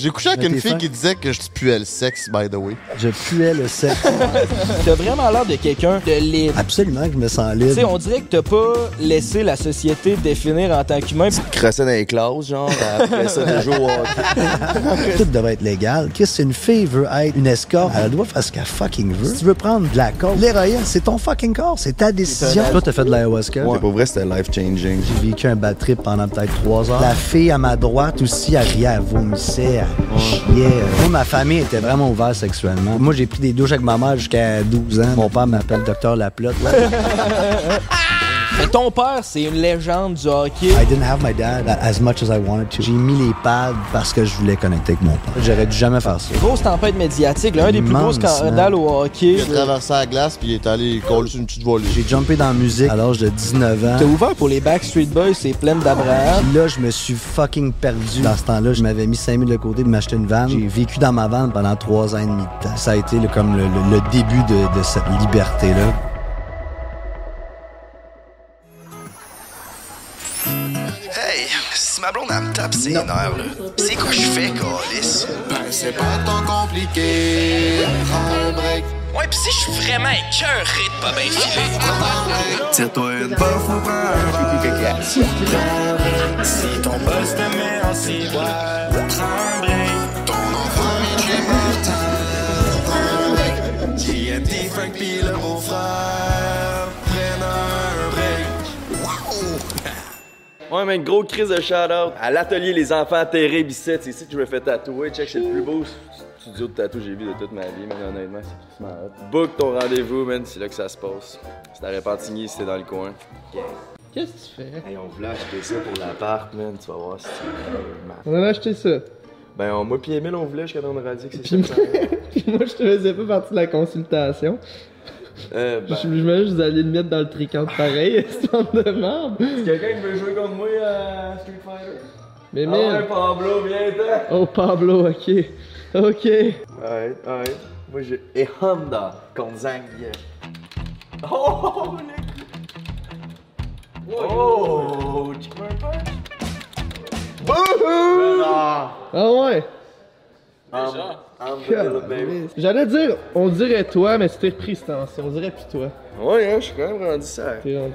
J'ai couché avec une fille fin. qui disait que je puais le sexe, by the way. Je puais le sexe. T'as vraiment l'air de quelqu'un de libre. Absolument que je me sens Tu sais, libre. on dirait que t'as pas laissé la société te définir en tant qu'humain. Crosser dans les classes, genre, après ça, de jouer au hockey. Tout devrait être légal. Qu'est-ce que une fille veut être? Une escorte? Elle doit faire ce qu'elle fucking veut. Si tu veux prendre de la coke, l'héroïne, c'est ton fucking corps. C'est ta décision. Toi, t'as fait de l'ayahuasca. Ouais, pour vrai, c'était life-changing. J'ai vécu un bad trip pendant peut-être trois heures. La fille à ma droite aussi, elle riait, elle vomissait, elle chiait. Moi, ma famille était vraiment ouverte sexuellement. Moi, j'ai pris des douches avec ma mère jusqu'à 12 ans. Mon père m'appelle Docteur Laplotte. Mais ton père, c'est une légende du hockey. I didn't have my dad as much as I wanted to. J'ai mis les pads parce que je voulais connecter avec mon père. J'aurais dû jamais faire ça. Grosse tempête médiatique, l'un des plus gros scandales au hockey. Il a traversé la glace puis il est allé coller sur une petite volée. J'ai jumpé dans la musique à l'âge de 19 ans. T'as ouvert pour les Backstreet Boys, c'est plein d'Abraham. Puis là, je me suis fucking perdu. Dans ce temps-là, je m'avais mis 5000 de côté de m'acheter une van. J'ai vécu dans ma van pendant trois ans et demi de temps. Ça a été le- comme le, le- le début de, de cette liberté-là. Ma blonde, elle me tape ses nerfs, là, c'est quoi je fais, Calis? Ben, c'est pas tant compliqué. Prends un break. Ouais, pis si je suis vraiment écœuré de pas bien filer. Tire-toi une bof ou prends un verre. Si ton boss te met en ciboire, prends un break. Ouais, mais gros crise de shout-out à l'atelier Les Enfants Terribles ici. C'est ici que je me fais tatouer. Check, c'est le plus beau studio de tatou que j'ai vu de toute ma vie, man. Honnêtement, c'est hot. Book ton rendez-vous, man. C'est là que ça se passe. C'est à Repentigny, c'était dans le coin. Qu'est-ce que tu fais? Hey, on voulait acheter ça pour l'appart, man. Tu vas voir si tu On a acheté ça. Ben, on, moi pis Emile, on voulait jusqu'à temps on a dit que c'est ça. Puis moi, je te faisais pas partie de la consultation. Euh, ben, Je me que vous alliez le mettre dans le tricante pareil, histoire de merde. quelqu'un qui veut jouer contre moi à Street Fighter? Mais Ah ouais, merde. Pablo, viens-t'en! Oh, Pablo, ok. Ok. Ouais, ouais. Moi, j'ai. Et Honda contre Zang Oh, les Oh, tu veux un punch? Ah ouais. Unbelievable, baby. J'allais dire, on dirait toi, mais c'était repris ce temps-ci. On dirait plus toi. Ouais, hein, je suis quand même rendu ça. T'es rendu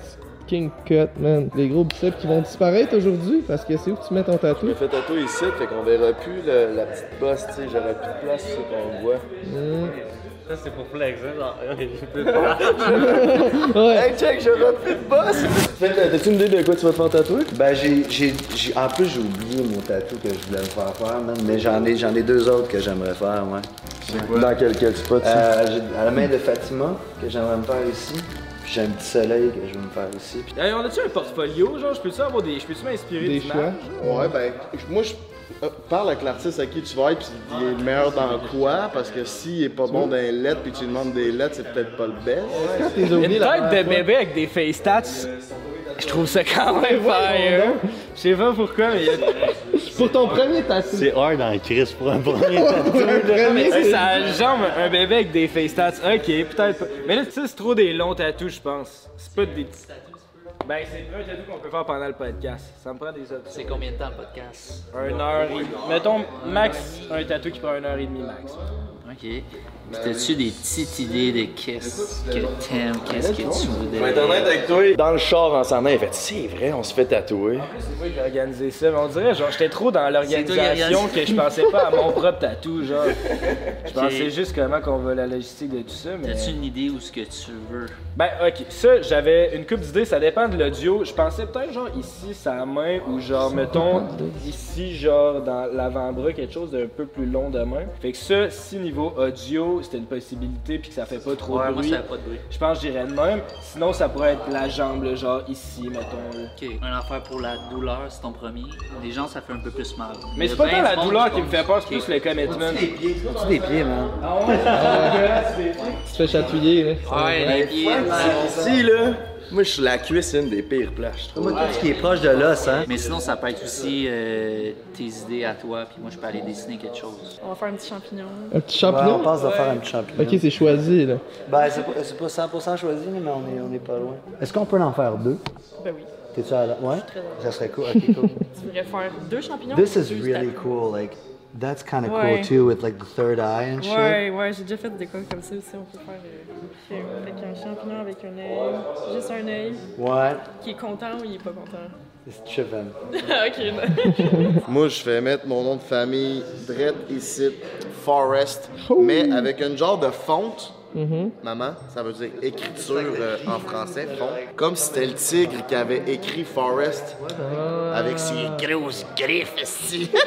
King Cut, man. Les gros biceps qui vont disparaître aujourd'hui parce que c'est où que tu mets ton Je tatou? me fais tatouer ici, fait qu'on verra plus le- la petite bosse, tu sais, j'aurai plus de place, c'est qu'on voit. Hum. Ça, c'est pour flex, hein? genre, Ouais. Hey, check, j'aurai plus de bosse! T'as-tu une idée de quoi tu vas te faire tatouer? Ben, j'ai, j'ai, j'ai- en plus, j'ai oublié mon tatou que je voulais me faire faire, man. Mais j'en ai, j'en ai deux autres que j'aimerais faire, ouais. C'est quoi? Dans quel, quel spot, ça? Euh, j'ai à la main de Fatima, que j'aimerais me faire ici. Puis j'ai un petit soleil que je veux me faire ici. Puis Hey, on a-tu un portfolio, genre, je peux-tu avoir des. Je peux-tu m'inspirer Des d'images? Ouais, ben, moi, je parle avec l'artiste à qui tu vas être, puis il est le meilleur dans quoi, parce que s'il est pas bon dans les lettres, puis tu lui demandes des lettres, c'est peut-être pas le best. Une tête de bébé avec des face tats, je trouve ça quand même fire. Je sais pas pourquoi, mais il y a- Pour ton premier tatou. C'est hard en crise pour un premier tatou. mais tu sais, ça a le genre un bébé avec des face tats. Ok, peut-être pas. Mais là, tu sais, c'est trop des longs tatous, je pense. C'est pas des petits tatous. Ben, c'est un tatou qu'on peut faire pendant le podcast. Ça me prend des options. C'est combien de temps le podcast? Un heure et Mettons, max, un tatou qui prend une heure et demie max. Ok. Puis T'as-tu des petites idées de qu'est-ce que t'aimes, qu'est-ce que tu Je vais voudrais? être honnête avec toi. Dans le char en s'en allant, il fait C'est vrai, on se fait tatouer. C'est moi qui ai organisé ça, mais on dirait, genre, j'étais trop dans l'organisation que je pensais pas à mon propre tatou, genre. Je pensais juste comment qu'on va la logistique de tout ça, mais. T'as-tu une idée où ce que tu veux? Ben, ok, ça, j'avais une coupe d'idées, ça dépend de l'audio. Je pensais peut-être, genre, ici, sa main, ou genre, mettons, ici, genre, dans l'avant-bras, quelque chose d'un peu plus long de main. Fait que ça, si niveau audio, c'était une possibilité, puis que ça fait pas trop Ouais, de moi, bruit. ça fait pas de bruit. Je pense que j'irais de même. Sinon, ça pourrait être la jambe, genre, ici, mettons, là. Ok, un affaire pour la douleur, c'est ton premier. Les gens, ça fait un peu plus mal. Mais c'est pas bien tant la douleur qui me fait peur, c'est plus le commitment. tu des pieds, man. Ah ouais, c'est dégueulasse, les pieds. Tu te fais chatouiller, là. Ouais, les pieds, Ici, là, moi, je suis la cuisse, c'est une des pires plages, je trouve. Moi, tout ce qui est proche de l'os, hein. Mais sinon, ça peut être aussi euh, tes idées à toi, puis moi, je peux aller dessiner quelque chose. On va faire un petit champignon. Un petit Ouais, champignon? on pense de faire un petit champignon. Ok, c'est choisi, là. Ben, c'est pas, pas 100% choisi, mais on est, on est pas loin. Est-ce qu'on peut en faire deux? Ben oui. T'es-tu à la... Ouais? très d'accord. Ça serait cool. Ok, cool. Tu voudrais faire deux champignons? This is really cool. Like, That's kind of Ouais. cool too, with like the third eye and shit. Ouais, ouais, j'ai déjà fait des quoi comme ça aussi. On peut faire euh, avec un champignon avec un œil, juste un œil, What? qui est content ou il est pas content? It's chicken. ok, Moi, je fais mettre mon nom de famille Dredd ici, Forest, mais avec un genre de fonte. Maman, ça veut dire écriture euh, en français, font. Comme si c'était le tigre qui avait écrit Forest avec ses grosses griffes ici.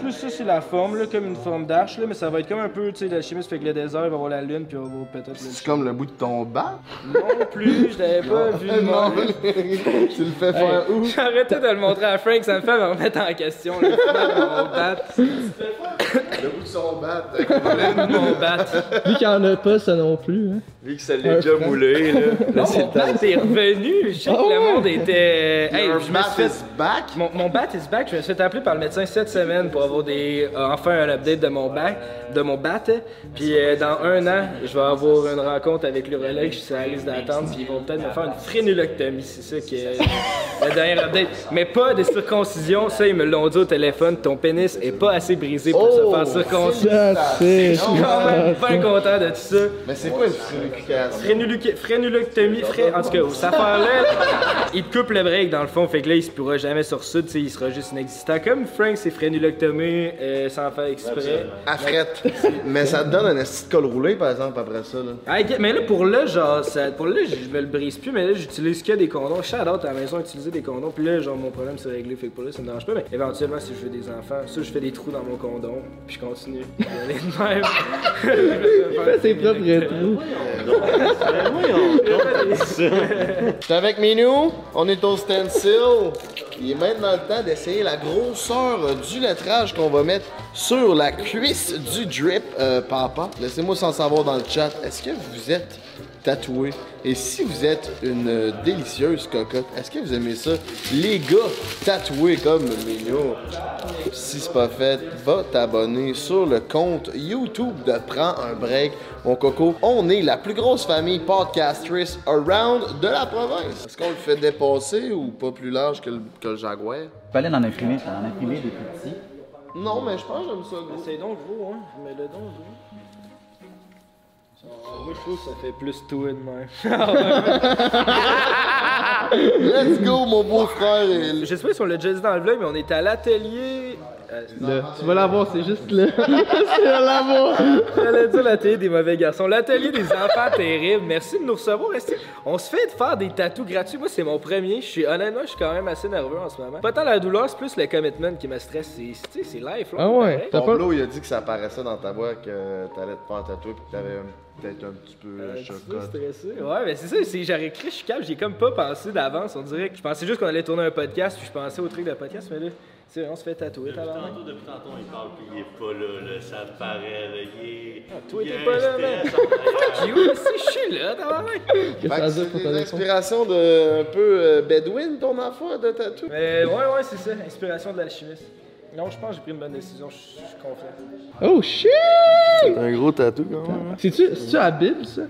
Plus ça, c'est la forme, là, comme une forme d'arche, là, mais ça va être comme un peu, tu sais, l'alchimiste fait que le désert, il va avoir la lune, puis on va peut-être C'est comme le bout de ton bas. Non plus, je l'avais pas vu Non, tu le fais faire où? J'ai arrêté de le montrer à Frank, ça me fait me remettre en question. Le final de mon bat. Le bout de son bat. Mon bat. Vu qu'il n'y en a pas, ça non plus. Hein. Vu que ça l'est déjà moulé, là. Non, mon bat est revenu. Je sais que Ah le ouais? monde était. Hey, je bat is back? Mon, mon bat is back. Je me suis fait appeler par le médecin cette semaine pour avoir des, euh, enfin un update de mon bac, de mon bat. Puis euh, dans un an, je vais avoir une rencontre avec l'urologue. Je suis sur la liste d'attente. Puis ils vont peut-être me faire une frénuloctomie. C'est ça qui est le dernier update. Mais pas de circoncision. Ça, ils me l'ont dit au téléphone. Ton pénis est pas assez brisé pour se faire circoncire. That's it. Je suis quand même bien content de tout ça. Mais c'est quoi une? Frénuluc- Frénuloctomie, fré... en tout cas, cette affaire-là, il te coupe le break dans le fond, fait que là, il se pourra jamais sur ça, tu sais, il sera juste inexistant. Comme Frank s'est euh, sans faire exprès. À frette. Mais ça te donne un esti de col roulé, par exemple, après ça. Là. Mais là, pour là, genre, ça, pour là, je me le brise plus, mais là, j'utilise que des condoms. Shout out à la maison, utiliser des condoms, puis là, genre, mon problème c'est réglé, fait que pour là, ça me dérange pas, mais éventuellement, si je veux des enfants, ça, je fais des trous dans mon condom, puis je continue. d'y aller de même. Il fait ses propres trous. J'étais avec Minou, on est au stencil. Il est maintenant le temps d'essayer la grosseur du lettrage qu'on va mettre sur la cuisse du drip, euh, papa. Laissez-moi s'en savoir dans le chat. Est-ce que vous êtes tatoué? Et si vous êtes une euh, délicieuse cocotte, est-ce que vous aimez ça? Les gars tatoués comme Minou. Si c'est pas fait, va t'abonner sur le compte YouTube de Prends un break. Mon coco, on est la plus grosse famille podcastrice around de la province. Est-ce qu'on le fait dépasser ou pas plus large que le, que le Jaguar? Fallait en imprimer, fallait en imprimer des plus petits. Non, mais je pense que j'aime ça gros. C'est donc gros, hein, mais le don gros. Moi, je trouve que ça fait plus tout de même. Let's go, mon beau-frère. et- Je sais pas si on l'a déjà dit dans le vlog, mais on était à l'atelier. Tu vas l'avoir, c'est juste là. tu vas l'avoir. J'allais dire l'atelier des mauvais garçons. L'atelier des enfants terribles. Merci de nous recevoir. Restez- On se fait de faire des tatous gratuits? Moi, c'est mon premier. Je suis honnêtement, je suis quand même assez nerveux en ce moment. Pas tant la douleur, c'est plus le commitment qui me stresse. C'est, c'est life. là, Ah ouais, pas- Pablo, il a dit que ça apparaissait dans ta voix que t'allais te faire tatouer puis que t'avais peut-être un petit peu euh, Un petit peu chocolat. stressé. Ouais, mais c'est ça, c'est j'aurais écrit, je suis calme, j'ai comme pas pensé d'avance. On dirait que je pensais juste qu'on allait tourner un podcast, puis je pensais au truc de podcast, mais là, sais, on se fait tatouer, tabarnak. Tantôt, depuis tantôt, il parle, puis il est pas là, là, ça paraît, là, il est... Ah, toi, t'es pas là, man. Fuck you, si je suis là, tabarnak. C'est inspirations de un peu euh, Bedouin, ton affaire de tatou? Mais ouais, ouais, c'est ça, inspiration de l'alchimiste. Non, je pense que j'ai pris une bonne décision, je suis confiant. Oh shit! C'est un gros tatou quand même. C'est-tu Bible, ça?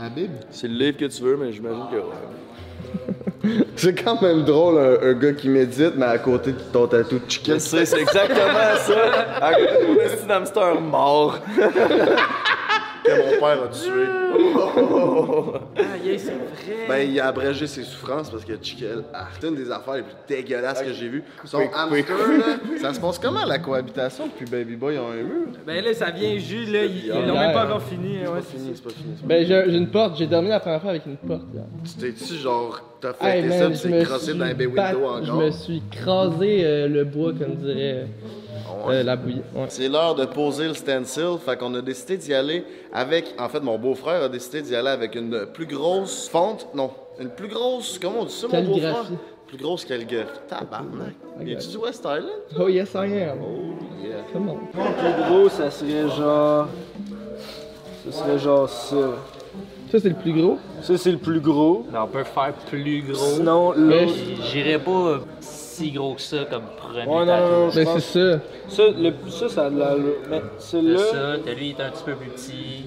Habib? C'est le livre que tu veux, mais j'imagine que ouais. C'est quand même drôle un, un gars qui médite, mais à côté de ton tatou de chicken. C'est exactement ça. À côté de mon esti d'hamster mort. père a tué. Ah, yeah, c'est vrai. Ben, il a abrégé ses souffrances parce que Chicken, ah, c'est une des affaires les plus dégueulasses que j'ai vues. Son hamster, là, ça se passe comment la cohabitation depuis Baby Boy ont un mur? Ben là, ça vient juste, là, ils ils l'ont même pas encore fini. Ouais, c'est Fini, c'est pas fini. c'est pas Ben, j'ai j'ai une porte. J'ai dormi la première fois avec une porte. là. fini. Tu t'es-tu genre, t'as fait Hey, ça man, pis je t'es me crossé suis dans un bay bat- window Je encore? me suis crasé euh, le bois, comme dirait Ouais. euh, la bouillie. Ouais. C'est l'heure de poser le stencil, fait qu'on a décidé d'y aller avec. En fait, mon beau-frère a décidé d'y aller avec une plus grosse fonte. Non, une plus grosse. Comment on dit ça, mon beau-frère? Plus grosse calligraphie. Tabarnak. Ok. Es-tu du West Island? Oh yes, I am. Oh, yeah. Come on. Le plus gros, ça serait genre. Ça serait genre ça. Ça, c'est le plus gros? Ça, c'est le plus gros. Mais on peut faire plus gros. Sinon, l'autre. J'irais pas si gros que ça comme premier Ouais, je Ben, c'est ça. Ça, le, ça, ça a de la. Mais T'as celui-là. ça, t'as lui, il est un petit peu plus petit.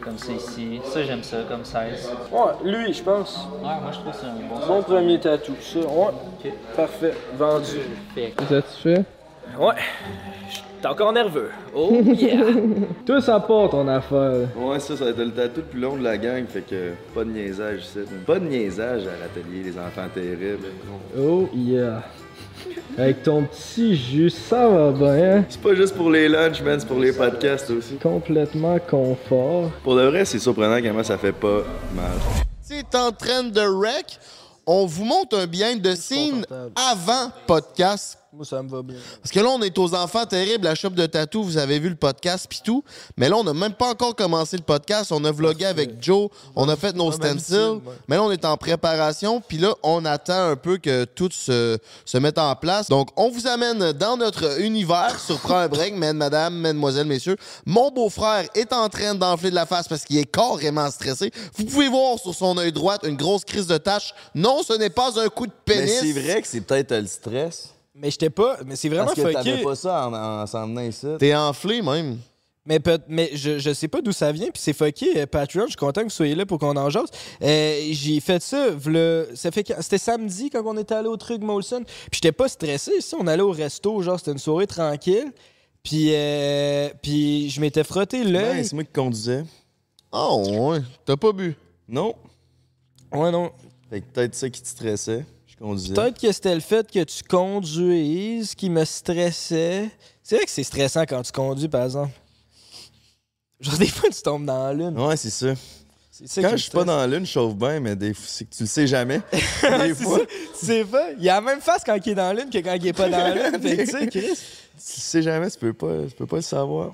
Comme ça ici. Ça, j'aime ça comme size. Ouais, lui, je pense. Ouais, moi, je trouve que c'est un bon Bon premier tatou. Ça, ouais. Parfait. Vendu. Fait C'est ça que J'étais encore nerveux. Oh yeah. Toi, ça part ton affaire. Ouais, ça, ça va être le tatou le plus long de la gang, fait que pas de niaisage ici. Pas de niaisage à l'atelier des enfants terribles. Oh yeah. Avec ton petit jus, ça va bien. C'est pas juste pour les lunchs, man, c'est pour les podcasts aussi. Complètement confort. Pour de vrai, c'est surprenant comment ça fait pas mal. C'est en train de rec. On vous montre un behind de scene avant podcast. Moi, ça me va bien. Parce que là, on est aux enfants terribles, la shop de tatou, vous avez vu le podcast pis tout. Mais là, on n'a même pas encore commencé le podcast. On a vlogué avec Joe, on a fait nos stencils. Mais là, on est en préparation. Puis là, on attend un peu que tout se, se mette en place. Donc, on vous amène dans notre univers sur Prends un break, mesdames, madame, mesdemoiselles, messieurs. Mon beau-frère est en train d'enfler de la face parce qu'il est carrément stressé. Vous pouvez voir sur son œil droit une grosse crise de tache. Non, ce n'est pas un coup de Mais pénis. c'est vrai que c'est peut-être le stress. Mais j'étais pas. Mais c'est vraiment Parce que fucké. t'avais pas ça en, en s'en venant ici. T'es enflé même. Mais, peut- mais je, je sais pas d'où ça vient, puis c'est fucké. euh, Patreon, je suis content que vous soyez là pour qu'on en jase. Euh, j'ai fait ça, v'là- ça fait que- c'était samedi quand on était allé au truc Molson. Puis j'étais pas stressé. Ici, on allait au resto, genre c'était une soirée tranquille. Puis, euh, puis je m'étais frotté l'œil. Ouais, c'est moi qui conduisais. Oh, ouais. T'as pas bu? Non. Ouais, non. Fait que peut-être ça qui te stressait. Peut-être que c'était le fait que tu conduises qui me stressait. C'est vrai que c'est stressant quand tu conduis, par exemple. Genre, des fois, tu tombes dans la lune. Ouais, c'est ça. C'est ça Quand je suis pas dans la lune, je chauffe bien, mais des fois, c'est que tu le sais jamais. des C'est fois, sais pas. Il a la même face quand il est dans la lune que quand il est pas dans la lune. Tu sais, Chris. tu le sais jamais, tu peux pas, tu peux pas le savoir.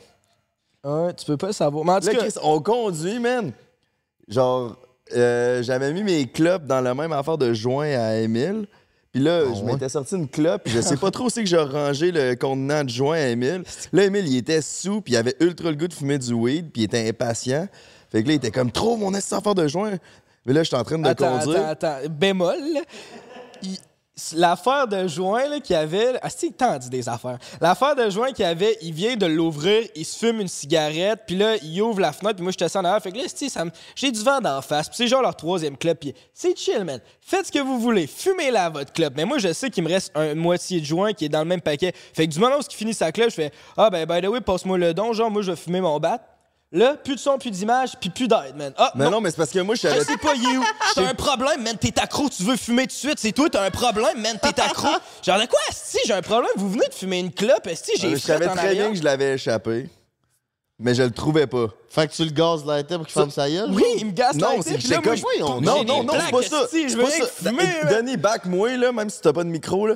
Ouais, tu peux pas le savoir. Mais en tout Là, cas, Chris, on conduit, man. Genre, euh, j'avais mis mes clopes dans la même affaire de joint à Émile. Puis là, je ouais? m'étais sorti une clope. puis Je sais pas trop où c'est que j'ai rangé le contenant de joint à Émile. Là, Émile, il était sous, puis il avait ultra le goût de fumer du weed, puis il était impatient. Fait que là, il était comme, trouve mon esti affaire de joint. Mais là, je suis en train de attends, conduire. attends, attends. Bémol, il- L'affaire de joint là, qu'il y avait. Ah, c'est tant dit des affaires. L'affaire de joint qu'il y avait, il vient de l'ouvrir, il se fume une cigarette, puis là, il ouvre la fenêtre, puis moi, j'étais assis en arrière. Fait que là, ça j'ai du vent d'en face, puis c'est genre leur troisième club, puis c'est chill, man. Faites ce que vous voulez, fumez-la, votre club. Mais moi, je sais qu'il me reste un moitié de joint qui est dans le même paquet. Fait que du moment où il finit sa club, je fais Ah, ben, by the passe-moi le don, genre, moi, je vais fumer mon bat. Là, plus de son, plus d'image, puis plus d'aide, man. Ah, Mais non, mais c'est parce que moi, je savais. je sais pas, où? T'as un problème, man, t'es accro, tu veux fumer tout de suite. C'est toi, t'as un problème, man, t'es accro. Genre, de quoi, si j'ai un problème, vous venez de fumer une clope, si j'ai Je savais très bien que je l'avais échappé. Mais je le trouvais pas. Fait que tu le gaz lighter pour qu'il ferme sa gueule? Oui, il me gasse Non, c'est que j'étais comme. Non, non, non, c'est pas ça. C'est veux pas ça. man. Denis, back-moi, là, même si t'as pas de micro, là.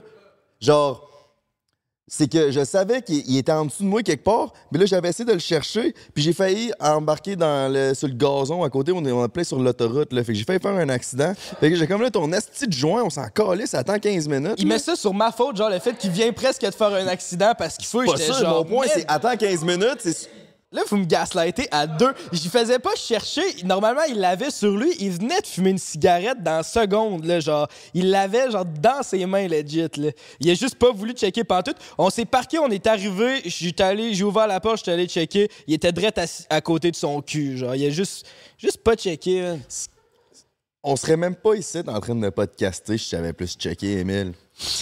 Genre. C'est que je savais qu'il il était en dessous de moi quelque part, mais là j'avais essayé de le chercher, puis j'ai failli embarquer dans le, sur le gazon à côté, on plein sur l'autoroute, là. Fait que j'ai failli faire un accident. Fait que j'ai comme là ton esti de joint, on s'en calait, ça attend 15 minutes. Il là. met ça sur ma faute, genre le fait qu'il vient presque de faire un accident parce qu'il faut. Pas j'étais ça, genre, mon point, c'est attends 15 minutes, c'est. Là, vous me gaslightez à deux. Je faisais pas chercher. Normalement, il l'avait sur lui. Il venait de fumer une cigarette dans seconde, là, genre. Il l'avait, genre, dans ses mains, legit, là. Il a juste pas voulu checker pantoute. On s'est parqué, on est arrivé. J'ai allé, j'ai ouvert la porte, j'étais allé checker. Il était direct à côté de son cul, genre. Il a juste, juste pas checké, man. On serait même pas ici en train de podcaster si j'avais plus checké, Emile.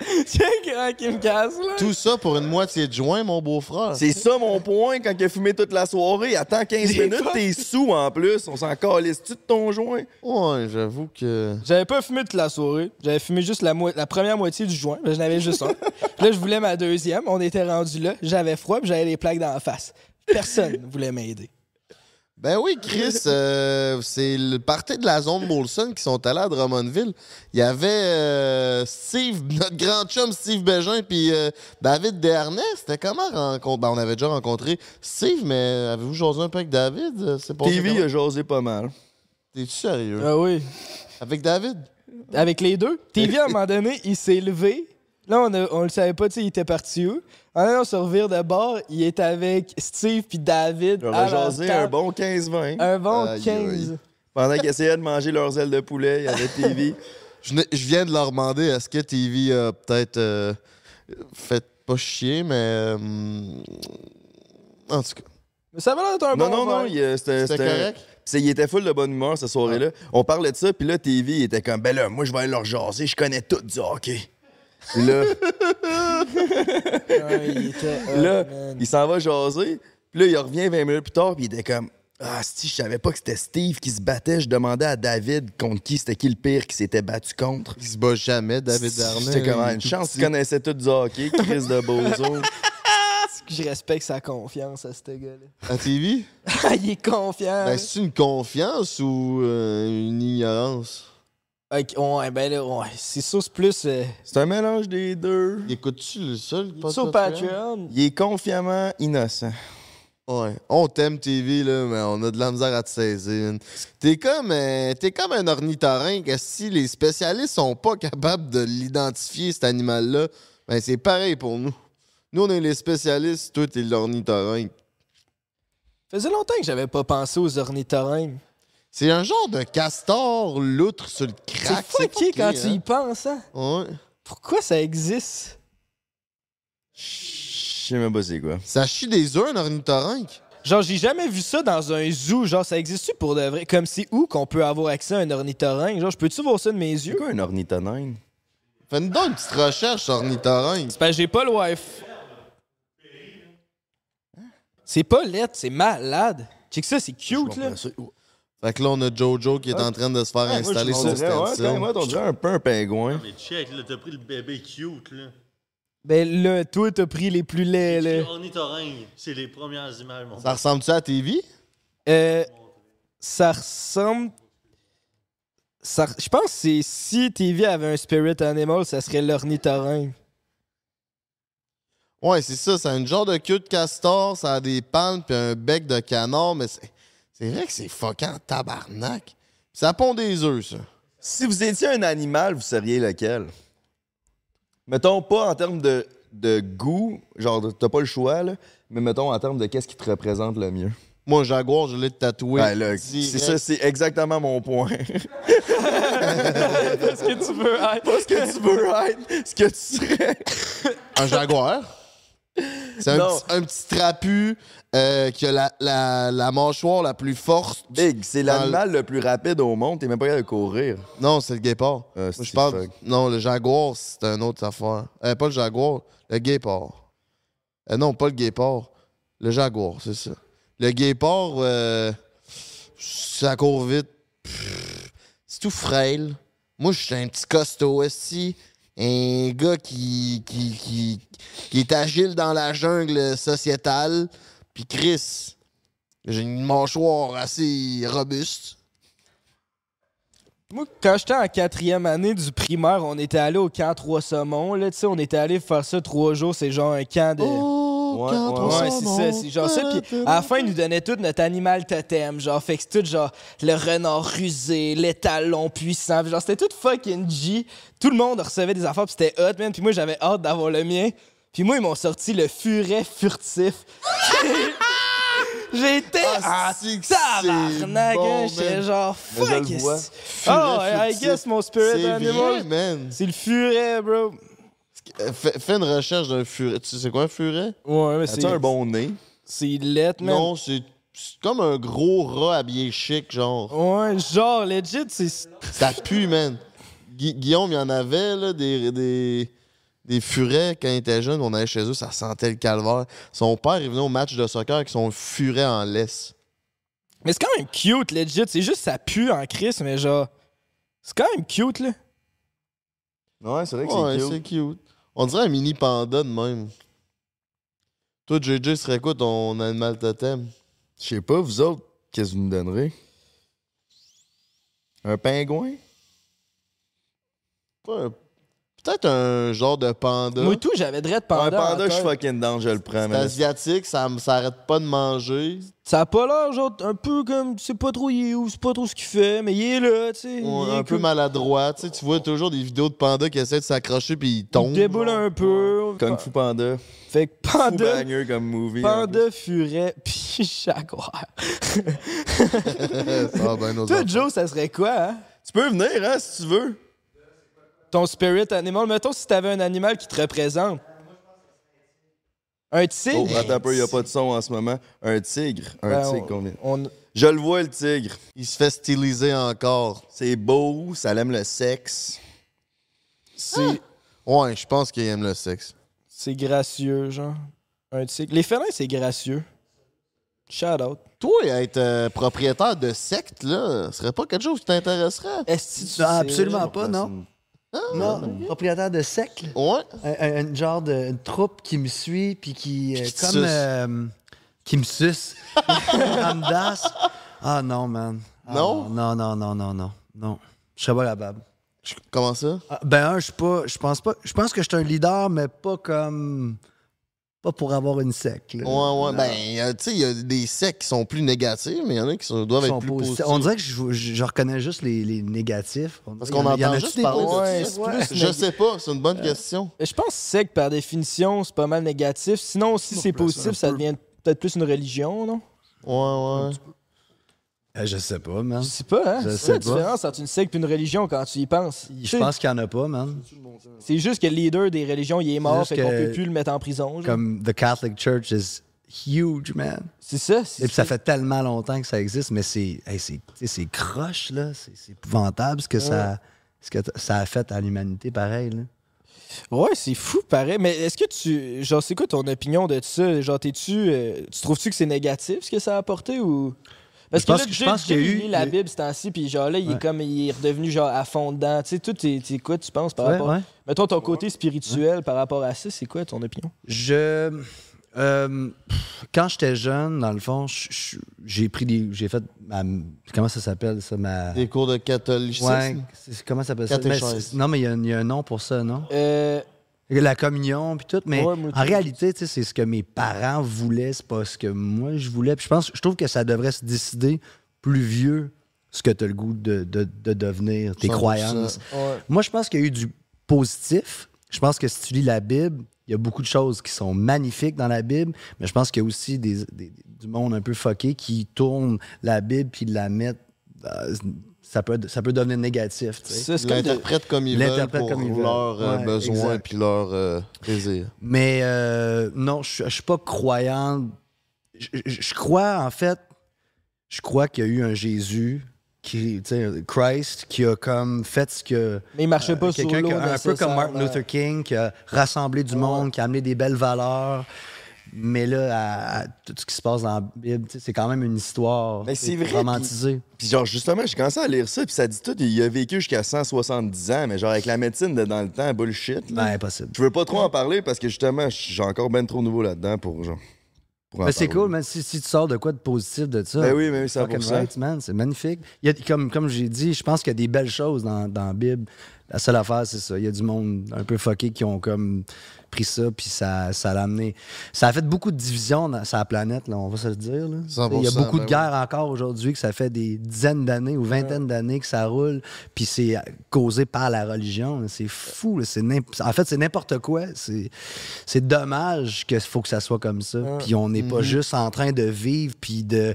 Tiens, grand qui me casse, là. Tout ça pour une moitié de joint, mon beau-frère. C'est ça mon point quand il a fumé toute la soirée. Attends 15 Des minutes, t'es sous en plus. On s'en calisse-tu de ton joint? Ouais, j'avoue que. J'avais pas fumé toute la soirée. J'avais fumé juste la, mo- la première moitié du joint. mais J'en avais juste un. Puis là, je voulais ma deuxième. On était rendu là. J'avais froid, puis j'avais les plaques dans la face. Personne ne voulait m'aider. Ben oui, Chris, euh, c'est le party de la zone Molson qui sont allés à Drummondville. Il y avait euh, Steve, notre grand chum Steve Bégin, puis euh, David Dernay. C'était comment rencontre? Ben, on avait déjà rencontré Steve, mais avez-vous jasé un peu avec David? Euh, C'est TV comment? a jasé pas mal. T'es-tu sérieux? Ah oui. Avec David? Avec les deux? TV, à un moment donné, il s'est levé. Là, on, a- on le savait pas, tu sais, il était parti où. En allant se revire de bord, il est avec Steve puis David. On à a la jasé table. un bon 15-20. Un bon Aïe, 15. aïe. Pendant qu'ils essayaient de manger leurs ailes de poulet, il y avait TV. Je, viens de leur demander est-ce que TV a peut-être euh, fait pas chier, mais. euh, en tout cas. Mais ça va l'air d'être un non, bon non, non, verre. il, euh, c'était. C'était c'était- correct? c'est- il était full de bonne humeur cette soirée-là. On parlait de ça, puis là, TV il était comme, ben là, moi, je vais aller leur jaser, je connais tout du hockey. Puis là, il était là, man. il s'en va jaser. Puis là, il revient 20 minutes plus tard, puis il était comme Ah, si, je savais pas que c'était Steve qui se battait. Je demandais à David contre qui c'était qui le pire qui s'était battu contre. Il se bat jamais, David Darnay. C'était comme il est une chance petit. qu'ils connaissaient tout du hockey, Chris de Bozo. Je respecte sa confiance à ce gars-là. À TV? il est confiant. Ben, c'est une confiance ou euh, une ignorance? Ok, ouais, ben là, ouais, c'est ça, c'est plus. euh, C'est un mélange des deux. Écoutes-tu le seul? sur Patreon. Il est confiamment innocent. Ouais. On t'aime TV, là, mais on a de la misère à te saisir. man. T'es comme, euh, t'es comme un ornithorynque. Si les spécialistes sont pas capables de l'identifier, cet animal-là, ben c'est pareil pour nous. Nous, on est les spécialistes, toi, t'es l'ornithorynque. faisait longtemps que j'avais pas pensé aux ornithorynques. C'est un genre de castor loutre sur le C'est crack. fucké quand tu y hein? penses, hein? Ouais. Pourquoi ça existe? Je sais même pas c'est quoi. Ça chie des œufs, un ornithorynque? Genre, j'ai jamais vu ça dans un zoo. Genre, ça existe-tu pour de vrai? Comme c'est où qu'on peut avoir accès à un ornithorynque? Genre, je peux-tu voir ça de mes yeux? C'est quoi un ornithonine? Fais-nous donc une petite recherche sur ornithorynque. C'est parce que j'ai pas le Wi-Fi. C'est pas lettre, c'est malade. Check ça, c'est cute, là. Fait que là, on a Jojo qui est en train de se faire Ouais, moi, installer je sur dirais, ouais, stencil. quand même, on dirait un peu un pingouin. Mais check, là, t'as pris le bébé cute, là. Ben là, toi, t'as pris les plus laids, là. C'est les premières images, mon Ça ressemble-tu à TV? Euh, ça ressemble. Ça, je pense que c'est si TV avait un spirit animal, ça serait l'ornithorynque. Ouais, c'est ça. C'est un genre de queue de castor, ça a des palmes puis un bec de canard, mais c'est, c'est vrai que c'est fucking tabarnak. Ça pond des œufs, ça. Si vous étiez un animal, vous seriez lequel? Mettons pas en termes de, de goût, genre t'as pas le choix, là, mais mettons en termes de qu'est-ce qui te représente le mieux. Moi, Jaguar, je l'ai tatoué. Direct. c'est ça, c'est exactement mon point. Parce que tu veux être. Pas ce que tu veux être, ce que tu serais. Un jaguar? C'est un petit, un petit trapu euh, qui a la, la- la mâchoire la plus forte. Big, c'est l'animal le plus rapide au monde, t'es même pas capable de courir. Non, c'est le guépard. Ah, Moi, c'est je parle. fuck. Non, le jaguar, c'est un autre affaire. Euh, pas le jaguar, le guépard. Euh, non, pas le guépard. Le jaguar, c'est ça. Le guépard, euh, ça court vite. Pff, C'est tout frêle. Moi, je suis un petit costaud aussi. Un gars qui, qui, qui, qui est agile dans la jungle sociétale. Puis Chris, j'ai une mâchoire assez robuste. Moi, quand j'étais en quatrième année du primaire, on était allé au camp Trois Saumons. Là, tu sais, on était allé faire ça trois jours. C'est genre un camp de. Oh, Ouais, c'est ça, c'est genre ça. Puis à la fin, ils nous donnaient tout notre animal totem. Genre, fait que c'est tout genre le renard rusé, l'étalon puissant. Puis genre, c'était tout fucking G. Tout le monde recevait des affaires, puis c'était hot, man. Puis moi, j'avais hâte d'avoir le mien. Puis moi, ils m'ont sorti le furet furtif. J'étais Ah, en tabarnak, bon, hein. J'étais man. genre, fuck. Furet I guess mon spirit animal. C'est le furet, bro. Euh, Fais, fais une recherche d'un furet. Tu sais c'est quoi un furet? Ouais, mais c'est. un bon nez? C'est lettre, man. Non, c'est c'est comme un gros rat habillé chic, genre. Ouais, genre, legit, c'est. Ça pue, man. Gui- Guillaume, il y en avait, là, des, des, des furets quand il était jeune. On allait chez eux, ça sentait le calvaire. Son père, il venait au match de soccer avec son furet en laisse. Mais c'est quand même cute, legit. C'est juste ça pue en crise, mais genre. C'est quand même cute, là. Ouais, c'est vrai que Ouais, c'est c'est cute. cute. On dirait un mini panda de même. Toi, JJ, serait quoi ton animal totem? Je sais pas, vous autres, qu'est-ce que vous me donnerez? Un pingouin? Pas un- Peut-être un genre de panda. Moi, tout, j'avais dread un panda. panda, en je suis fucking down, je le prends. C'est asiatique, ça m- ça arrête pas de manger. Ça a pas l'air, genre, un peu comme. C'est pas trop il est où, c'est pas trop ce qu'il fait, mais il est là, tu sais. il Ouais, un peu comme- maladroit. Tu sais, tu vois toujours des vidéos de pandas qui essaient de s'accrocher puis ils Il tombent. déboule un peu. Kung Fu Panda. Fait que panda. banger comme movie. Panda, furet, pis jaguar. Ça va bien Toi. Joe, ça serait quoi, hein? Tu peux venir, hein, si tu veux. Ton spirit animal. Mettons si t'avais un animal qui te représente. Un Oh, tigre? attends un peu, il a pas de son en ce moment. Un tigre. Un Ben, tigre, combien? on- Je le vois, le tigre. Il se fait styliser encore. C'est beau, ça aime le sexe. C'est. Ouais, je pense qu'il aime le sexe. C'est gracieux, genre. Un tigre. Les félins, c'est gracieux. Shout out. Toi, être euh, propriétaire de secte, là, ce serait pas quelque chose qui t'intéresserait? Est-ce Non, absolument pas, non. Non, propriétaire de secte. Ouais. Un, genre de une troupe qui me suit puis qui, euh, Qui comme euh, qui me suce, Ramdas. Ah non, man. Ah, Non? Non, non, non, non, non, non. Je serais pas capable. Comment ça? Ah, ben un, je suis pas, je pense pas, je pense que je suis un leader, mais pas comme, pas pour avoir une secte. là. Ouais, ouais. Non. Ben, euh, tu sais, il y a des sectes qui sont plus négatives, mais il y en a qui sont- doivent être plus positifs. On dirait que je, je- je reconnais juste les, les négatifs. Parce qu'on en entend juste des parler de plus Je sais pas, c'est une bonne question. Je pense que que par définition, c'est pas mal négatif. Sinon, si c'est positif, ça devient peut-être plus une religion, non? Ouais, ouais. Euh, je sais pas, man. Je sais pas, hein? Je C'est sais la pas. différence entre une secte et une religion quand tu y penses? Je pense qu'il y en a pas, man. C'est juste que le leader des religions, il est mort, Juste fait qu'on peut plus le mettre en prison. genre. Comme the Catholic Church is huge, man. C'est ça. Et puis ça fait tellement longtemps que ça existe, mais c'est hey, c'est- croche, là. C'est épouvantable ce que, ça, ce que ça a fait à l'humanité, pareil, là. Ouais, c'est fou, pareil. Mais est-ce que tu. Genre, c'est quoi ton opinion de ça? Genre, t'es-tu. euh, tu trouves-tu que c'est négatif ce que ça a apporté ou? Parce Je que pense là, que- je pense qu'il y a Jay, eu- il lit la Bible ce temps-ci, puis genre là, il est comme. Il est redevenu genre à fond dedans. Tu sais, toi, t'es t'es quoi, tu penses par Ouais, rapport. ouais. Mettons ton côté spirituel par rapport à ça, c'est quoi ton opinion? Je. euh, quand j'étais jeune, dans le fond, j'ai pris des. J'ai fait ma. Comment ça s'appelle, ça? Ma. Des cours de catholicisme? Ouais, c'est- comment ça s'appelle ça? Mais c'est- non, mais il y, a un- il y a un nom pour ça, non? Euh. La communion, puis tout. Mais Ouais, en réalité, c'est ce que mes parents voulaient, c'est pas ce que moi je voulais. Puis je pense, je trouve que ça devrait se décider plus vieux ce que tu as le goût de, de- de devenir, tes 100%. croyances. Ouais. Moi, je pense qu'il y a eu du positif. Je pense que si tu lis la Bible, il y a beaucoup de choses qui sont magnifiques dans la Bible, mais je pense qu'il y a aussi des, des- du monde un peu fucké qui tourne la Bible puis la mettent. Euh, ça, peut, ça peut devenir négatif. Ils l'interprètent comme ils veulent pour comme ils veulent. leurs euh, Ouais, besoins puis leurs euh, désirs. Mais euh, non, je je suis pas croyant. Je, crois, en fait, je crois qu'il y a eu un Jésus, qui, Christ, qui a comme fait ce que. Mais il marchait pas quelqu'un solo qui a- Un peu comme Martin. Luther King, qui a rassemblé du monde, qui a amené des belles valeurs. Mais là, à- à tout ce qui se passe dans la Bible, c'est quand même une histoire Mais c'est vrai, romantisée. Puis genre, justement, j'ai commencé à lire ça, puis ça dit tout, il a vécu jusqu'à 170 ans, mais genre avec la médecine de dans le temps, bullshit. Là. Ben, impossible. Je veux pas trop en parler parce que justement, j'ai encore ben trop nouveau là-dedans pour genre. pour en Mais c'est cool, man. Si, si tu sors de quoi de positif de ça. Ben oui, ben oui, 100%. right, man. C'est magnifique. Il y a, comme comme j'ai dit, je pense qu'il y a des belles choses dans, dans la Bible. La seule affaire, c'est ça. Il y a du monde un peu fucké qui ont comme pris ça, puis ça, ça l'a amené. Ça a fait beaucoup de divisions dans, sur la planète, là, on va se le dire. là. 100%, Il y a beaucoup de ben guerres encore aujourd'hui, que ça fait des dizaines d'années ou vingtaines d'années que ça roule, puis c'est causé par la religion. C'est fou. là. En fait, c'est n'importe quoi. C'est dommage qu'il faut que ça soit comme ça. Puis on n'est pas Mhm. juste en train de vivre, puis de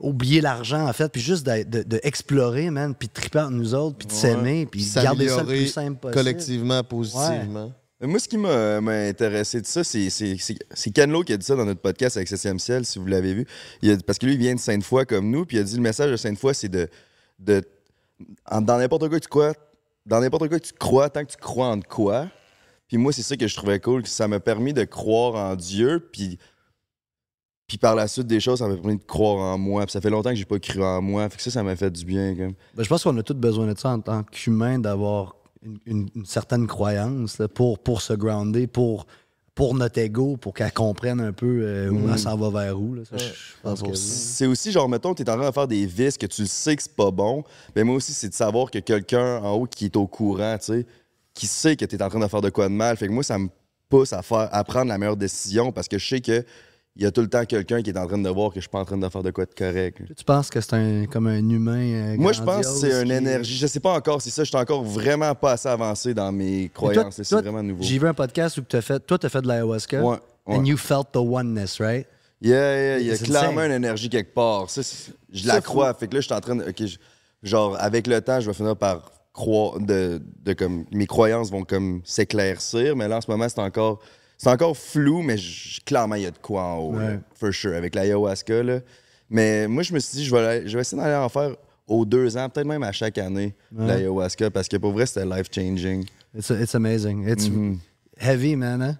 oublier l'argent, en fait, puis juste d'être- de, man, puis de triper entre nous autres, puis de s'aimer, puis de garder ça le plus simple possible. collectivement, positivement. Moi, ce qui m'a m'a intéressé de ça, c'est- c'est c'est- c'est Ken Lo qui a dit ça dans notre podcast avec 7e ciel, si vous l'avez vu. Il a- parce que lui, il vient de Sainte-Foy comme nous, puis il a dit le message de Sainte-Foy, c'est de, de. en- Dans n'importe quoi que tu crois, dans n'importe quoi que tu crois, tant que tu crois en quoi. Puis moi, c'est ça que je trouvais cool, que ça m'a permis de croire en Dieu, puis. Puis par la suite des choses, ça m'a permis de croire en moi. Puis ça fait longtemps que j'ai pas cru en moi. Fait que ça, ça m'a fait du bien. Comme. Ben, je pense qu'on a tous besoin de ça en tant qu'humain, d'avoir une, une- une certaine croyance là, pour, pour se grounder, pour, pour notre ego, pour qu'elle comprenne un peu euh, où Mhm. elle s'en va vers où. là. Ça, je- je pense que oui. C'est aussi genre, mettons, tu es en train de faire des vices que tu sais que c'est pas bon. Mais moi aussi, c'est de savoir que quelqu'un en haut qui est au courant, tu sais, qui sait que tu es en train de faire de quoi de mal. Fait que moi, ça me pousse à, faire, à prendre la meilleure décision parce que je sais que il y a tout le temps quelqu'un qui est en train de voir que je suis pas en train de faire de quoi de correct. Tu penses que c'est un, comme un humain euh, Moi, je pense que c'est une qui- énergie. Je sais pas encore si ça, je suis encore vraiment pas assez avancé dans mes toi- croyances. C'est vraiment nouveau. J'ai vu un podcast où as fait, toi, tu as fait de l'ayahuasca. Ouais, ouais. And you felt the oneness, right? Yeah, yeah, il y a C'est clairement insane. une énergie quelque part. Ça, c'est- je la C'est crois. Fait que là, je suis en train de. je- genre, avec le temps, je vais finir par croire. De, de comme, mes croyances vont comme s'éclaircir. Mais là, en ce moment, c'est encore. C'est encore flou, mais je- clairement, il y a de quoi en haut. là, for sure. Avec l'ayahuasca, là. Mais moi, je me suis dit, je vais, aller- je vais essayer d'aller en faire aux deux ans, peut-être même à chaque année, Ouais. l'ayahuasca, parce que pour vrai, c'était life-changing. It's, it's amazing. It's Mhm. heavy, man. Hein?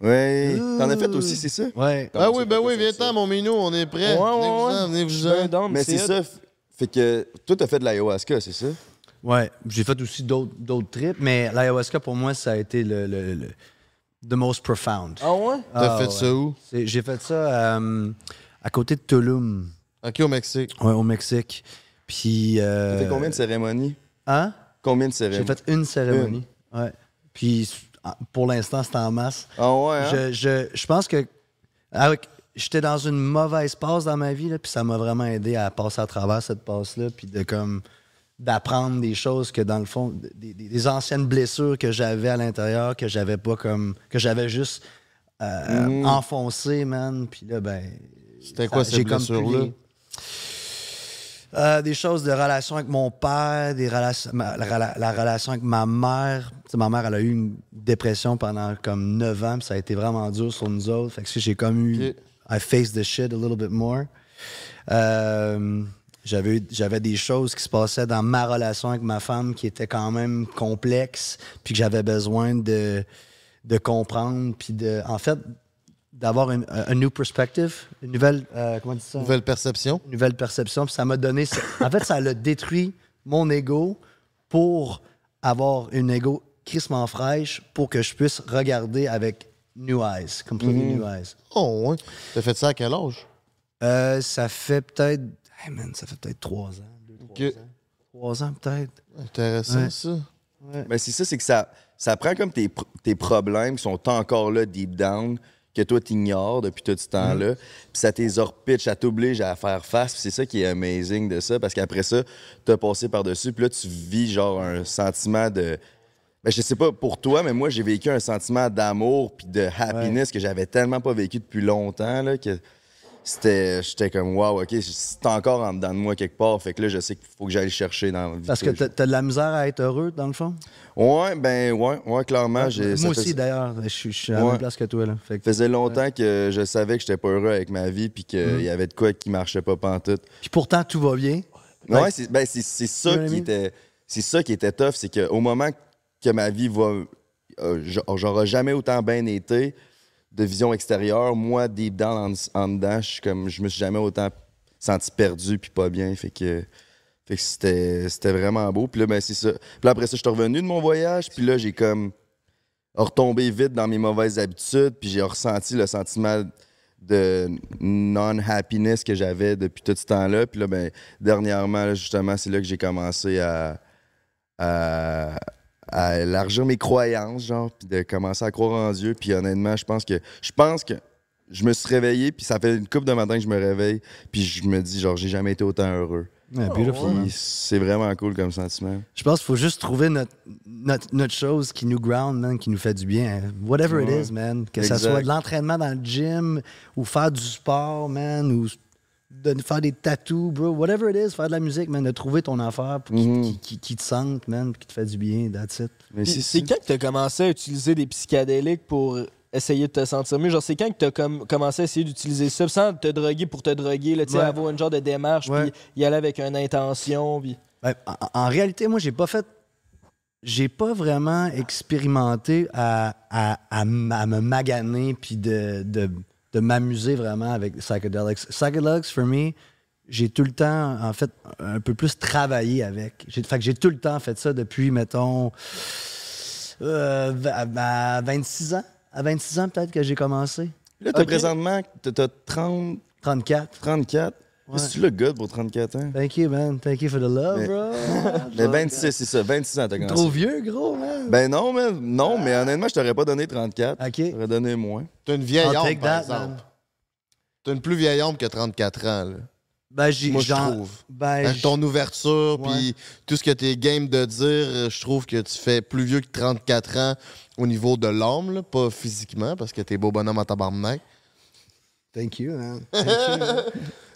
Ouais. T'en as fait aussi, c'est ça? Ouais. Ah oui, ben oui, viens-t'en, mon minou, on est prêt. Ouais, ouais, Venez-vous-en, ouais. venez-vous-en. Mais c'est ça. Fait que toi, t'as fait de l'ayahuasca, c'est ça? Ouais, j'ai fait aussi d'autres d'autres trips, mais l'ayahuasca, pour moi, ça a été le, le, le- the most profound. Ah ouais? T'as Ah, fait ouais. ça où? C'est- J'ai fait ça euh, à côté de Tulum, Ok, au Mexique. ouais, au Mexique. Puis. euh, T'as fait combien de cérémonies? Hein? Combien de J'ai cérémonies? fait une cérémonie. Ouais. Puis pour l'instant, c'est en masse. Ah ouais, hein? Je, je, je pense que avec- j'étais dans une mauvaise passe dans ma vie, là, puis ça m'a vraiment aidé à passer à travers cette passe-là, puis de comme d'apprendre des choses que dans le fond, des, anciennes blessures que j'avais à l'intérieur, que j'avais pas comme. que j'avais juste euh, Mhm. enfoncé, man. Puis là, ben. C'était quoi ces les- Euh, des choses de relation avec mon père, des relations, la, la- la relation avec ma mère. Tu sais, ma mère, elle a eu une dépression pendant comme 9 ans, puis ça a été vraiment dur sur nous autres. Fait que j'ai comme eu. I faced the shit a little bit more. Euh, j'avais, j'avais des choses qui se passaient dans ma relation avec ma femme qui étaient quand même complexes, puis que j'avais besoin de, de comprendre, puis de. En fait, d'avoir une, un new perspective, une nouvelle. euh, comment on dit ça? Nouvelle perception. une nouvelle perception. Puis ça m'a donné. En fait, ça l'a détruit mon ego pour avoir une ego crissement fraîche pour que je puisse regarder avec new eyes, completely Mhm. new eyes. Oh, ouais. T'as fait ça à quel âge? Euh, ça fait peut-être. Hey man, ça fait peut-être trois ans. deux, trois ans. Trois ans peut-être. Intéressant, Ouais. ça. Ouais. Ben, c'est ça, c'est que ça, ça prend comme tes, pr- tes problèmes qui sont encore là, deep down, que toi, t'ignores depuis tout ce temps-là. Puis ça t'exorpitch, ça t'oblige à faire face. Puis c'est ça qui est amazing de ça, parce qu'après ça, t'as passé par-dessus. Puis là, tu vis genre un sentiment de. Ben, je sais pas pour toi, mais moi, j'ai vécu un sentiment d'amour puis de happiness que j'avais tellement pas vécu depuis longtemps, là, que c'était. J'étais comme, wow, OK, c'est encore en dedans de moi quelque part. Fait que là, je sais qu'il faut que j'aille le chercher dans la vie. Parce que t'as, t'as de la misère à être heureux, dans le fond? Ouais, ben ouais, ouais, clairement. Moi fait- aussi, d'ailleurs. Je suis- je suis à la Ouais. même place que toi. Là. Fait que- Ça faisait longtemps que je savais que j'étais pas heureux avec ma vie puis qu'il Mhm. y avait de quoi qui marchait pas pantoute. Puis pourtant, tout va bien. Ouais, c'est ben, c'est- ça qui était c'est ça qui était tough, c'est qu'au moment que ma vie va euh, j'- j'aurai jamais autant bien été de vision extérieure, moi deep down en, en dedans, je comme je me suis jamais autant senti perdu puis pas bien, fait que fait que c'était c'était vraiment beau. Puis là ben c'est ça. Puis après ça, je suis revenu de mon voyage, puis là j'ai comme retombé vite dans mes mauvaises habitudes, puis j'ai ressenti le sentiment de non-happiness que j'avais depuis tout ce temps-là. Puis là, ben, dernièrement, justement, c'est là que j'ai commencé à, à élargir mes croyances, genre, puis de commencer à croire en Dieu. Puis honnêtement, je pense que je pense que je me suis réveillé, puis ça fait une couple de matin que je me réveille, puis je me dis, genre, j'ai jamais été autant heureux. Ouais, c'est vraiment cool comme sentiment. Je pense qu'il faut juste trouver notre, notre, notre chose qui nous ground, man, qui nous fait du bien. Whatever Ouais. it is, man. Que Exact. soit de l'entraînement dans le gym ou faire du sport, man, ou de faire des tattoos, bro. Whatever it is, faire de la musique, man. De trouver ton affaire pour qui, qui, qui- qui te sente, man, puis qui te fait du bien. That's it. Mais C'est quand que tu as commencé à utiliser des psychédéliques pour essayer de te sentir mieux? Genre, c'est quand que tu as commencé à essayer d'utiliser ça sans te droguer pour te droguer, là, tu sais, Ouais. avoir une genre de démarche, puis y aller avec une intention, puis... Ben, en, en réalité, moi, j'ai pas fait. J'ai pas vraiment expérimenté à, à, à me maganer puis de, de, de m'amuser vraiment avec psychedelics. Psychedelics, for me, j'ai tout le temps, en fait, un peu plus travaillé avec. J'ai, fait que j'ai tout le temps fait ça depuis, mettons, euh, à, à 26 ans. À 26 ans, peut-être que j'ai commencé. Là, t'as Ok. présentement, t'as 30... 34. 34? Ouais. C'est-tu le gars pour 34 ans? Thank you, man. Thank you for the love, Mais- bro. Mais 26, c'est ça, 26 ans, t'as commencé. Trop vieux, gros, man. Ben non, mais, non, mais honnêtement, je t'aurais pas donné 34. OK. Je t'aurais donné moins. T'as une vieille take par that, exemple. T'as une plus vieille âme que 34 ans, là. Ben, j'ai, Moi, je trouve. Ben, j- ton ouverture, puis tout ce que t'es game de dire, je trouve que tu fais plus vieux que 34 ans au niveau de l'âme, là, pas physiquement, parce que t'es beau bonhomme à tabarnak. Thank you, man. Thank you, man.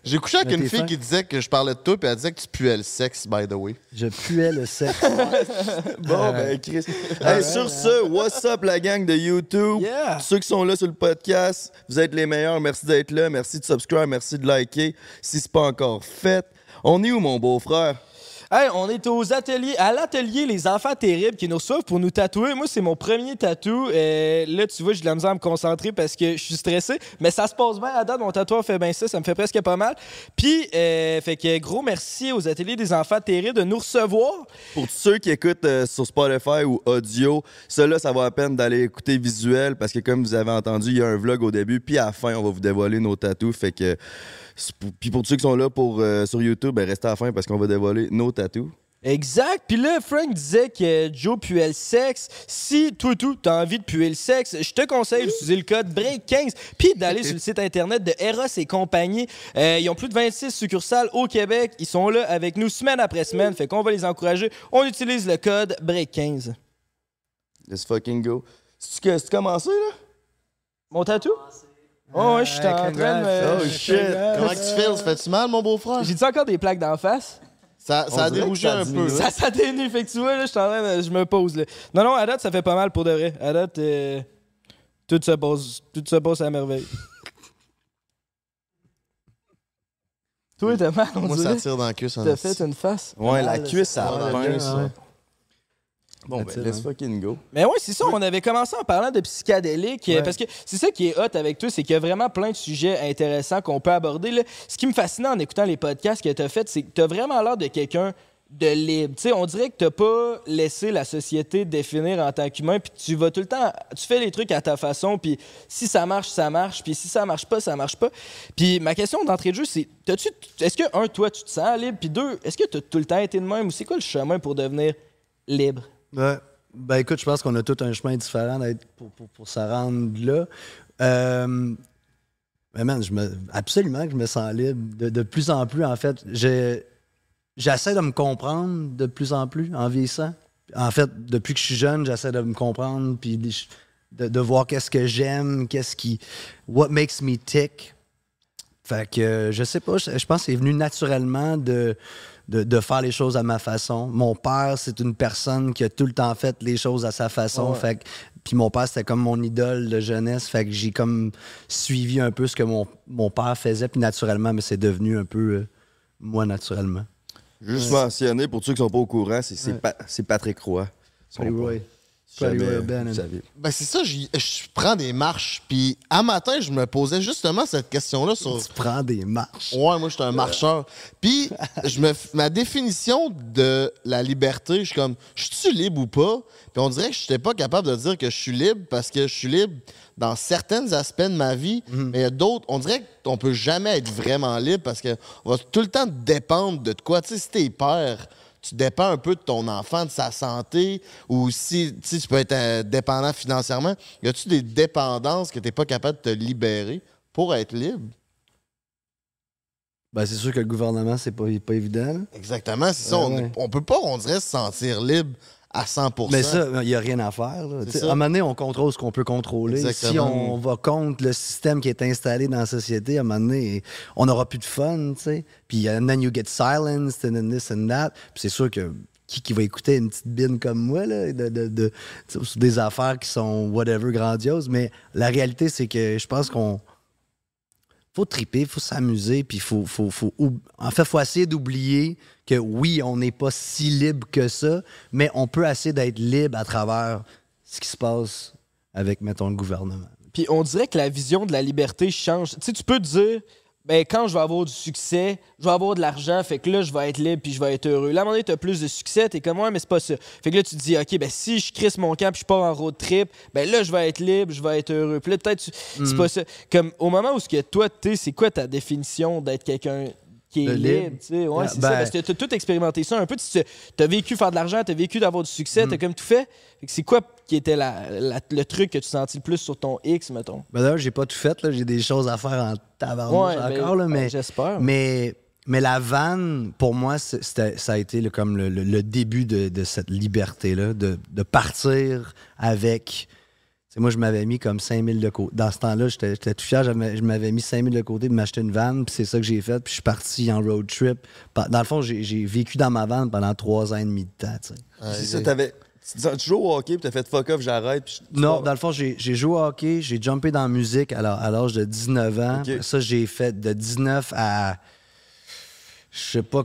J'ai couché avec une fille fin. qui disait que je parlais de toi, puis elle disait que tu puais le sexe, by the way. Je puais le sexe. Bon, ben, Chris. Hey, sur ce, what's up, la gang de YouTube? Yeah. Ceux qui sont là sur le podcast, vous êtes les meilleurs. Merci d'être là. Merci de subscribe. Merci de liker. Si c'est pas encore fait, on est où, mon beau-frère? Hey, on est aux ateliers, à l'atelier Les Enfants Terribles qui nous reçoivent pour nous tatouer. Moi, c'est mon premier tatou. Euh, là, tu vois, j'ai de la misère à me concentrer parce que je suis stressé. Mais ça se passe bien. À date, mon tatouage fait bien ça. Ça me fait presque pas mal. Puis, euh, fait que gros merci aux ateliers des Enfants Terribles de nous recevoir. Pour tous ceux qui écoutent euh, sur Spotify ou audio, cela, ça vaut la peine d'aller écouter visuel parce que comme vous avez entendu, il y a un vlog au début, puis à la fin, on va vous dévoiler nos tatous. Fait que. Puis pour ceux qui sont là pour, euh, sur YouTube, ben, restez à la fin parce qu'on va dévoiler nos tatous. Exact. Puis là, Frank disait que Joe puait le sexe. Si toi, tout, t'as envie de puer le sexe, je te conseille d'utiliser le code BREAK15 puis d'aller sur le site internet de Eros et compagnie. Euh, ils ont plus de 26 succursales au Québec. Ils sont là avec nous semaine après semaine. Fait qu'on va les encourager. On utilise le code BREAK15. Let's fucking go. C'est-tu commencé, là? Mon tatou? Oh, ouais, je suis en train de me... Oh shit! Comment que tu fais? Ça fait-tu mal, mon beau-frère? J'ai-tu encore des plaques d'en face? Ça, ça a ça un peu. Ça, ça dénue. Fait que tu vois, là, je suis en train de- Je me pose, là. Non, non, à date, ça fait pas mal pour de vrai. À date, euh, tout se passe, tout se passe à merveille. Toi, t'as mal, on Moi, dirait. ça tire dans la cuisse. T'as fait une face? Ouais, la Ah, cuisse, ça ouais, pince, ouais, ça. Bon, ben, let's fucking go. Mais ouais, c'est ça, on avait commencé en parlant de psychédélique, Ouais. parce que c'est ça qui est hot avec toi, c'est qu'il y a vraiment plein de sujets intéressants qu'on peut aborder. là. Ce qui me fascinait en écoutant les podcasts que tu as fait, c'est que tu as vraiment l'air de quelqu'un de libre. Tu sais, on dirait que tu pas laissé la société définir en tant qu'humain, puis tu vas tout le temps, tu fais les trucs à ta façon, puis si ça marche, ça marche, puis si ça marche pas, ça marche pas. Puis ma question d'entrée de jeu, c'est, est-ce que, un, toi, tu te sens libre, puis deux, est-ce que tu as tout le temps été de même, ou c'est quoi le chemin pour devenir libre? Ouais. Ben écoute, je pense qu'on a tout un chemin différent pour, pour, pour rendre là. Euh, mais man, je me, absolument que je me sens libre. De, plus en plus, en fait, j'essaie de me comprendre de plus en plus en vieillissant. En fait, depuis que je suis jeune, j'essaie de me comprendre puis de, voir qu'est-ce que j'aime, qu'est-ce qui. What makes me tick. Fait que je sais pas, je, je pense que c'est venu naturellement de, de, de faire les choses à ma façon. Mon père, c'est une personne qui a tout le temps fait les choses à sa façon. Ouais. Fait que- puis mon père, c'était comme mon idole de jeunesse. Fait que j'ai comme suivi un peu ce que mon, mon père faisait. Puis naturellement, mais c'est devenu un peu euh, moi naturellement. Juste mentionner, pour ceux qui sont pas au courant, c'est c'est Ouais. Pa- c'est Patrick Roy. Son jamais, Pretty. Ben c'est ça, je prends des marches, puis à matin, je me posais justement cette question-là sur... Tu prends des marches. Ouais, moi, je suis un marcheur. Puis, je me, ma définition de la liberté, je suis comme, je suis libre ou pas? Puis on dirait que je n'étais pas capable de dire que je suis libre parce que je suis libre dans certains aspects de ma vie, mais il y a d'autres, on dirait qu'on peut jamais être vraiment libre parce qu'on va tout le temps dépendre de quoi. Tu sais, si t'es père, tu dépends un peu de ton enfant, de sa santé, ou si tu peux être euh, dépendant financièrement. Y a-tu des dépendances que tu n'es pas capable de te libérer pour être libre? Ben, c'est sûr que le gouvernement, c'est pas, pas évident. là. Exactement, c'est ça. On, ouais. on peut pas, on dirait, se sentir libre à 100 Mais ça, il n'y a rien à faire. là. À un moment donné, on contrôle ce qu'on peut contrôler. Si on va contre le système qui est installé dans la société, à un moment donné, on n'aura plus de fun. tu sais. Puis and then you get silenced and then this and that. Puis c'est sûr que qui, qui va écouter une petite bine comme moi, là, de, de- de- sur des affaires qui sont whatever grandioses. Mais la réalité, c'est que je pense qu'on faut triper, faut s'amuser, puis faut, faut, faut en fait, faut essayer d'oublier que oui, on n'est pas si libre que ça, mais on peut essayer d'être libre à travers ce qui se passe avec, mettons, le gouvernement. Puis on dirait que la vision de la liberté change. Tu sais, tu peux dire, ben quand je vais avoir du succès, je vais avoir de l'argent, fait que là, je vais être libre puis je vais être heureux. Là, à un moment donné, t'as plus de succès, t'es comme, ouais, mais c'est pas ça. Fait que là, tu te dis, OK, ben si je crisse mon camp puis je pars en road trip, ben là, je vais être libre, je vais être heureux. Puis là, peut-être, tu- c'est Mm. pas ça. Comme au moment où ce que toi, t'es, c'est quoi ta définition d'être quelqu'un qui est libre, tu sais? Ouais, Ah, c'est ben- ça. Parce que t'as tout expérimenté ça un peu. Tu as vécu faire de l'argent, t'as vécu d'avoir du succès, Mm. t'as comme tout fait. C'est quoi qui était la- la- le truc que tu sentis le plus sur ton X, mettons? Ben d'ailleurs, j'ai pas tout fait, là. J'ai des choses à faire en tabarnouche Ouais, mais- encore, là, mais... ben, j'espère. Mais, mais la vanne, pour moi, ça a été là, comme le, le- le début de, de cette liberté-là, de, de partir avec... Moi, je m'avais mis comme 5000 de côté. Dans ce temps-là, j'étais tout fier. Je m'avais mis 5000 de côté de m'acheter une vanne, puis c'est ça que j'ai fait. Puis je suis parti en road trip. Dans le fond, j'ai vécu dans ma vanne pendant trois ans et demi de temps, tu sais. C'est ça, t'avais. Tu joues au hockey, puis t'as fait fuck off, j'arrête. puis je- Non, dans le fond, j'ai joué au hockey, j'ai jumpé dans la musique à l'âge de 19 ans. Ça, j'ai fait de 19 à, je sais pas,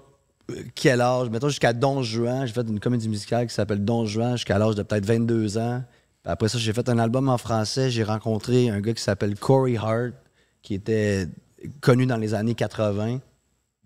quel âge. Mettons jusqu'à Don Juan. J'ai fait une comédie musicale qui s'appelle Don Juan jusqu'à l'âge de peut-être 22 ans. Après ça, j'ai fait un album en français. J'ai rencontré un gars qui s'appelle Corey Hart, qui était connu dans les années 80.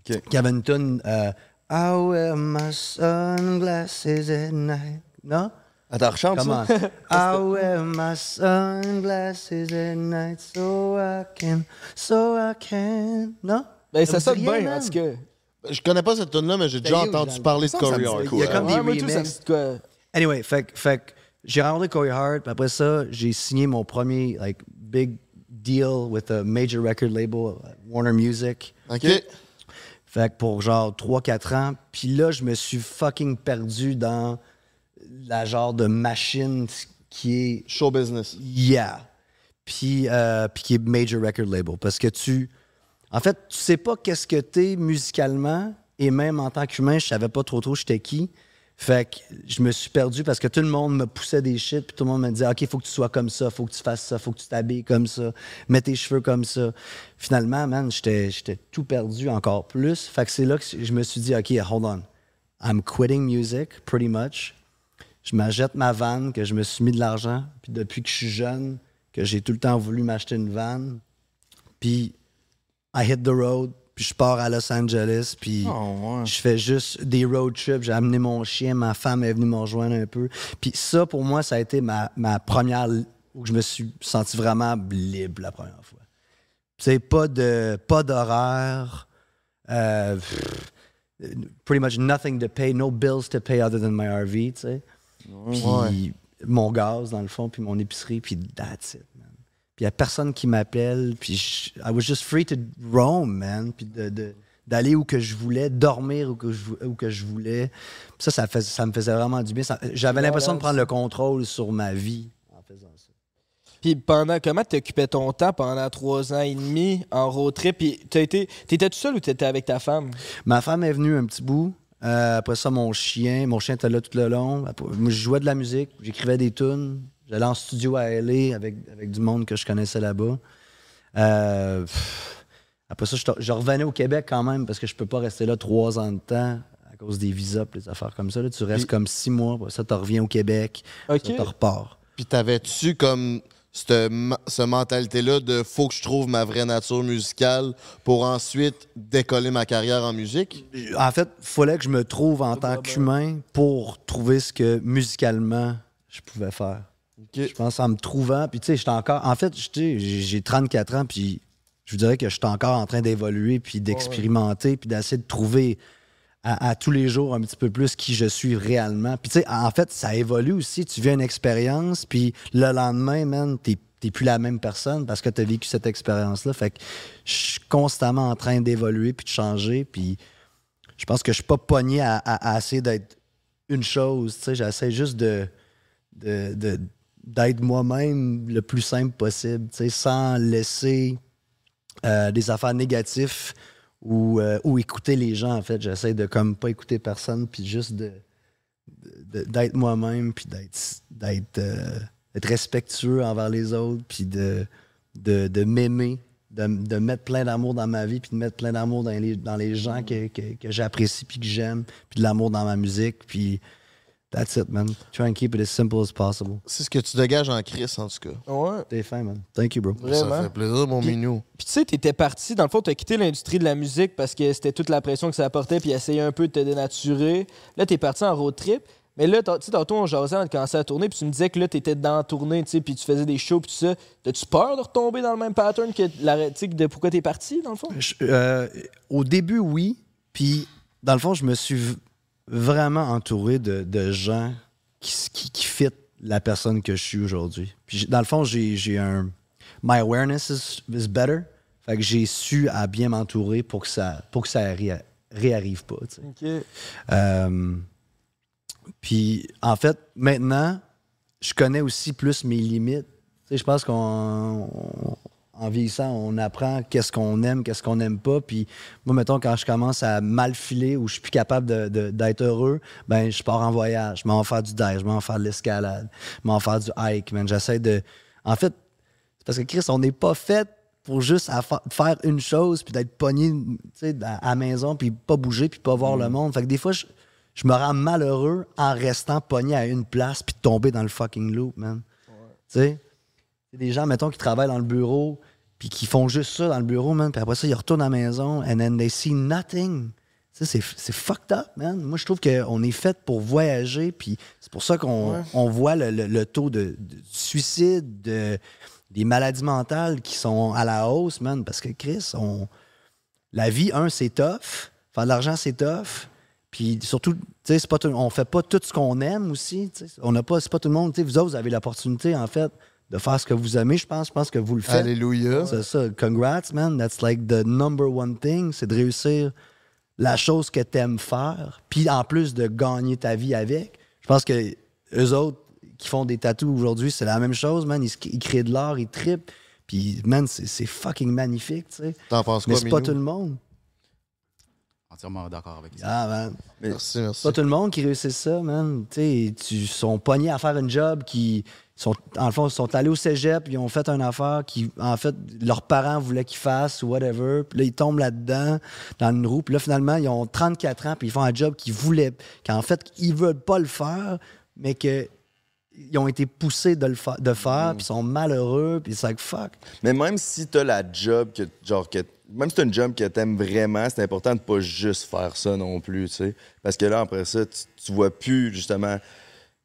Qui avait une tune euh, I wear my sunglasses at night. Non? Attends, rechante Comment? ça? I wear my sunglasses at night so I can, so I can. Non? Ben, ça sonne bien, en man. tout cas. Je connais pas cette tune là mais j'ai déjà entendu parler de Corey Hart. Il y a comme des Ouais, moi, tout, ça me remixes. dit quoi? Anyway, fait, que- fait que j'ai rencontré Corey Hart, puis après ça, j'ai signé mon premier like big deal with a major record label, Warner Music. OK. Fait que pour genre 3-4 ans, puis là, je me suis fucking perdu dans la genre de machine qui est show business. Yeah. Puis euh, puis qui est major record label parce que tu en fait, tu sais pas qu'est-ce que t'es musicalement et même en tant qu'humain, je savais pas trop trop j'étais qui. Fait que je me suis perdu parce que tout le monde me poussait des shit, puis tout le monde me disait OK, faut que tu sois comme ça, faut que tu fasses ça, faut que tu t'habilles comme ça, mets tes cheveux comme ça. Finalement, man, j'étais tout perdu encore plus. Fait que c'est là que je me suis dit OK, hold on. I'm quitting music pretty much. Je m'achète ma vanne, que je me suis mis de l'argent, puis depuis que je suis jeune, que j'ai tout le temps voulu m'acheter une vanne, puis I hit the road, puis je pars à Los Angeles, puis je fais juste des road trips. J'ai amené mon chien, ma femme est venue me rejoindre un peu. Puis ça, pour moi, ça a été ma, ma première où je me suis senti vraiment libre la première fois. C'est pas de pas d'horaire, euh, pretty much nothing to pay, no bills to pay other than my RV, tu sais. Puis Ouais. mon gaz, dans le fond, puis mon épicerie, puis that's it. Puis il y a personne qui m'appelle, puis je- I was just free to roam, man, puis de, de- d'aller où que je voulais, dormir où que je, où que je voulais. Puis ça, ça, fais- ça me faisait vraiment du bien. J'avais l'impression de prendre le contrôle sur ma vie en faisant ça. Puis pendant, comment t'occupais ton temps pendant trois ans et demi en road trip? Puis t'étais tout seul ou t'étais avec ta femme? Ma femme est venue un petit bout. Euh, après ça, mon chien. Mon chien était là tout le long. Moi, je jouais de la musique, j'écrivais des tunes. J'allais en studio à LA avec, avec du monde que je connaissais là-bas. Euh, après ça, je, je revenais au Québec quand même parce que je peux pas rester là trois ans de temps à cause des visas et des affaires comme ça. là. Tu restes comme six mois. Ça, tu reviens au Québec. OK. Ça, tu repars. Puis t'avais-tu comme cette, ma- ce mentalité-là de faut que je trouve ma vraie nature musicale pour ensuite décoller ma carrière en musique? En fait, il fallait que je me trouve en tant qu'humain pour trouver ce que musicalement je pouvais faire. Je pense en me trouvant. Puis tu sais, j'étais encore. En fait, j'ai j'ai 34 ans, puis je vous dirais que je suis encore en train d'évoluer, puis d'expérimenter, puis d'essayer de trouver à, à tous les jours un petit peu plus qui je suis réellement. Puis tu sais, en fait, ça évolue aussi. Tu vis une expérience, puis le lendemain, man, t'es t'es plus la même personne parce que tu as vécu cette expérience-là. Fait que je suis constamment en train d'évoluer puis de changer. Puis je pense que je suis pas pogné à, à- à essayer d'être une chose. tu sais. J'essaie juste de, de- de- d'être moi-même le plus simple possible, sans laisser euh, des affaires négatives ou, euh, ou écouter les gens, en fait. J'essaie de comme pas écouter personne, puis juste de, d'être moi-même, puis d'être, d'être, euh, respectueux envers les autres, puis de, de, m'aimer, de, mettre plein d'amour dans ma vie, puis de mettre plein d'amour dans les, dans les gens que j'apprécie, puis que j'aime, puis de l'amour dans ma musique, puis that's it, man. Try and keep it as simple as possible. C'est ce que tu dégages en Chris, en tout cas. Ouais. T'es fin, man. Thank you, bro. Vraiment. Ça fait plaisir, mon Puis- minou. Puis tu sais, t'étais parti, dans le fond, t'as quitté l'industrie de la musique parce que c'était toute la pression que ça apportait, puis essayer un peu de te dénaturer. Là, t'es parti en road trip. Mais là, t'as- tu sais, tantôt, on jasait avant de commencer à tourner, puis tu me disais que là, t'étais dans la tournée, tu sais, puis tu faisais des shows, puis tout ça. T'as-tu peur de retomber dans le même pattern que la, de pourquoi t'es parti, dans le fond? Je- euh, au début, oui. Puis, dans le fond, je me suis vraiment entouré de, de gens qui, qui, qui fit la personne que je suis aujourd'hui. Puis, dans le fond, j'ai un. My awareness is, is better. Fait que j'ai su à bien m'entourer pour que ça, pour que ça ré- réarrive pas. tu sais. OK. Euh, puis, en fait, maintenant, je connais aussi plus mes limites. Je pense qu'en en vieillissant, on apprend qu'est-ce qu'on aime, qu'est-ce qu'on n'aime pas. Puis, moi, mettons, quand je commence à mal filer ou je suis plus capable de- de- d'être heureux, ben je pars en voyage. Je m'en vais faire du dive, je m'en vais faire de l'escalade, je m'en vais faire du hike, man. J'essaie de. En fait, c'est parce que Chris, on n'est pas fait pour juste à fa- faire une chose, puis d'être pogné à la maison, puis pas bouger, puis pas voir le monde. Fait que des fois, je, je me rends malheureux en restant pogné à une place, puis tomber dans le fucking loop, man. Tu sais? Des gens, mettons, qui travaillent dans le bureau, puis qui font juste ça dans le bureau, man, puis après ça, ils retournent à la maison, and then they see nothing. C'est c'est fucked up, man. Moi, je trouve qu'on est fait pour voyager, puis c'est pour ça qu'on Ouais. on voit le, le- le taux de, de suicide, de- des maladies mentales qui sont à la hausse, man, parce que Chris, on, la vie, un, c'est tough. Faire de l'argent, c'est tough. Puis surtout, tu sais, c'est pas tout- on fait pas tout ce qu'on aime aussi. tu sais. On n'a pas, c'est pas tout le monde. tu sais, Vous autres, vous avez l'opportunité, en fait, de faire ce que vous aimez, je pense. Je pense que vous le faites. Alléluia. C'est ça. Congrats, man. That's like the number one thing. C'est de réussir la chose que tu aimes faire. Puis en plus de gagner ta vie avec. Je pense que eux autres qui font des tatous aujourd'hui, c'est la même chose, man. Ils, ils créent de l'art, ils trippent. Puis, man, c'est fucking magnifique, tu sais. T'en penses Mais quoi, c'est pas tout le monde. Entièrement d'accord avec ça. Ah, man. Merci, merci. C'est pas tout le monde qui réussit ça, man. Tu sais, tu sont pognés à faire un job qui sont, en fond, ils sont allés au cégep, ils ont fait une affaire qui, en fait, leurs parents voulaient qu'ils fassent ou whatever. Puis là, ils tombent là-dedans, dans une roue. Puis là, finalement, ils ont 34 ans, puis ils font un job qu'ils voulaient, qu'en fait, ils veulent pas le faire, mais que ils ont été poussés de le fa- de faire, puis ils sont malheureux, puis c'est like fuck. Mais même si t'as la job que, genre, que, même si t'as une job que t'aimes vraiment, c'est important de pas juste faire ça non plus, tu sais. Parce que là, après ça, tu, tu vois plus, justement,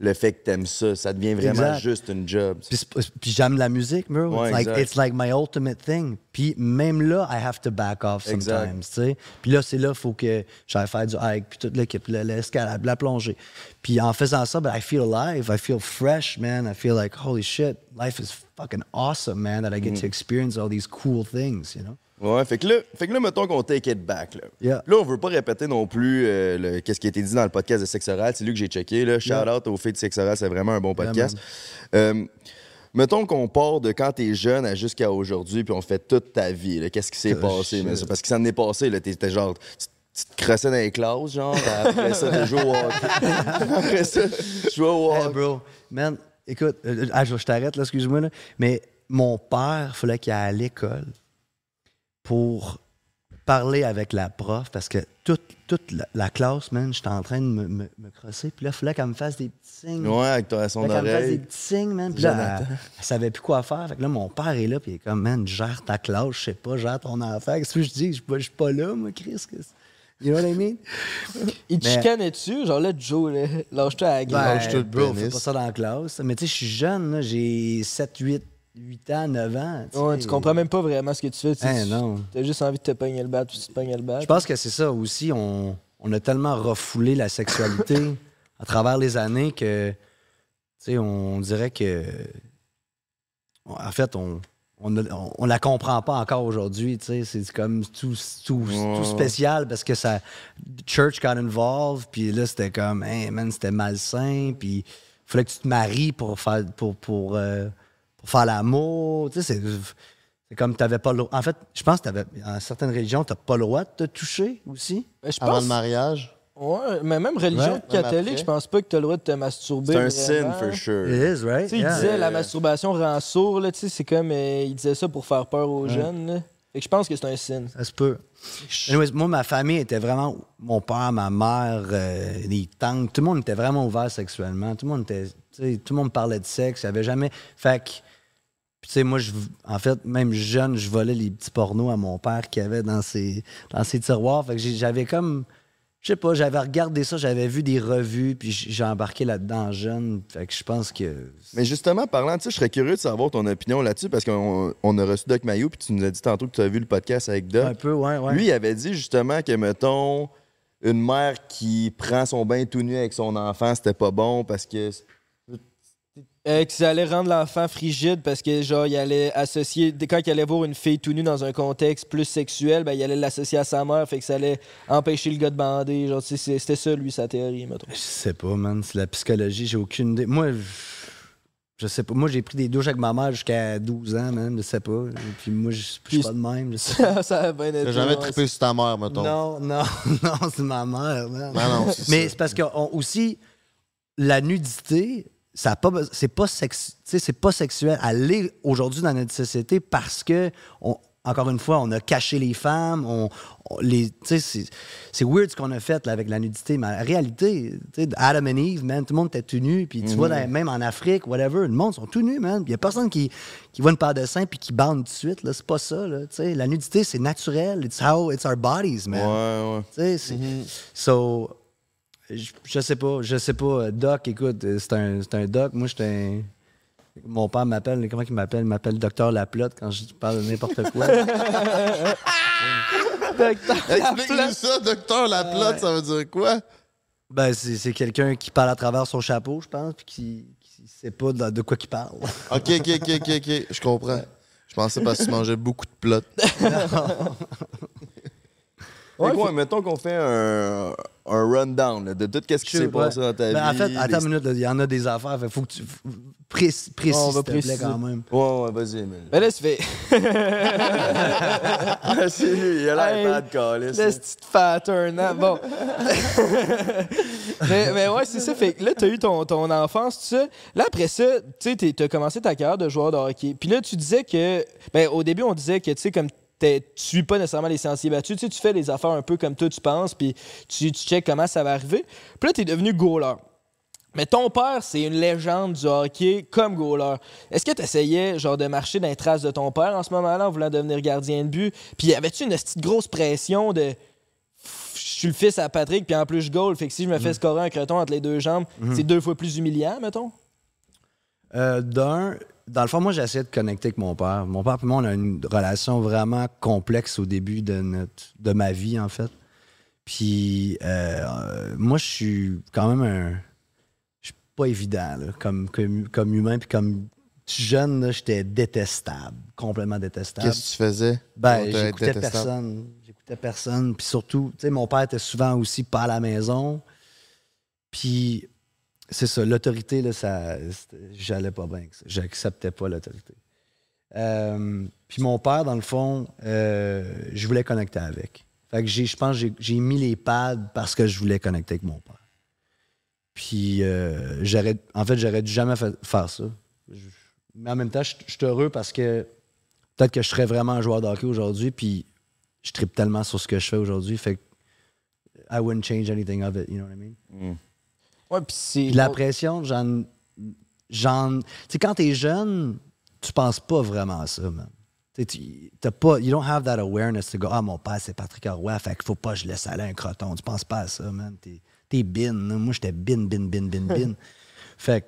le fait que t'aimes ça. Ça devient vraiment Exact. juste une job. Puis, puis j'aime la musique, bro. Ouais, it's, like, exact. it's like my ultimate thing. Puis même là, I have to back off sometimes, tu sais. Puis là, c'est là, il faut que j'aille faire du hike, puis toute l'équipe, le- l'escalade, la plongée. Puis en faisant ça, ben, I feel alive, I feel fresh, man. I feel like, holy shit, life is fucking awesome, man, that I get Mm. to experience all these cool things, you know? Ouais, fait que là, fait que là mettons qu'on take it back. Là. Yeah. là, on veut pas répéter non plus euh, le- qu'est-ce qui a été dit dans le podcast de Sexe Oral. C'est lui que j'ai checké. Là. Shout Yeah. out aux filles de Sexe Oral, c'est vraiment un bon Yeah, podcast. Euh, mettons qu'on part de quand t'es jeune à jusqu'à aujourd'hui, puis on fait toute ta vie. Qu'est-ce qui s'est Oh, passé? mais parce que ça en est passé. T'étais genre. Tu tu te crossais dans les classes, genre. Après ça, t'as joué au hockey. Après ça, tu jouais au Hey, hockey. bro, man, écoute, euh, ah, je je t'arrête, là, excuse-moi, là, mais mon père, il fallait qu'il aille à l'école pour parler avec la prof parce que toute, toute la, la classe, man, j'étais en train de me, me, me crosser. Puis là, il fallait qu'elle me fasse des petits signes. Ouais, avec ton- son Fallait qu'elle me fasse oreille. des petits signes, man. Puis là, elle, elle savait plus quoi faire. Fait que là, mon père est là, puis il est comme, man, gère ta classe, je sais pas, gère ton enfant. Qu'est-ce que je dis? Je suis pas- je suis pas là, moi, Chris. You know what I mean? Il te chicanait-tu? Genre là, Joe, là, lâche-toi à la gueule. Ben, bro, fais pas ça dans la classe. Mais tu sais, je suis jeune, j'ai 7, 8, 8 ans, 9 ans. tu Ouais, tu comprends même pas vraiment ce que tu fais. tu non. T'as juste envie de te pogner le bat, puis tu te pognes le bat. Je pense que c'est ça aussi. On, on a tellement refoulé la sexualité à travers les années que, tu sais, on dirait que. En fait, on. On, a- on- on la comprend pas encore aujourd'hui, tu sais. C'est comme tout, tout, tout spécial parce que ça. Church got involved, puis là, c'était comme, hey, man, c'était malsain, puis il fallait que tu te maries pour faire, pour, pour, euh, pour faire l'amour. Tu sais, c'est. C'est comme tu pas le droit. En fait, je pense que t'avais, dans certaines religions, tu pas le droit de te toucher aussi. Mais je Avant pense- le mariage. Ouais, mais même religion Ouais. catholique, Même je pense pas que t'as le droit de te masturber. C'est un sin, for sure. It is, right? Tu sais, il Yeah. disait la masturbation rend sourd, là, tu sais, c'est comme. euh, il disait ça pour faire peur aux Ouais. jeunes, là. Fait que je pense que c'est un sin. Ça se peut. Anyways, moi, ma famille était vraiment. Mon père, ma mère, euh, les tantes, tout le monde était vraiment ouvert sexuellement. Tout le monde était. tu sais, Tout le monde parlait de sexe. Il y avait jamais. Fait que. Puis, tu sais, moi, je, en fait, même jeune, je volais les petits pornos à mon père qu'il avait dans ses, dans ses tiroirs. Fait que j'avais comme. Je sais pas, j'avais regardé ça, j'avais vu des revues, puis j'ai embarqué là-dedans jeune. Fait que je pense que. Mais justement, parlant de ça, je serais curieux de savoir ton opinion là-dessus parce qu'on on a reçu Doc Mayou, puis tu nous as dit tantôt que tu as vu le podcast avec Doc. Un peu, ouais, ouais. Lui, il avait dit justement que, mettons, une mère qui prend son bain tout nu avec son enfant, c'était pas bon parce que. Euh, qu'ils allaient rendre l'enfant frigide parce que, genre, il allait associer. dès- Quand il allait voir une fille tout nue dans un contexte plus sexuel, ben, il allait l'associer à sa mère, fait que ça allait empêcher le gars de bander. Genre, c'était ça, lui, sa théorie, mettons. Je sais pas, man. C'est la psychologie, j'ai aucune idée. Moi, je, je sais pas. Moi, j'ai pris des douches avec ma mère jusqu'à 12 ans, man. Je sais pas. Et puis moi, je je suis pas de même. Je sais pas. ça a bien été. T'as jamais trippé sur ta mère, mettons. Non, non, non, c'est ma mère, man. Ben non, c'est Mais ça. c'est parce que on- aussi, la nudité, ça pas, c'est pas, sex- c'est pas sexuel. L'est aujourd'hui dans notre société parce que on, encore une fois, on a caché les femmes. On, on- les, c'est, weird ce qu'on a fait là, avec la nudité, mais en réalité, Adam and Eve, man, tout le monde était tout nu. Puis tu Mhm. vois, dans- même en Afrique, whatever, le monde sont tout nus, man. Il y a personne qui, qui voit une paire de seins puis qui bande tout de suite. Là. C'est pas ça. Là, la nudité, c'est naturel. It's how it's our bodies, man. Ouais, ouais. C'est- So, je, je sais pas, je sais pas. Doc, écoute, euh, c'est un, c'est un doc. Moi, j'étais un. Mon père m'appelle, comment il m'appelle? Il m'appelle Docteur Laplotte quand je parle de n'importe quoi. Explique-nous ça, docteur Laplotte, ça veut dire quoi? ben, c'est, quelqu'un qui parle à travers son chapeau, je pense, puis qui, qui sait pas de, de quoi il parle. Ok, ok, ok, ok, ok, je comprends. Je pensais parce que tu mangeais beaucoup de plots. Fait quoi, mettons qu'on fait un, un rundown là, de tout ce qui s'est ouais. passé dans ta Ben, vie. En fait, attends une minute, là, il y en a des affaires. Fait, faut que tu précis, précis On va s'il te plaît, préciser. quand même. Ouais, ouais, vas-y, Emile. Ben là, ça fait. c'est lui, il a l'air de calice. Laisse petite pattern, hein? Bon. mais, mais ouais, c'est ça. Fait que là, t'as eu ton, ton enfance, tout ça. Là, après ça, tu sais, t'as commencé ta carrière de joueur de hockey. Puis là, tu disais que. Ben, au début, on disait que, tu sais, comme tu suis pas nécessairement les sentiers battus, tu sais, tu fais les affaires un peu comme toi, tu penses, puis tu, tu checkes comment ça va arriver. Puis là, t'es devenu goaler. Mais ton père, c'est une légende du hockey comme goaler. Est-ce que tu essayais genre de marcher dans les traces de ton père en ce moment-là en voulant devenir gardien de but? Puis avais-tu une petite grosse pression de je suis le fils à Patrick puis en plus je goal, fait que si je me fais scorer un creton entre les deux jambes, Mhm. c'est deux fois plus humiliant, mettons? Euh, D'un, dans le fond, moi, j'essaie de connecter avec mon père. Mon père et moi, on a une relation vraiment complexe au début de, notre, de ma vie, en fait. Puis, euh, moi, je suis quand même un. Je suis pas évident, là, comme, comme, comme humain. Puis, comme jeune, là, j'étais détestable, complètement détestable. Qu'est-ce que tu faisais? Ben, j'écoutais personne. J'écoutais personne. Puis surtout, tu sais, mon père était souvent aussi pas à la maison. Puis, c'est ça, l'autorité, là, ça. J'allais pas bien. J'acceptais pas l'autorité. Euh, puis mon père, dans le fond, euh, je voulais connecter avec. Fait que je pense que j'ai- mis les pads parce que je voulais connecter avec mon père. Puis, euh, en fait, j'aurais dû jamais fa- faire ça. Mais en même temps, je suis heureux parce que peut-être que je serais vraiment un joueur de hockey aujourd'hui, puis je tripe tellement sur ce que je fais aujourd'hui, fait que I wouldn't change anything of it, you know what I mean? Ouais, puis la pression, j'en. tu sais, quand t'es jeune, tu penses pas vraiment à ça, man. Tu t'as pas, you don't have that awareness to go, ah, mon père, c'est Patrick Roy, fait qu'il faut pas que je laisse aller un croton. Tu penses pas à ça, man. T'es, t'es bin. Moi, j'étais bin, bin, bin, bin, bin. fait que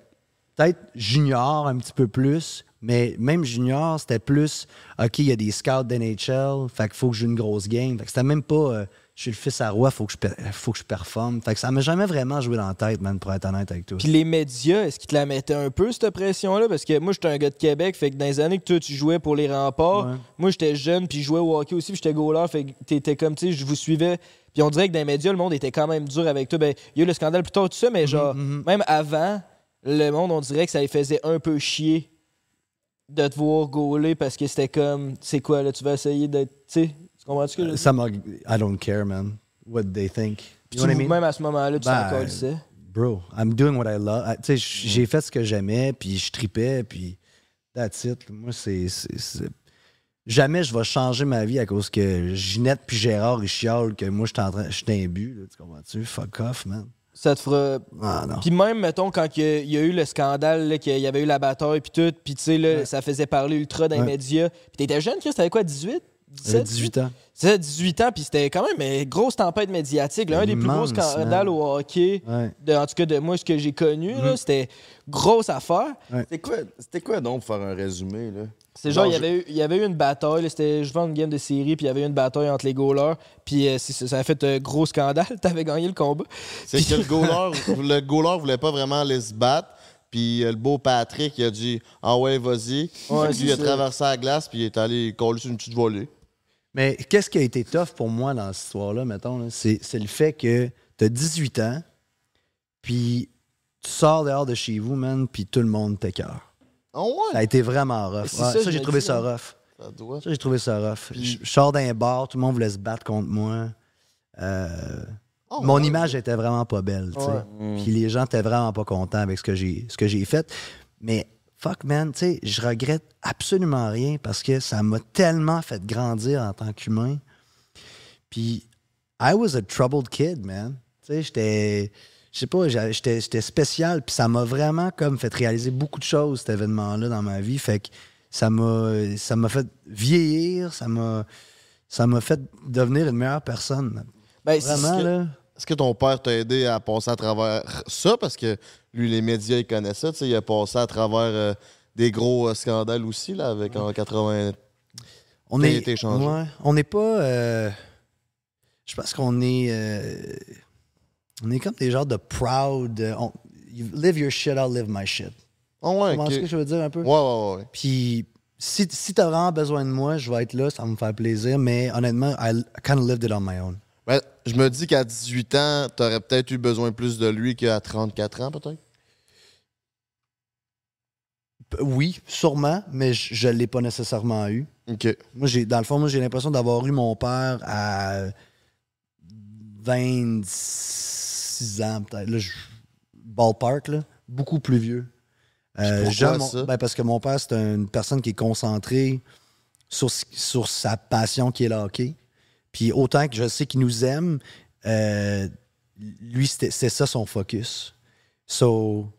peut-être junior un petit peu plus, mais même junior, c'était plus, OK, il y a des scouts d'NHL, fait qu'il faut que j'ai une grosse game. Fait que c'était même pas, euh, je suis le fils à roi, faut que je, faut que je performe. Fait que ça m'a jamais vraiment joué dans la tête, man, pour être honnête avec toi. Puis les médias, est-ce qu'ils te la mettaient un peu, cette pression-là? Parce que moi, j'étais un gars de Québec, fait que dans les années que toi, tu jouais pour les remparts, Ouais. moi, j'étais jeune, puis je jouais au hockey aussi, puis j'étais goaler, fait que t'étais comme, tu sais, je vous suivais. Puis on dirait que dans les médias, le monde était quand même dur avec toi. Ben, il y a eu le scandale plus tard, tout ça, mais genre, même avant, le monde, on dirait que ça les faisait un peu chier de te voir gauler parce que c'était comme, c'est quoi, là, tu vas essayer d'être, tu sais, tu comprends-tu ce que je veux dire? Ça m'a. I don't care, man. What they think. Puis You know what I tu- mean? même à ce moment-là, tu Ben, t'en colissais. Bro, I'm doing what I love. Ah, Tu sais, j- j'ai fait ce que j'aimais, puis je tripais, puis that's it. Moi, c'est. c'est- c'est- Jamais je vais changer ma vie à cause que Ginette puis Gérard ils chiolent que moi, je suis en train. Je suis un but, là, tu comprends-tu? Fuck off, man. Ça te fera. Ah, non. Puis même, mettons, quand il y, a- il y a eu le scandale, là, qu'il y avait eu la bataille, puis tout, puis tu sais, là, ça faisait parler ultra dans les Ouais. médias. Puis t'étais jeune, Chris, t'avais quoi, 18? J'avais 17? 18 ans. C'est ça, 18 ans, puis c'était quand même une grosse tempête médiatique. là, un des plus gros scandales man. au hockey, Ouais. de, en tout cas de moi, ce que j'ai connu, là, Mhm. c'était grosse affaire. C'était quoi, c'était quoi donc pour faire un résumé, là? C'est genre, il y, je- avait eu, il y avait eu une bataille, c'était, je vends une game de série, puis il y avait eu une bataille entre les goalers, puis euh, ça, a fait un gros scandale, t'avais gagné le combat. C'est que le goaler, le goaler voulait pas vraiment aller se battre. Puis euh, le beau Patrick, il a dit Ah ouais, vas-y. Ouais, il a traversé la glace, puis il est allé coller sur une petite volée. Mais qu'est-ce qui a été tough pour moi dans cette histoire-là, mettons, là, c'est, c'est le fait que tu as 18 ans, puis tu sors dehors de chez vous, man, puis tout le monde t'écœure. Ah ouais? Ça a été vraiment rough. Ouais, ça, j'ai trouvé ça hein. rough. Ça doit. Ça, j'ai trouvé ça rough. Je, je sors d'un bar, tout le monde voulait se battre contre moi. Euh, Oh, mon ouais? image était vraiment pas belle, tu sais. Ouais. Mm. Puis les gens étaient vraiment pas contents avec ce que j'ai ce que j'ai fait. Mais fuck, man, tu sais, je regrette absolument rien parce que ça m'a tellement fait grandir en tant qu'humain. Puis, I was a troubled kid, man. Tu sais, j'étais. Je sais pas, j'étais j'étais spécial, puis ça m'a vraiment comme fait réaliser beaucoup de choses, cet événement-là, dans ma vie. Fait que ça m'a ça m'a fait vieillir, ça m'a ça m'a fait devenir une meilleure personne. Ben, c'est vraiment, ce que- là. Est-ce que ton père t'a aidé à passer à travers ça? Parce que lui, les médias, il connaît ça. Il a passé à travers euh, des gros euh, scandales aussi, là, avec en 80. On est, été changé. ouais, on n'est pas. euh, je pense qu'on est. on est comme des genres de proud. on- you live your shit, I'll live my shit. Oh, ouais, ce que je veux dire un peu? Ouais, ouais, ouais. Puis si, si t'as vraiment besoin de moi, je vais être là, ça va me faire plaisir. Mais honnêtement, I kind of lived it on my own. Ben, je me dis qu'à 18 ans, t'aurais peut-être eu besoin plus de lui qu'à 34 ans, peut-être. Oui, sûrement, mais je, je l'ai pas nécessairement eu. OK. Moi, j'ai, dans le fond, moi, j'ai l'impression d'avoir eu mon père à 26 ans, peut-être. Là, je- ballpark, là, beaucoup plus vieux. Euh, Pourquoi jeune, mon- ça? ben, parce que mon père, c'est une personne qui est concentrée sur, sur sa passion qui est le hockey. Puis autant que je sais qu'il nous aime, euh, lui, c'était c'était ça son focus. So,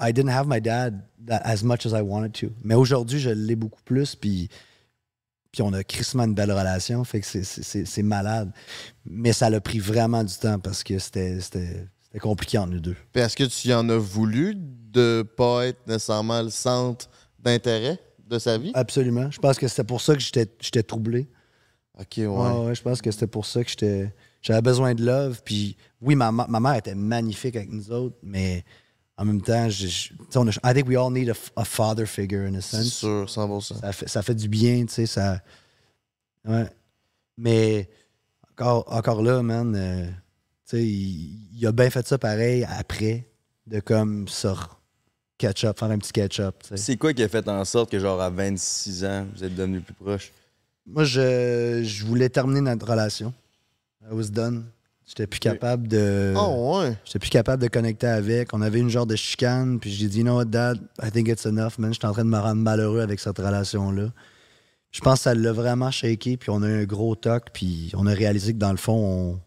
I didn't have my dad that- as much as I wanted to. Mais aujourd'hui, je l'ai beaucoup plus, puis, puis on a crissement une belle relation, fait que c'est- c'est c'est- c'est malade. Mais ça l'a pris vraiment du temps parce que c'était compliqué entre nous deux. Puis est-ce que tu y en as voulu de pas être nécessairement le centre d'intérêt de sa vie? Absolument. Je pense que c'était pour ça que j'étais j'étais troublé. OK, ouais. Ouais, ouais, je pense que c'était pour ça que j'étais j'avais besoin de love. Puis oui, ma, ma mère était magnifique avec nous autres, mais en même temps, je, je- on a- I think we all need a, father figure in a C'est sense. sûr, 100%. Ça fait, ça fait du bien, tu sais, ça... Ouais. Mais encore, encore là, man, euh, tu sais, il, il a bien fait ça pareil après, de comme se re- catch-up, faire un petit catch-up. C'est quoi qui a fait en sorte que, genre, à 26 ans, vous êtes devenus plus proches? Moi, je, je voulais terminer notre relation. I was done. J'étais plus capable de. Oh, ouais. J'étais plus capable de connecter avec. On avait une genre de chicane, puis j'ai dit, no, dad, I think it's enough, man. J'étais en train de me rendre malheureux avec cette relation-là. Je pense que ça l'a vraiment shaké, puis on a eu un gros toc, puis on a réalisé que dans le fond,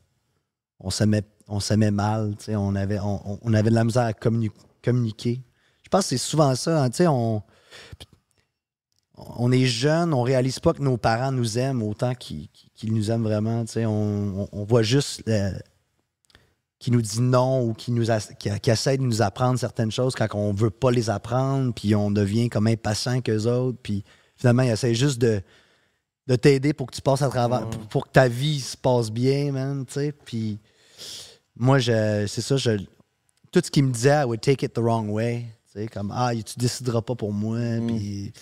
on, on s'aimait on s'aimait mal. On avait, on, on- avait de la misère à communi- communiquer. Je pense que c'est souvent ça. hein, tu sais, on, on est jeune, on réalise pas que nos parents nous aiment autant qu'ils nous aiment vraiment. On, on- on voit juste euh, qui nous dit non ou qui nous as- qui, qui essaie de nous apprendre certaines choses quand on veut pas les apprendre, puis on devient comme impatient qu'eux autres, puis finalement, ils essaient juste de, de t'aider pour que tu passes à travers, pour, pour que ta vie se passe bien, man, tu sais, puis moi, je, c'est ça, je, tout ce qu'ils me disait, I would take it the wrong way, tu sais, comme, ah, tu décideras pas pour moi, puis...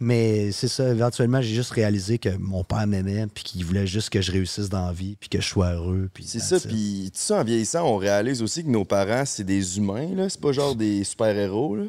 Mais c'est ça, éventuellement, j'ai juste réalisé que mon père m'aimait, puis qu'il voulait juste que je réussisse dans la vie, puis que je sois heureux. C'est ça, puis tout ça, en vieillissant, on réalise aussi que nos parents, c'est des humains, là. C'est pas genre des super-héros, là.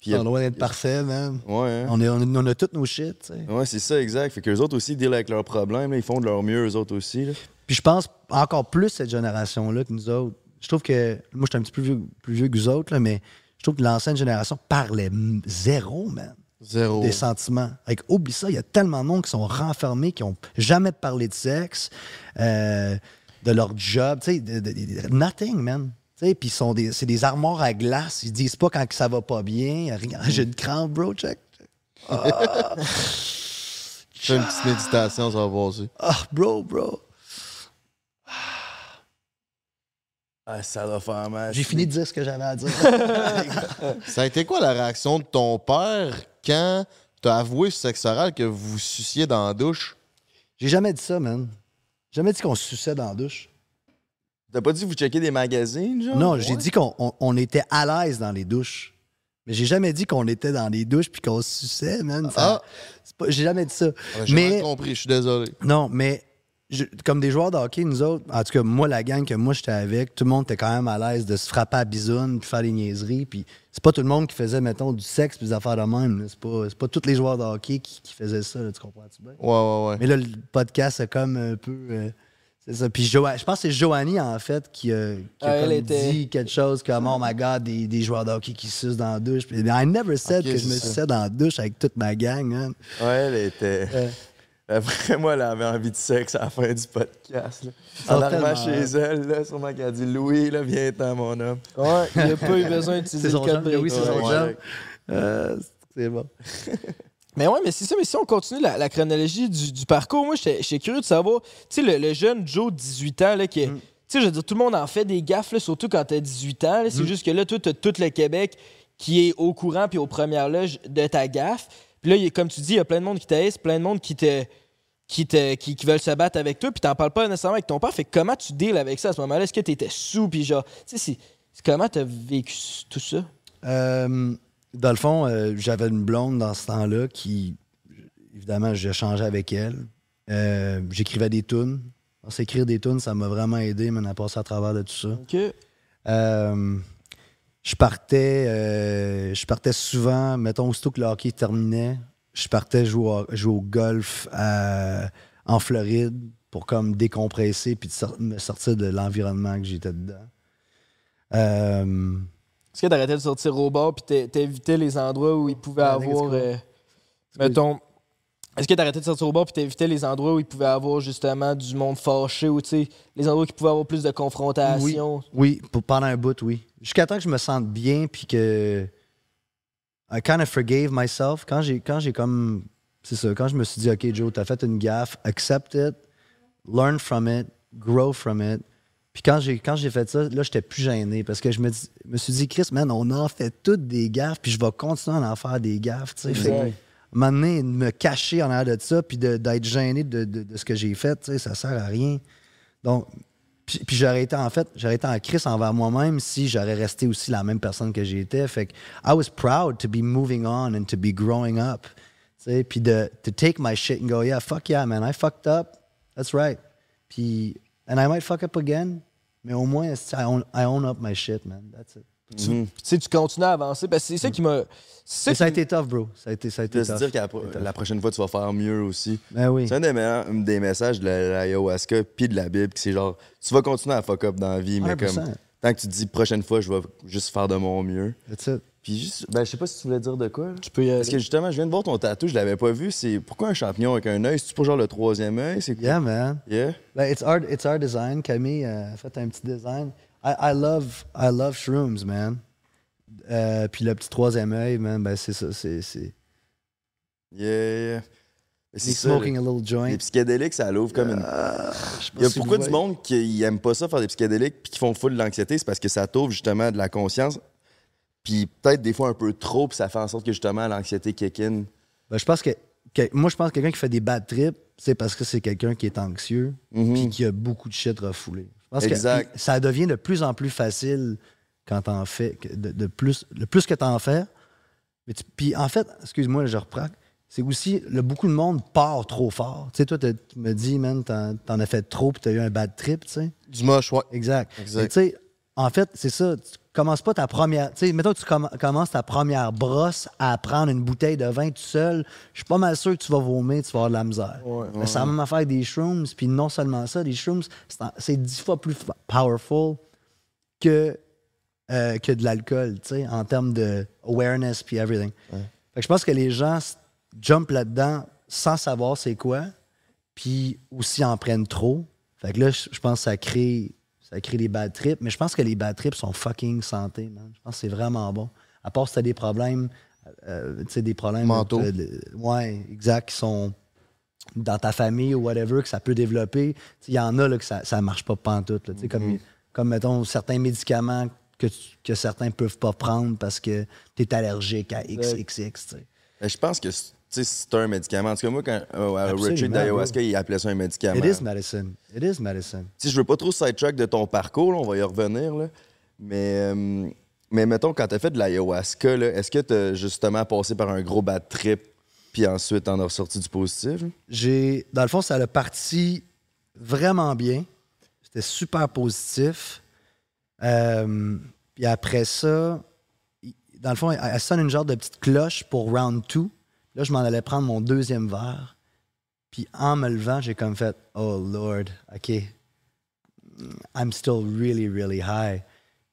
Puis C'est loin d'être parfait, man. Ouais, hein. On, est, on, on a toutes nos shit, tu sais. Ouais, c'est ça, exact. Fait qu'eux autres aussi deal avec leurs problèmes, là. Ils font de leur mieux, eux autres aussi, là. Puis je pense encore plus cette génération-là que nous autres. Je trouve que. Moi, je suis un petit peu plus vieux, plus vieux que vous autres, là, mais je trouve que l'ancienne génération parlait zéro, man. Zéro. Des sentiments. Avec, oublie ça, il y a tellement de monde qui sont renfermés, qui n'ont jamais parlé de sexe, euh, de leur job, tu sais, de- de- de- nothing, man. Tu sais, Puis ils sont des- c'est des armoires à glace. Ils disent pas quand que ça va pas bien. Rien- J'ai une crampe, bro, check. Ah. Fais une petite méditation, ça va passer. Ah, bro, bro. Ah, ça va faire mal. J'ai fini de dire ce que j'avais à dire. Ça a été quoi la réaction de ton père quand t'as avoué sur sexe oral que vous suciez dans la douche? J'ai jamais dit ça, man. Jamais dit qu'on se suçait dans la douche. T'as pas dit vous checker des magazines, genre? Non, j'ai dit qu'on on- on était à l'aise dans les douches. Mais j'ai jamais dit qu'on était dans les douches puis qu'on se suçait, man. Ça- Ah. J'ai jamais dit ça. Ah, J'ai mais mal compris, je suis désolé. non, mais je- comme des joueurs de hockey, nous autres, en tout cas, moi, la gang que moi j'étais avec, tout le monde était quand même à l'aise de se frapper à bisoune puis faire des niaiseries. Puis c'est pas tout le monde qui faisait, mettons, du sexe puis des affaires de même. C'est pas, c'est pas tous les joueurs de hockey qui, qui faisaient ça, là, tu comprends-tu bien? Ouais, ouais, ouais. Mais là, le podcast, c'est comme un peu. euh, C'est ça. Puis Jo- je pense que c'est Joanie, en fait, qui, a- qui a Ah, elle comme était- dit quelque chose comme Oh my god, des, des joueurs de hockey qui sucent dans la douche. Puis, I never said que je me suçais dans la douche avec toute ma gang, man. Ouais, elle était. Après, moi, elle avait envie de sexe à la fin du podcast. Là. En arrivant chez elle, là, sûrement qu'elle a dit Louis, là, viens-t'en, mon homme. Ouais, il a pas eu besoin d'utiliser le son code oui, c'est son Ouais. Euh, c'est bon. Mais ouais, mais c'est ça. Mais si on continue la, la chronologie du, du parcours, moi, j'étais curieux de savoir, tu sais, le, le jeune Joe, 18 ans, là, qui est- Mm. Tu sais, je veux dire, tout le monde en fait des gaffes, là, surtout quand t'as 18 ans. C'est Mm. juste que là, toi, t'as tout le Québec qui est au courant puis aux premières loges de ta gaffe. Puis là, a- comme tu dis, il y a plein de monde qui t'aise, plein de monde qui te. Qui, te, qui, qui veulent se battre avec toi, puis t'en parles pas nécessairement avec ton père. Fait que comment tu deals avec ça à ce moment-là? Est-ce que t'étais sous, puis genre, tu sais, comment t'as vécu tout ça? Euh, dans le fond, euh, j'avais une blonde dans ce temps-là qui, évidemment, j'ai changé avec elle. Euh, J'écrivais des tunes. S'écrire des tunes, ça m'a vraiment aidé, man, à passer à travers de tout ça. OK. Euh, je partais, euh, je partais souvent, mettons, aussitôt que le hockey terminait, je partais jouer au, jouer au golf à- en Floride pour comme décompresser puis de me sortir de l'environnement que j'étais dedans. Euh, Est-ce que t'arrêtais de sortir au bord puis t'é- t'évitais les endroits où il pouvait Ah, qu'est-ce avoir. euh, mettons. Est-ce que t'arrêtais de sortir au bord puis t'évitais les endroits où il pouvait avoir justement du monde fâché ou les endroits qui pouvaient avoir plus de confrontation? Oui, pour- pendant un bout, oui. Jusqu'à temps que je me sente bien, puis que I kind of forgave myself. Quand j'ai, quand j'ai comme, c'est ça, quand je me suis dit, OK, Joe, t'as fait une gaffe, accept it, learn from it, grow from it. Puis quand j'ai, quand j'ai fait ça, là, j'étais plus gêné parce que je me, dis- me suis dit, Chris, man, on en fait toutes des gaffes, puis je vais continuer à en faire des gaffes, tu sais. Donné, de me cacher en arrière de ça, puis d'être gêné de, de- de ce que j'ai fait, ça sert à rien. Donc, puis, puis j'aurais été en fait, j'aurais été en crise envers moi-même si j'aurais resté aussi la même personne que j'étais. Fait que I was proud to be moving on and to be growing up. Puis de to take my shit and go, yeah, fuck yeah, man, I fucked up. That's right. Puis, and I might fuck up again, mais au moins, I own, I own up my shit, man. That's it. Tu, tu sais, tu continues à avancer parce que c'est ça qui m'a. ça a été tough, bro. Ça a été, ça a été De se tough. dire que la, prochaine fois, tu vas faire mieux aussi. Ben oui. C'est un des, meilleurs- des messages de la- l'ayahuasca puis de la Bible, c'est genre, tu vas continuer à fuck up dans la vie, mais 100%. comme, tant que tu te dis, prochaine fois, je vais juste faire de mon mieux. That's it. Puis juste, ben, je sais pas si tu voulais dire de quoi. là. Tu peux y aller. Parce que justement, je viens de voir ton tatou, je l'avais pas vu. C'est pourquoi un champignon avec un œil? C'est pour genre le troisième œil? C'est quoi? Yeah, man. Yeah. Ben, it's our, it's our design. Camille euh, a fait un petit design. I, I love, I love shrooms, man. Euh, puis le petit troisième œil, man, ben c'est ça, c'est... c'est- Yeah, yeah. C'est smoking a little joint. Les psychédéliques, ça l'ouvre comme une. pas Il y a si du voyez. monde qui aime pas ça faire des psychédéliques puis qui font full de l'anxiété, c'est parce que ça t'ouvre justement de la conscience. Puis peut-être des fois un peu trop, puis ça fait en sorte que justement l'anxiété kick in. Ben, je pense que, que- moi, je pense que quelqu'un qui fait des bad trips, c'est parce que c'est quelqu'un qui est anxieux puis qui a beaucoup de shit refoulé. Mhm. Exact. que ça devient de plus en plus facile quand t'en fais, de, de plus, le plus que t'en fais. Mais tu- puis en fait, excuse-moi, je reprends. C'est aussi, le, beaucoup de monde part trop fort. Tu sais, toi, tu me dis, man, t'en, t'en as fait trop puis t'as eu un bad trip, tu sais. Du moche, ouais. Exact. Exact. Tu sais, en fait, c'est ça. Tu commences pas ta première. Tu sais, mettons que tu comm- commences ta première brosse à prendre une bouteille de vin tout seul. Je suis pas mal sûr que tu vas vomir, tu vas avoir de la misère. Mais c'est la même affaire avec des shrooms. Puis non seulement ça, des shrooms, c'est dix fois plus powerful que, euh, que de l'alcool, tu sais, en termes de awareness puis everything. Fait que je pense que les gens s- jump là-dedans sans savoir c'est quoi, puis aussi en prennent trop. Fait que là, je pense que ça crée, ça crée des bad trips, mais je pense que les bad trips sont fucking santé, man. Je pense que c'est vraiment bon. À part si t'as des problèmes, euh, tu sais, des problèmes... Mentaux. euh, ouais, exact, qui sont dans ta famille ou whatever, que ça peut développer. Il y en a là, que ça, ça marche pas pantoute. Là, Tu sais, comme, comme, mettons, certains médicaments que, tu- que certains peuvent pas prendre parce que tu es allergique à XXX. Ben, je pense que sais, c'est un médicament. En tout cas, moi, quand euh, Richard d'ayahuasca, il appelait ça un médicament. It is medicine. It is medicine. Si je veux pas trop sidetrack de ton parcours, là, on va y revenir. Là. Mais, euh, mais mettons, quand tu as fait de l'ayahuasca, est-ce que tu as justement passé par un gros bad trip, puis ensuite t'en as ressorti du positif? J'ai, dans le fond, ça a parti vraiment bien. C'était super positif. Euh, puis après ça, dans le fond, elle, elle sonne une genre de petite cloche pour round 2. Là, je m'en allais prendre mon deuxième verre. Puis en me levant, j'ai comme fait Oh Lord, OK. I'm still really, really high.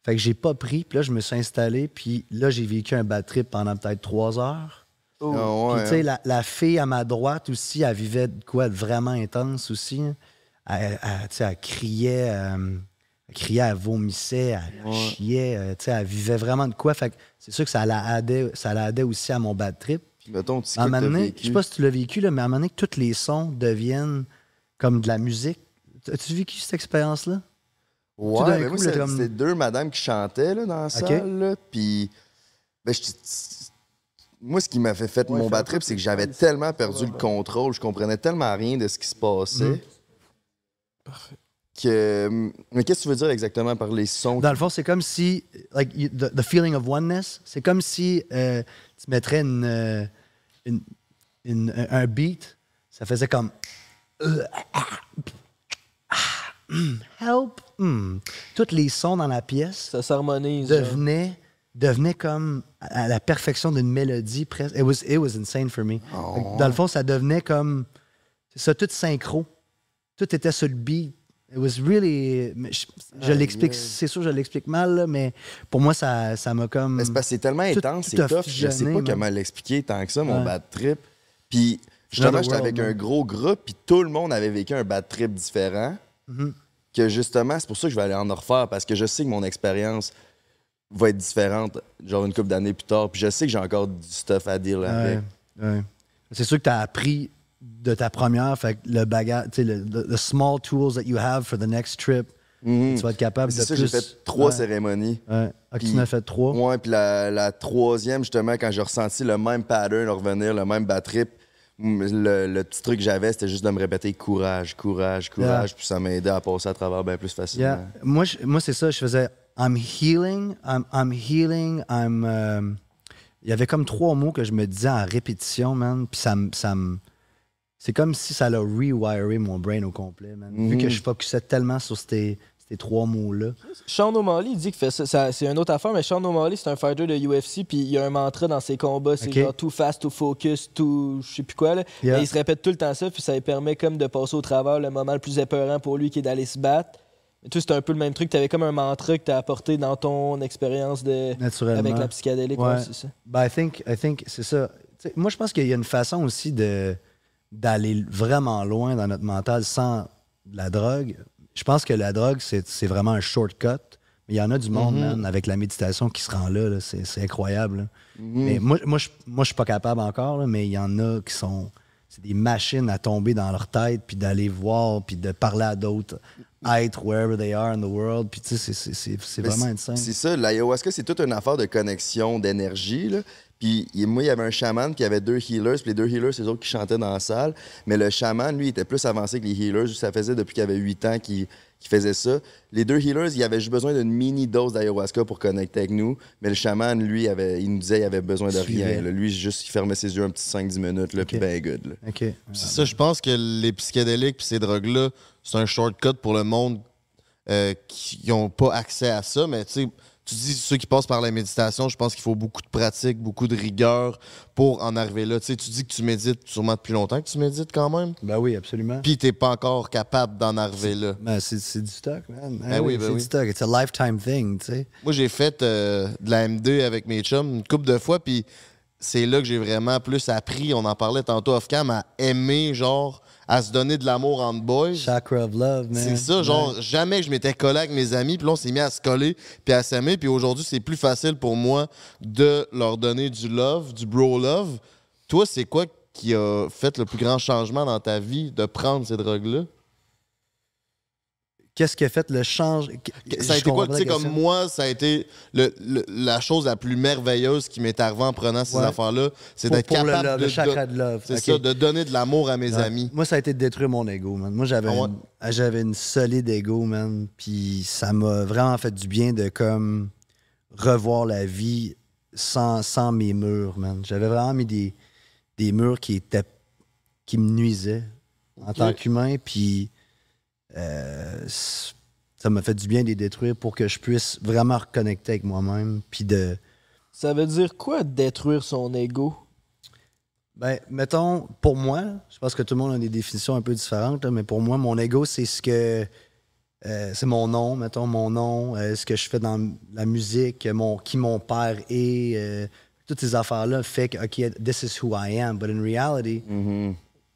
Fait que j'ai pas pris, puis là, je me suis installé, puis là, j'ai vécu un bad trip pendant peut-être trois heures. Ah ouais, Puis, tu sais, hein. la, la fille à ma droite aussi, elle vivait de quoi de vraiment intense aussi. hein. Elle, elle, tu sais, elle criait, euh, elle criait, elle vomissait, elle chiait, euh, tu sais, elle vivait vraiment de quoi. Fait que c'est sûr que ça la aidait, ça la aidait aussi à mon bad trip. Mettons, tu sais À un moment donné, je sais pas si tu l'as vécu, là, mais à un moment donné, que tous les sons deviennent comme de la musique. As-tu vécu cette expérience-là? Ouais, mais coup, moi, c'était comme- c'était deux madames qui chantaient là, dans la salle. là, Puis, ben, je- moi, ce qui m'a fait mon bad trip, c'est que j'avais tellement perdu le contrôle, je comprenais tellement rien de ce qui se passait. Mhm. Que... Mais qu'est-ce que tu veux dire exactement par les sons? Dans le fond, c'est comme si, like, you- the, the feeling of oneness, c'est comme si euh, tu mettrais une, euh, une- une- un un beat, ça faisait comme. help. hmm. Tous les sons dans la pièce Ça s'harmonise. devenaient, devenaient comme à la perfection d'une mélodie presque. It was, it was insane for me. Que Dans le fond, ça devenait comme. C'est ça, tout synchro. Tout était sur le beat. It was really. mais Je, je Aïe, l'explique, aïe. c'est sûr, je l'explique mal, là, mais pour moi, ça ça m'a comme. C'est tellement tout- intense, c'est tough, je sais fusionné, pas comment l'expliquer tant que ça, mon Ouais. bad trip. Puis, justement, j'étais avec un gros groupe, puis tout le monde avait vécu un bad trip différent. Mhm. Que justement, c'est pour ça que je vais aller en refaire, parce que je sais que mon expérience va être différente, genre une couple d'années plus tard, puis je sais que j'ai encore du stuff à dire. Ouais, ouais. C'est sûr que tu as appris de ta première, fait que le bagage, tu sais, le the, small tools that you have for the next trip, tu vas être capable de Mhm. C'est ça, plus. j'ai fait trois Ouais. cérémonies. Ouais. Ah, tu Puis- en as fait trois? Puis la, la troisième, justement, quand j'ai ressenti le même pattern revenir, le même bad trip, le, le petit truc que j'avais, c'était juste de me répéter courage, courage, courage, Yeah. puis ça m'aidait à passer à travers bien plus facilement. Yeah. Moi, je- moi c'est ça. Je faisais I'm healing, I'm, I'm healing, I'm. euh, Il y avait comme trois mots que je me disais en répétition, man. Puis ça me. ça me- C'est comme si ça l'a rewiré mon brain au complet, man. Vu Mhm. que je focusais tellement sur ces, ces trois mots-là. Sean O'Malley, il dit qu'il fait ça. ça- c'est une autre affaire, mais Sean O'Malley, c'est un fighter de UFC, puis il y a un mantra dans ses combats. C'est Ok. genre too fast, too focus, too. je sais plus quoi. Là. Yeah. Mais il se répète tout le temps ça, puis ça lui permet comme de passer au travers le moment le plus épeurant pour lui qui est d'aller se battre. Mais toi, c'est un peu le même truc. Tu avais comme un mantra que tu as apporté dans ton expérience de... Naturellement. avec la psychédélique. ouais, c'est ça. Ben, I think, I think c'est ça. Moi, je pense qu'il y a une façon aussi de d'aller vraiment loin dans notre mental sans la drogue. Je pense que la drogue, c'est vraiment un shortcut. Mais il y en a du monde, Mhm. man, avec la méditation qui se rend là. là. C'est incroyable. là. Mhm. Mais moi, moi, je moi, je suis pas capable encore, là, mais il y en a qui sont. C'est des machines à tomber dans leur tête, puis d'aller voir, puis de parler à d'autres êtres, wherever they are in the world. Puis tu sais, c'est- vraiment insane. C'est ça, l'ayahuasca, c'est toute une affaire de connexion, d'énergie. Puis moi, il y avait un chaman, puis il y avait deux healers, puis les deux healers, c'est eux autres qui chantaient dans la salle. Mais le chaman, lui, il était plus avancé que les healers. Ça faisait depuis qu'il avait 8 ans qu'il faisait ça. Les deux healers, il avait juste besoin d'une mini dose d'ayahuasca pour connecter avec nous. Mais le chaman, lui, avait, il nous disait qu'il avait besoin de rien. là. Lui, juste, il fermait ses yeux un petit 5-10 minutes, là, puis ben good. là. OK. C'est ça, je pense que les psychédéliques puis ces drogues-là, c'est un shortcut pour le monde euh, qui n'ont pas accès à ça. Mais tu sais, tu dis ceux qui passent par la méditation, je pense qu'il faut beaucoup de pratique, beaucoup de rigueur pour en arriver là. Tu sais, tu dis que tu médites sûrement depuis longtemps que tu médites quand même. Ben oui, absolument. Puis t'es pas encore capable d'en arriver là. Ben, c'est c'est du stock, man. Ben oui, ben c'est oui. du stock. It's a lifetime thing, tu sais. Moi, j'ai fait euh, de la M2 avec mes chums une couple de fois, puis c'est là que j'ai vraiment plus appris, on en parlait tantôt off-cam, à aimer, genre, à se donner de l'amour entre boys. Chakra of love, man. C'est ça, genre, jamais que je m'étais collé avec mes amis, puis là, on s'est mis à se coller, puis à s'aimer, puis aujourd'hui, c'est plus facile pour moi de leur donner du love, du bro love. Toi, c'est quoi qui a fait le plus grand changement dans ta vie de prendre ces drogues-là? Qu'est-ce qui a fait le change? Ça a été quoi, tu sais, comme moi, ça a été le- le- la chose la plus merveilleuse qui m'est arrivée en prenant ces Ouais. affaires-là, c'est d'être le capable de... le chakra de- love. C'est Ok. ça, de donner de l'amour à mes Ouais. amis. Moi, ça a été de détruire mon ego, man. Moi, j'avais Ah ouais? une, j'avais une solide ego, man. Puis ça m'a vraiment fait du bien de comme revoir la vie sans, sans mes murs, man. J'avais vraiment mis des, des murs qui étaient qui me nuisaient en tant qu'humain. Puis euh, ça m'a fait du bien de les détruire pour que je puisse vraiment reconnecter avec moi-même. Puis de. Ça veut dire quoi détruire son ego? Ben, mettons, pour moi, je pense que tout le monde a des définitions un peu différentes, là, mais pour moi, mon ego, c'est ce que euh, c'est mon nom, mettons, mon nom, euh, ce que je fais dans la musique, mon, qui mon père est, euh, toutes ces affaires-là fait que, OK, this is who I am. But in reality,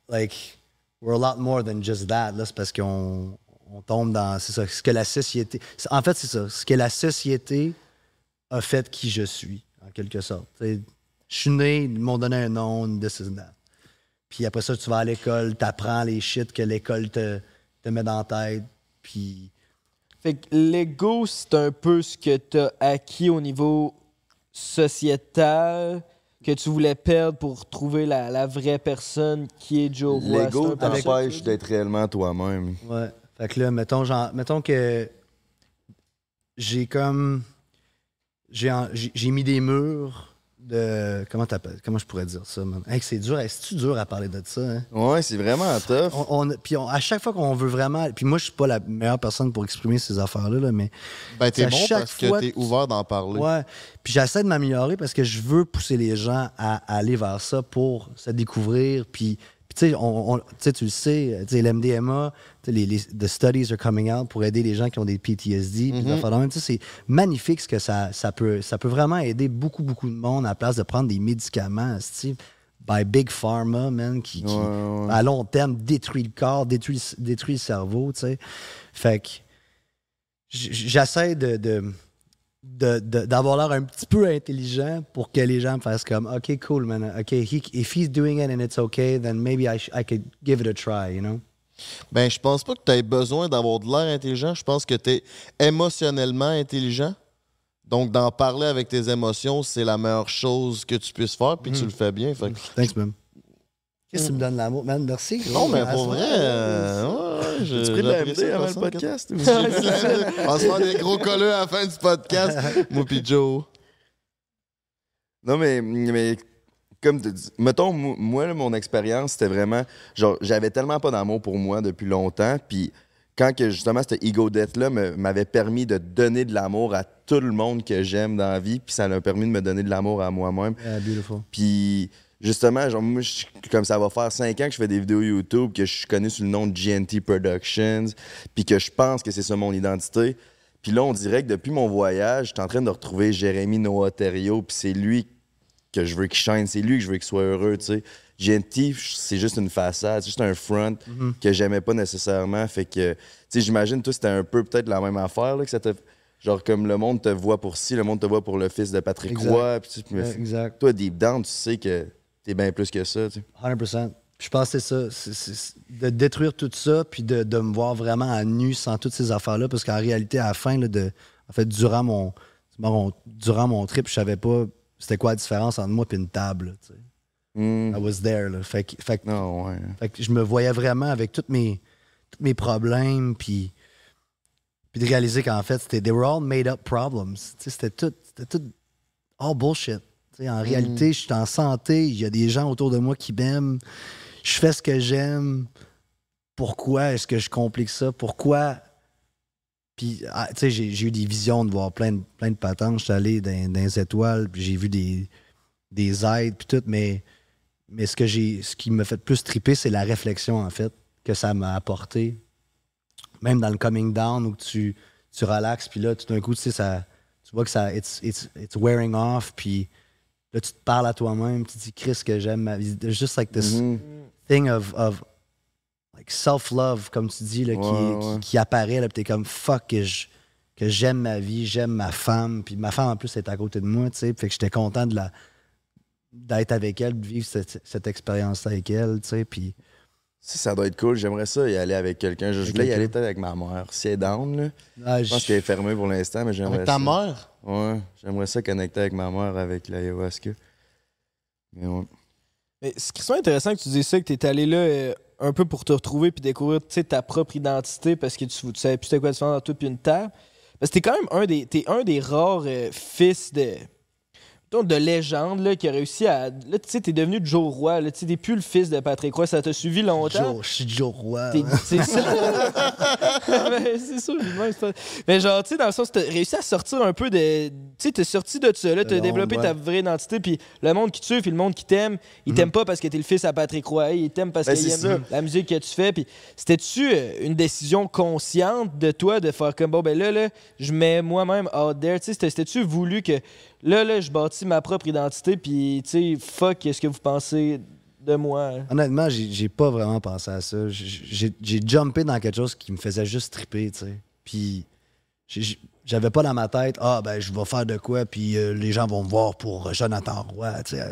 like, we're a lot more than just that. C'est parce qu'on on tombe dans, c'est ça, ce que la société, en fait, c'est ça, ce que la société a fait qui je suis, en quelque sorte. Je suis né, ils m'ont donné un nom, this is that. Puis après ça, tu vas à l'école, t'apprends les shit que l'école te, te met dans la tête. Puis. Fait que l'ego, c'est un peu ce que t'as acquis au niveau sociétal que tu voulais perdre pour trouver la, la vraie personne qui est Joe Roy. L'ego C'est un peu ça. t'empêche d'être réellement toi-même. Ouais. Fait que là, mettons, genre, mettons que j'ai comme. J'ai en- j'ai j'ai mis des murs de. Comment Comment je pourrais dire ça, man? Hey, c'est dur. C'est-tu dur à parler de ça? Hein? Ouais, c'est vraiment tough. On, on- puis on- à chaque fois qu'on veut vraiment. Puis moi, je suis pas la meilleure personne pour exprimer ces affaires-là, là, mais. Ben, t'es c'est bon chaque parce que fois- t'es ouvert d'en parler. Ouais. Puis j'essaie de m'améliorer parce que je veux pousser les gens à, à aller vers ça pour se découvrir. Puis tu sais, on- on- tu le sais, sais, l'MDMA, les, les the studies are coming out pour aider les gens qui ont des PTSD. Tu sais, c'est magnifique ce que ça, ça, peut, ça peut vraiment aider beaucoup, beaucoup de monde à la place de prendre des médicaments, by Big Pharma, man, qui, qui, à long terme détruit le corps, détruit, détruit le cerveau, tu sais. Fait que j'essaie de- d'avoir l'air un petit peu intelligent pour que les gens me fassent comme OK, cool, man. OK, he- if he's doing it and it's okay, then maybe I, I could give it a try, you know? Ben, je pense pas que tu aies besoin d'avoir de l'air intelligent. Je pense que tu es émotionnellement intelligent. Donc, d'en parler avec tes émotions, c'est la meilleure chose que tu puisses faire, puis tu Mhm. le fais bien. Fait Thanks, man. Qu'est-ce que tu me donnes l'amour, man? Merci. Non, mais pour vrai, euh, ouais, As-tu pris de la MD avant le podcast ou- J'ai. On se faire des gros colleux à la fin du podcast. Moi pis Joe. Non, mais, mais comme tu dis, mettons, mo- moi, là, mon expérience, c'était vraiment. Genre, j'avais tellement pas d'amour pour moi depuis longtemps. Puis quand que justement, cette ego death-là me- m'avait permis de donner de l'amour à tout le monde que j'aime dans la vie. Puis ça m'a permis de me donner de l'amour à moi-même. Yeah, beautiful. Puis justement, genre, moi, je- comme ça va faire cinq ans que je fais des vidéos YouTube, que je suis connu sous le nom de GNT Productions, puis que je pense que c'est ça mon identité. Puis là, on dirait que depuis mon voyage, je suis en train de retrouver Jérémy Noaterio, puis c'est lui que je veux qu'il shine, c'est lui que je veux qu'il soit heureux, tu sais. GNT, c'est juste une façade, c'est juste un front Mhm. que j'aimais pas nécessairement. Fait que, tu sais, j'imagine, toi, c'était un peu peut-être la même affaire, là, que ça te... Genre, comme le monde te voit pour ci, le monde te voit pour le fils de Patrick Exact. Roy, puis tu- Ouais, exact. toi, deep down, tu sais que t'es bien plus que ça, tu sais. 100%. Je pense que c'est ça. c'est- c'est- c'est de détruire tout ça, puis de, de me voir vraiment à nu sans toutes ces affaires-là. Parce qu'en réalité, à la fin, là, de, en fait, durant mon, mon- durant mon trip, je savais pas c'était quoi la différence entre moi et une table. là, sais. I was there. Là. Fait, que- fait que- fait que je me voyais vraiment avec tous mes, tous mes problèmes, puis, puis de réaliser qu'en fait, c'était they were all made up problems. C'était tout, c'était tout all bullshit. En réalité, je suis en santé, il y a des gens autour de moi qui m'aiment, je fais ce que j'aime. Pourquoi est-ce que je complique ça? Pourquoi? Puis, ah, tu sais, j'ai eu des visions de voir plein de, plein de patentes. Je suis allé dans, dans les étoiles, puis j'ai vu des, des aides, puis tout, mais, mais ce, que j'ai, ce qui me fait plus triper, c'est la réflexion, en fait, que ça m'a apporté. Même dans le coming down, où tu, tu relaxes, puis là, tout d'un coup, tu sais, ça, tu vois que ça, it's, it's, it's wearing off, puis là, tu te parles à toi-même, tu te dis, Chris, que j'aime ma vie. There's just like this thing of, of like self-love, comme tu dis, là, qui, Ouais, qui- ouais. qui apparaît, là, puis t'es comme, fuck, que je- que j'aime ma vie, j'aime ma femme, puis ma femme, en plus, est à côté de moi, tu sais, fait que j'étais content de la d'être avec elle, de vivre cette, cette expérience avec elle, tu sais, puis... Ça, ça doit être cool. J'aimerais ça y aller avec quelqu'un. Je, voulais y aller peut-être avec ma mère. Si elle est down, là. Ah, je pense qu'elle est fermée pour l'instant, mais j'aimerais Avec ta ça. mère? Ouais. J'aimerais ça connecter avec ma mère avec l'ayahuasca. Mais ouais. Mais ce qui est intéressant que tu dises ça, que tu es allé là euh, un peu pour te retrouver puis découvrir ta propre identité parce que tu, tu savais plus c'était quoi différent entre toi puis une table. Parce que t'es quand même un des, t'es un des rares euh, fils de. De légende là, qui a réussi à. Là, tu sais, t'es devenu Joe Roy. Là, tu sais, t'es plus le fils de Patrick Roy. Ça t'a suivi longtemps? Joe, je suis Joe Roy. Hein. C'est ça. C'est ça, lui-même, c'est pas- Mais genre, tu sais, dans le sens, t'as réussi à sortir un peu de. Tu sais, t'es sorti de ça, là, t'as De développé ta vraie identité, puis le monde qui suit, puis le monde qui t'aime, il t'aime pas parce que t'es le fils à Patrick Roy, il t'aime parce Ben, qu'il aime ça. la musique que tu fais. Puis c'était-tu euh, une décision consciente de toi de faire comme, bon, ben là, là, je mets moi-même out there, tu sais, c'était- c'était-tu voulu que là, là, je bâtis ma propre identité, puis, tu sais, fuck, qu'est-ce que vous pensez de moi? Honnêtement, j'ai pas vraiment pensé à ça. J'ai- jumpé dans quelque chose qui me faisait juste triper, tu sais. Puis j'avais pas dans ma tête, ah ben je vais faire de quoi, puis euh, les gens vont me voir pour Jonathan Roy, tu sais.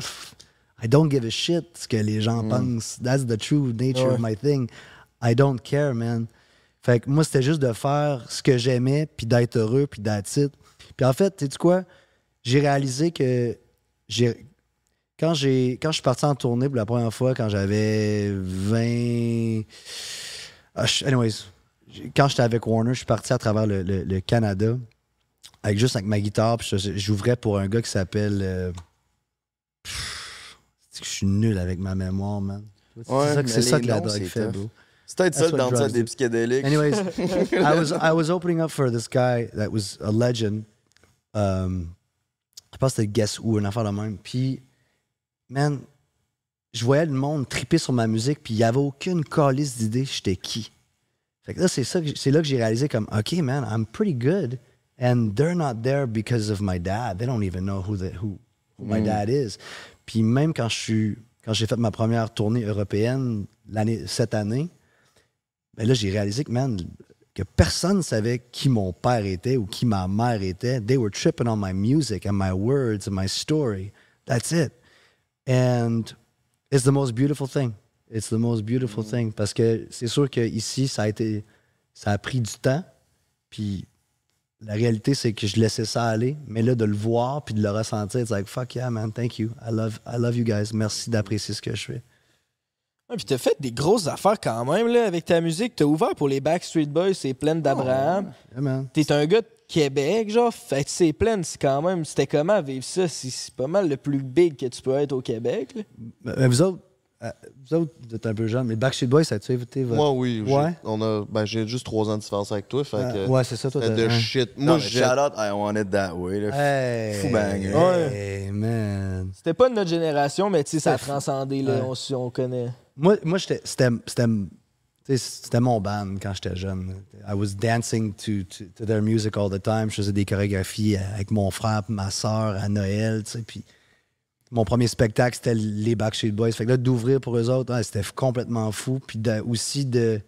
I don't give a shit ce que les gens pensent. That's the true nature of my thing. I don't care, man. Fait que moi, c'était juste de faire ce que j'aimais, puis d'être heureux, puis it. Puis en fait, tu sais quoi? J'ai réalisé que j'ai quand j'ai quand je suis parti en tournée pour la première fois quand j'avais 20 Ah, anyways quand j'étais avec Warner je suis parti à travers le, le- le Canada avec juste avec ma guitare puis je- j'ouvrais pour un gars qui s'appelle euh, je suis nul avec ma mémoire man c'est Ouais, ça, que- c'est ça la drogue fait bro C'est peut-être ça dancer drugs des psychédéliques. Anyways, I was I was opening up for this guy that was a legend. Um, pense que c'était Guess Who, une affaire de même. Puis, man, je voyais le monde triper sur ma musique, puis il n'y avait aucune calice d'idée j'étais qui. Fait que là, c'est ça là que j'ai réalisé comme, OK, man, I'm pretty good. And they're not there because of my dad. They don't even know who, the, who, who my Mm. dad is. Puis même quand je suis quand j'ai fait ma première tournée européenne l'année cette année, ben là, j'ai réalisé que, man, que personne ne savait qui mon père était ou qui ma mère était. They were tripping on my music and my words and my story. That's it. And it's the most beautiful thing. It's the most beautiful thing. Parce que c'est sûr qu'ici, ça a. Ça a pris du temps. Puis la réalité, c'est que je laissais ça aller. Mais là, de le voir puis de le ressentir, it's like, fuck yeah, man, thank you. I love, I love you guys. Merci d'apprécier ce que je fais. Ouais, puis t'as fait des grosses affaires quand même là, avec ta musique. T'as ouvert pour les Backstreet Boys, c'est plein d'Abraham. Yeah, man. T'es un gars de Québec, genre. Fait que c'est plein, c'est quand même. C'était comment vivre ça? C'est- C'est pas mal le plus big que tu peux être au Québec. là. Mais- mais vous autres, euh, vous autres, vous êtes un peu jeunes, mais Backstreet Boys, ça a-tu été votre... Moi, oui. j'ai- Ouais? On a, ben, j'ai juste trois ans de différence avec toi. Fait Ah, ouais, c'est ça, toi, de hein. shit. Moi, mais j'ai. shout out, I want it that way. Là. Hey, Fou banger. hey, man. C'était pas de notre génération, mais tu sais, ça a transcendé, là, Ouais. on, on connaît. Moi, moi c'était mon band quand j'étais jeune. I was dancing to, to, their music all the time. Je faisais des chorégraphies avec mon frère ma soeur à Noël, puis mon premier spectacle, c'était les Backstreet Boys. Fait que là, d'ouvrir pour eux autres, c'était complètement fou. Puis aussi, de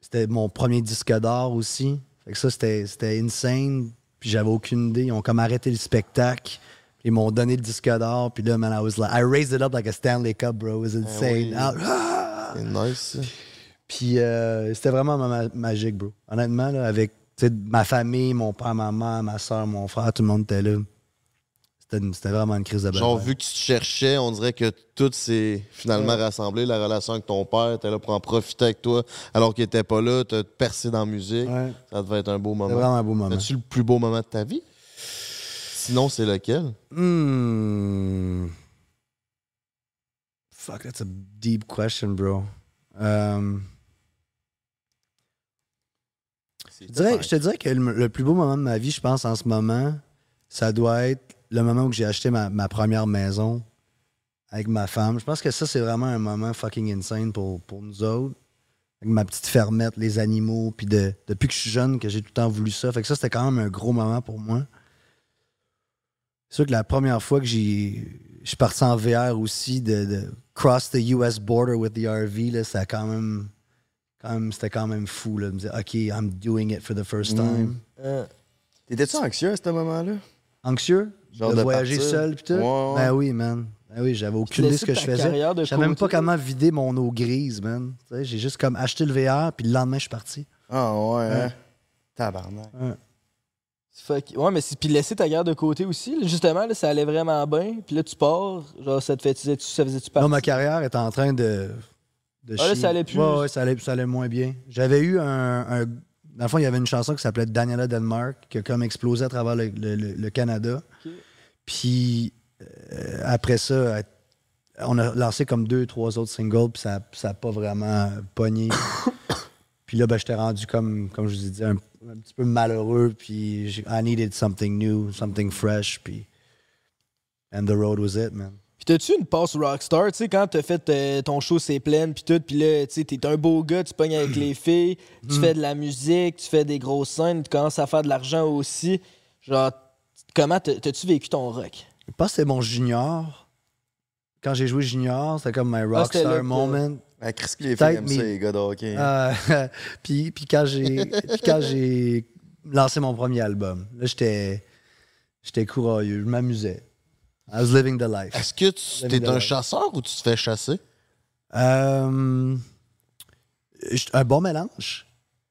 c'était mon premier disque d'or aussi. Fait que ça, c'était insane. Puis j'avais aucune idée. Ils ont comme arrêté le spectacle. Ils m'ont donné le disque d'or. Puis là, man, I was like, I raised it up like a Stanley Cup, bro. It was insane. oui. Ah! C'est nice. Puis euh, c'était vraiment ma- ma- magique, bro. Honnêtement, là, avec tu ma famille, mon père, ma mère, ma soeur, mon frère, tout le monde était là. C'était vraiment une crise de Genre, balle. vu que tu te cherchais, on dirait que tout s'est finalement rassemblé. La relation avec ton père, t'es là pour en profiter avec toi, alors qu'il était pas là, t'as percé dans la musique. Ouais. Ça devait être un beau moment. Vraiment un beau moment. As-tu le plus beau moment de ta vie? Sinon, c'est lequel? Hmm. Fuck, that's a deep question, bro. Um, je, dirais- je te dirais que le, le plus beau moment de ma vie, je pense, en ce moment, ça doit être le moment où j'ai acheté ma, ma première maison avec ma femme. Je pense que ça, c'est vraiment un moment fucking insane pour, pour nous autres. Avec ma petite fermette, les animaux, puis de, depuis que je suis jeune, que j'ai tout le temps voulu ça. Fait que ça, c'était quand même un gros moment pour moi. C'est sûr que la première fois que j'ai. Je suis parti en VR aussi, de, de cross the US border with the RV, là, ça a quand même. quand même- C'était quand même fou, là, de me dire, OK, I'm doing it for the first Mm. time. T'étais-tu anxieux à ce moment-là? Anxieux? Genre de, de voyager partir? seul, pis tout? Ouais, ouais. Ben oui, man. Ben oui, j'avais aucune idée de ce que je faisais. Je savais même pas comment vider mon eau grise, man. J'ai juste comme acheté le VR, puis le lendemain, je suis parti. Ah ouais, hein? Tabarnak. Ouais. Fuck. Ouais, mais puis laisser ta garde de côté aussi. là, justement, là, ça allait vraiment bien. Puis là, tu pars. Genre, ça te fait. tu- Ça faisait-tu partie? Non, ma carrière est en train de. de Ah, là, ça allait plus. Ouais, ouais, ça allait, ça allait moins bien. J'avais eu un, un- Dans le fond, il y avait une chanson qui s'appelait Daniela Denmark, qui a comme explosé à travers le, le- le- le Canada. Puis euh, après ça, on a lancé comme deux, trois autres singles, puis ça n'a pas vraiment pogné. puis là, ben, j'étais rendu comme, comme je vous ai dit, un, un petit peu malheureux, puis j'ai- I needed something new, something fresh, puis. And the road was it, man. Puis t'as-tu une passe rockstar, tu sais, quand t'as fait euh, ton show C'est plein, puis tout, puis là, tu sais, t'es un beau gars, tu pognes avec les filles, tu Mm. fais de la musique, tu fais des grosses scènes, tu commences à faire de l'argent aussi. Genre, comment t'as- t'as-tu vécu ton rock? Je pense que c'était mon junior. Quand j'ai joué junior, c'était comme my Ah, rockstar moment. Chris, que les filles Peut-être aiment ça, mes- les gars de hockey. Euh, puis, puis quand j'ai puis quand j'ai lancé mon premier album, là, j'étais j'étais courageux, je m'amusais. I was living the life. Est-ce que tu es un life. chasseur ou tu te fais chasser? Euh, un bon mélange.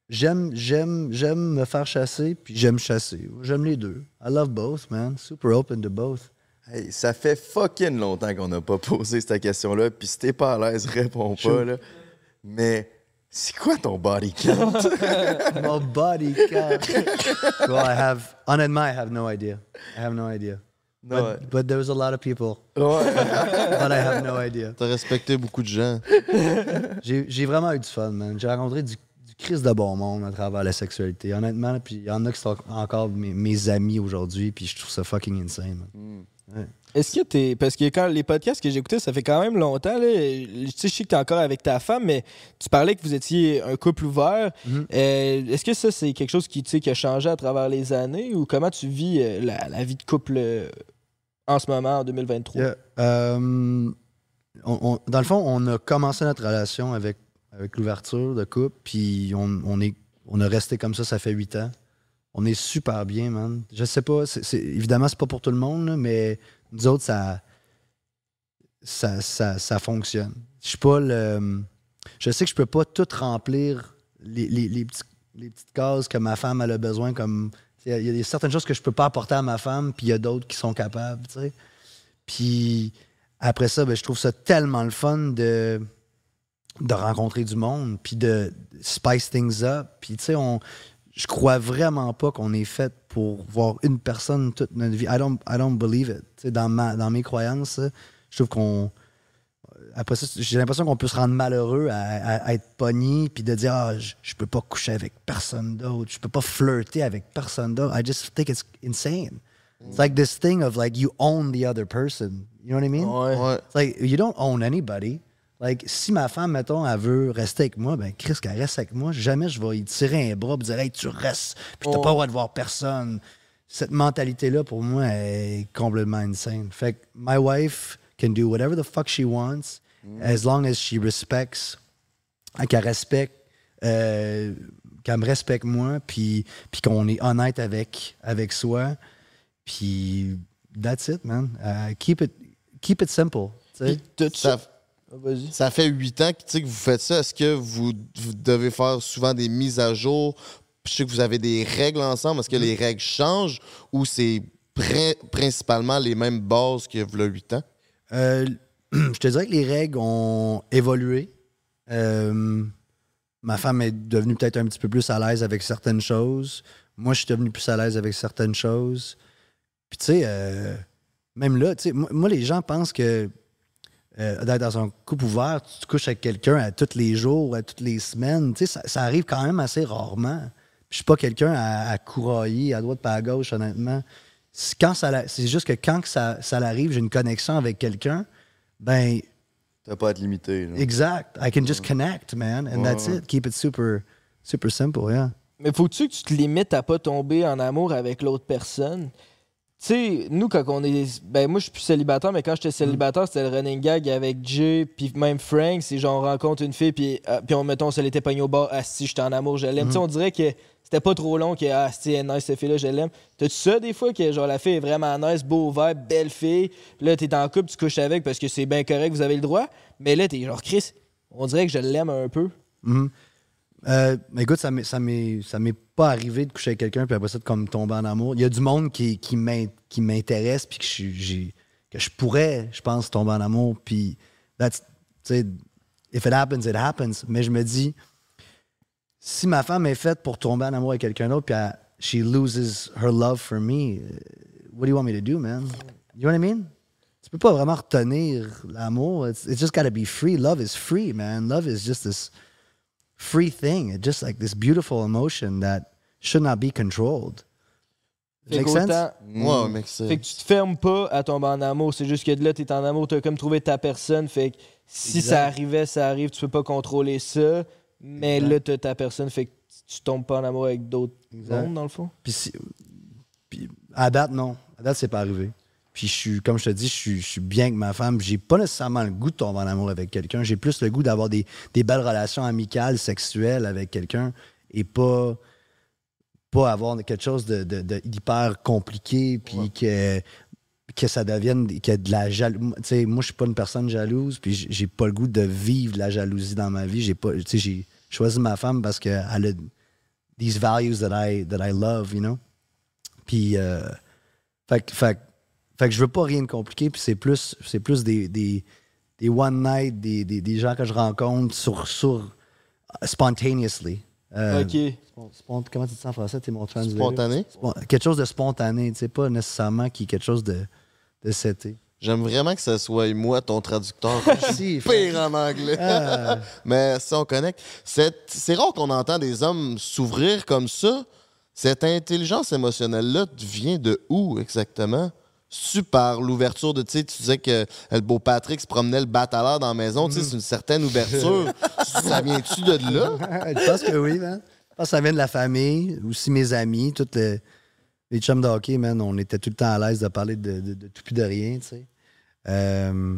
J'aime, j'aime, j'aime me faire chasser, puis j'aime chasser. J'aime les deux. I love both, man. Super open to both. Hey, ça fait fucking longtemps qu'on n'a pas posé cette question-là, puis si t'es pas à l'aise, réponds Sure. pas, là. Mais c'est quoi ton body count? My body count. well, I have, honnêtement, I have no idea. I have no idea. No, but, but there's a lot of people. Ouais. but I have no idea. T'as respecté beaucoup de gens. J'ai vraiment eu du fun, man. J'ai rencontré du, du Christ de bon monde à travers la sexualité, honnêtement. Puis il y en a qui sont encore mes, mes amis aujourd'hui, puis je trouve ça fucking insane, man. Ouais. Est-ce que t'es. Parce que quand les podcasts que j'ai écoutés, ça fait quand même longtemps, là. Je sais que t'es encore avec ta femme, mais tu parlais que vous étiez un couple ouvert. Mm-hmm. Euh, Est-ce que ça, c'est quelque chose qui, qui a changé à travers les années ou comment tu vis euh, la, la vie de couple euh, en ce moment, en 2023? Yeah. Euh, on- on- dans le fond, on a commencé notre relation avec, avec l'ouverture de couple, puis on, on est, on a resté comme ça, ça fait huit ans. On est super bien, man. Je sais pas, évidemment, c'est pas pour tout le monde, mais nous autres, ça, ça, fonctionne. Je suis pas. Je sais que je peux pas tout remplir les, les- les petits- petites cases que ma femme a besoin, comme. Il y, a- certaines choses que je peux pas apporter à ma femme, puis il y a d'autres qui sont capables, tu. Puis après ça, ben, je trouve ça tellement le fun de, de rencontrer du monde, puis de spice things up. Puis tu sais, on, je crois vraiment pas qu'on est fait pour voir une personne toute notre vie. I don't, I don't believe it. Tu sais, dans, ma, dans mes croyances, je trouve qu'on. Après ça, j'ai l'impression qu'on peut se rendre malheureux à, à- à être pogné puis de dire ah, je, je peux pas coucher avec personne d'autre, je peux pas flirter avec personne d'autre. I just think it's insane. It's like this thing of like you own the other person. You know what I mean? Ouais. It's like you don't own anybody. Like si ma femme, mettons, elle veut rester avec moi, ben Chris, qu'elle reste avec moi, jamais je vais y tirer un bras et dire Hey, tu restes, puis t'as Oh. pas le droit de voir personne. Cette mentalité-là, pour moi, est complètement insane. Fait que my wife can do whatever the fuck she wants as long as she respects, qu'elle respecte, euh, qu'elle me respecte moi, puis, puis qu'on est honnête avec, avec soi. Puis that's it, man. Uh, keep, it, keep it simple. Ça, Vas-y. ça fait huit ans que, que vous faites ça. Est-ce que vous, vous devez faire souvent des mises à jour? Je sais que vous avez des règles ensemble. Est-ce que les règles changent ou c'est pri- principalement les mêmes bases que vous, 8 ans? Euh, je te dirais que les règles ont évolué. Euh, ma femme est devenue peut-être un petit peu plus à l'aise avec certaines choses. Moi, je suis devenu plus à l'aise avec certaines choses. Puis, tu sais, euh, même là, tu sais, moi, moi, les gens pensent que euh, d'être dans un couple ouvert, tu te couches avec quelqu'un à tous les jours, à toutes les semaines. Tu sais, ça, ça arrive quand même assez rarement. Puis, je suis pas quelqu'un à, à courailler à droite pas à gauche, honnêtement. C'est quand ça la- c'est juste que quand que ça, ça l'arrive, j'ai une connexion avec quelqu'un, ben T'as pas à te limiter. là. exact. I can just connect, man, and Ouais, that's ouais. it. Keep it super, super simple, yeah. Mais faut-tu que tu te limites à pas tomber en amour avec l'autre personne? Tu sais, nous, quand on est. Ben, moi, je suis plus célibataire, mais quand j'étais célibataire, c'était le running gag avec Jay, puis même Frank. C'est genre, on rencontre une fille, puis, euh, puis on, mettons, on se l'était pogné au bar. Ah, si, j'étais en amour, je l'aime. Tu sais, on dirait que c'était pas trop long, que, ah, si, elle est nice, cette fille-là, je l'aime. T'as-tu ça, des fois, que genre, la fille est vraiment nice, beau vibe, belle fille, là, t'es en couple, tu couches avec parce que c'est bien correct, vous avez le droit. Mais là, t'es genre, Chris, on dirait que je l'aime un peu. Mhm. Euh, écoute, ça m'est, ça m'est, ça m'est pas arrivé de coucher avec quelqu'un puis après ça de comme tomber en amour. Il y a du monde qui, qui, m'in- m'intéresse puis que je, que je pourrais, je pense, tomber en amour. Puis, that's, if it happens, it happens. Mais je me dis, si ma femme est faite pour tomber en amour avec quelqu'un d'autre puis elle- she loses her love for me, uh, what do you want me to do, man? You know what I mean? tu peux pas vraiment retenir l'amour. It's, it's just gotta be free. Love is free, man. Love is just this free thing. It's just like this beautiful emotion that should not be controlled. Fait Make sense? Ouais, make sense. Fait que tu te fermes pas à tomber en amour. C'est juste que de là, t'es en amour, t'as comme trouvé ta personne. Fait que si Exact. ça arrivait, ça arrive, tu peux pas contrôler ça. Mais Exact. là, t'as ta personne. Fait que tu tombes pas en amour avec d'autres mondes, dans le fond? Puis, si- puis à date, non. À date, c'est pas arrivé. Puis je suis, comme je te dis, je suis, je suis bien avec ma femme. J'ai pas nécessairement le goût de tomber en amour avec quelqu'un. J'ai plus le goût d'avoir des, des belles relations amicales, sexuelles avec quelqu'un et pas, pas avoir quelque chose de, de- de hyper compliqué puis que, que ça devienne qu'il y ait de la jalousie. Tu sais, moi, je suis pas une personne jalouse puis j'ai- pas le goût de vivre de la jalousie dans ma vie. J'ai pas, tu sais, j'ai choisi ma femme parce qu'elle a these values that I, that I love, you know? Puis, euh, fait, fait, que- fait que je veux pas rien de compliqué, puis c'est plus, c'est plus des, des, des one night, des, des, des gens que je rencontre sur, sur uh, spontaneously. Euh, Ok. comment tu dis ça en français? T'es mon translator. Spontané? Spon- quelque chose de spontané, tu sais, pas nécessairement qui est quelque chose de, de seté. J'aime vraiment que ce soit moi ton traducteur. Si, pire en anglais. Ah. Mais si on connecte, c'est c'est rare qu'on entend des hommes s'ouvrir comme ça. Cette intelligence émotionnelle-là vient de où exactement? Tu par l'ouverture de, tu sais, tu disais que le beau Patrick se promenait le bat à l'air dans la maison, tu sais, c'est une certaine ouverture. ça vient-tu de là? Je pense que oui, man. Je pense que ça vient de la famille, aussi mes amis, toutes les, les chums de hockey, man. On était tout le temps à l'aise de parler de, de- de tout puis de rien, tu sais. Euh,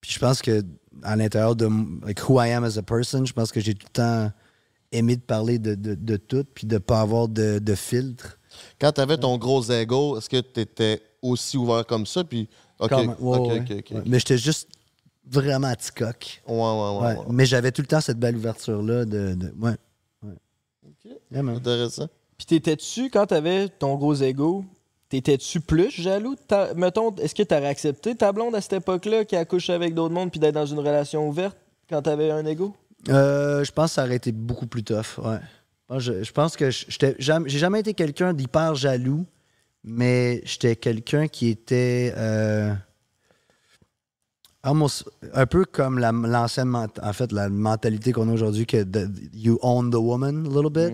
puis je pense que à l'intérieur de like, who I am as a person, je pense que j'ai tout le temps aimé de parler de, de, tout puis de pas avoir de filtre. Quand tu avais ton gros ego, est-ce que tu étais aussi ouvert comme ça? Puis, OK, Comme- ouais, OK, ouais. OK, OK. Ouais. Mais j'étais juste vraiment coq. Ouais, ouais, ouais. Ouais. Mais j'avais tout le temps cette belle ouverture-là de, de- Ouais. ouais. Yeah, man. Intéressant. Puis t'étais-tu, quand t'avais ton gros ego, t'étais-tu plus jaloux? ta- Mettons, est-ce que t'aurais accepté ta blonde à cette époque-là qui a couché avec d'autres mondes puis d'être dans une relation ouverte quand t'avais un ego? Euh, je pense que ça aurait été beaucoup plus tough. Ouais. Moi, Je, je pense que j'ai jamais été quelqu'un d'hyper jaloux, mais j'étais quelqu'un qui était euh, almost- un peu comme la- l'ancienne en fait la mentalité qu'on a aujourd'hui que the- you own the woman a little bit.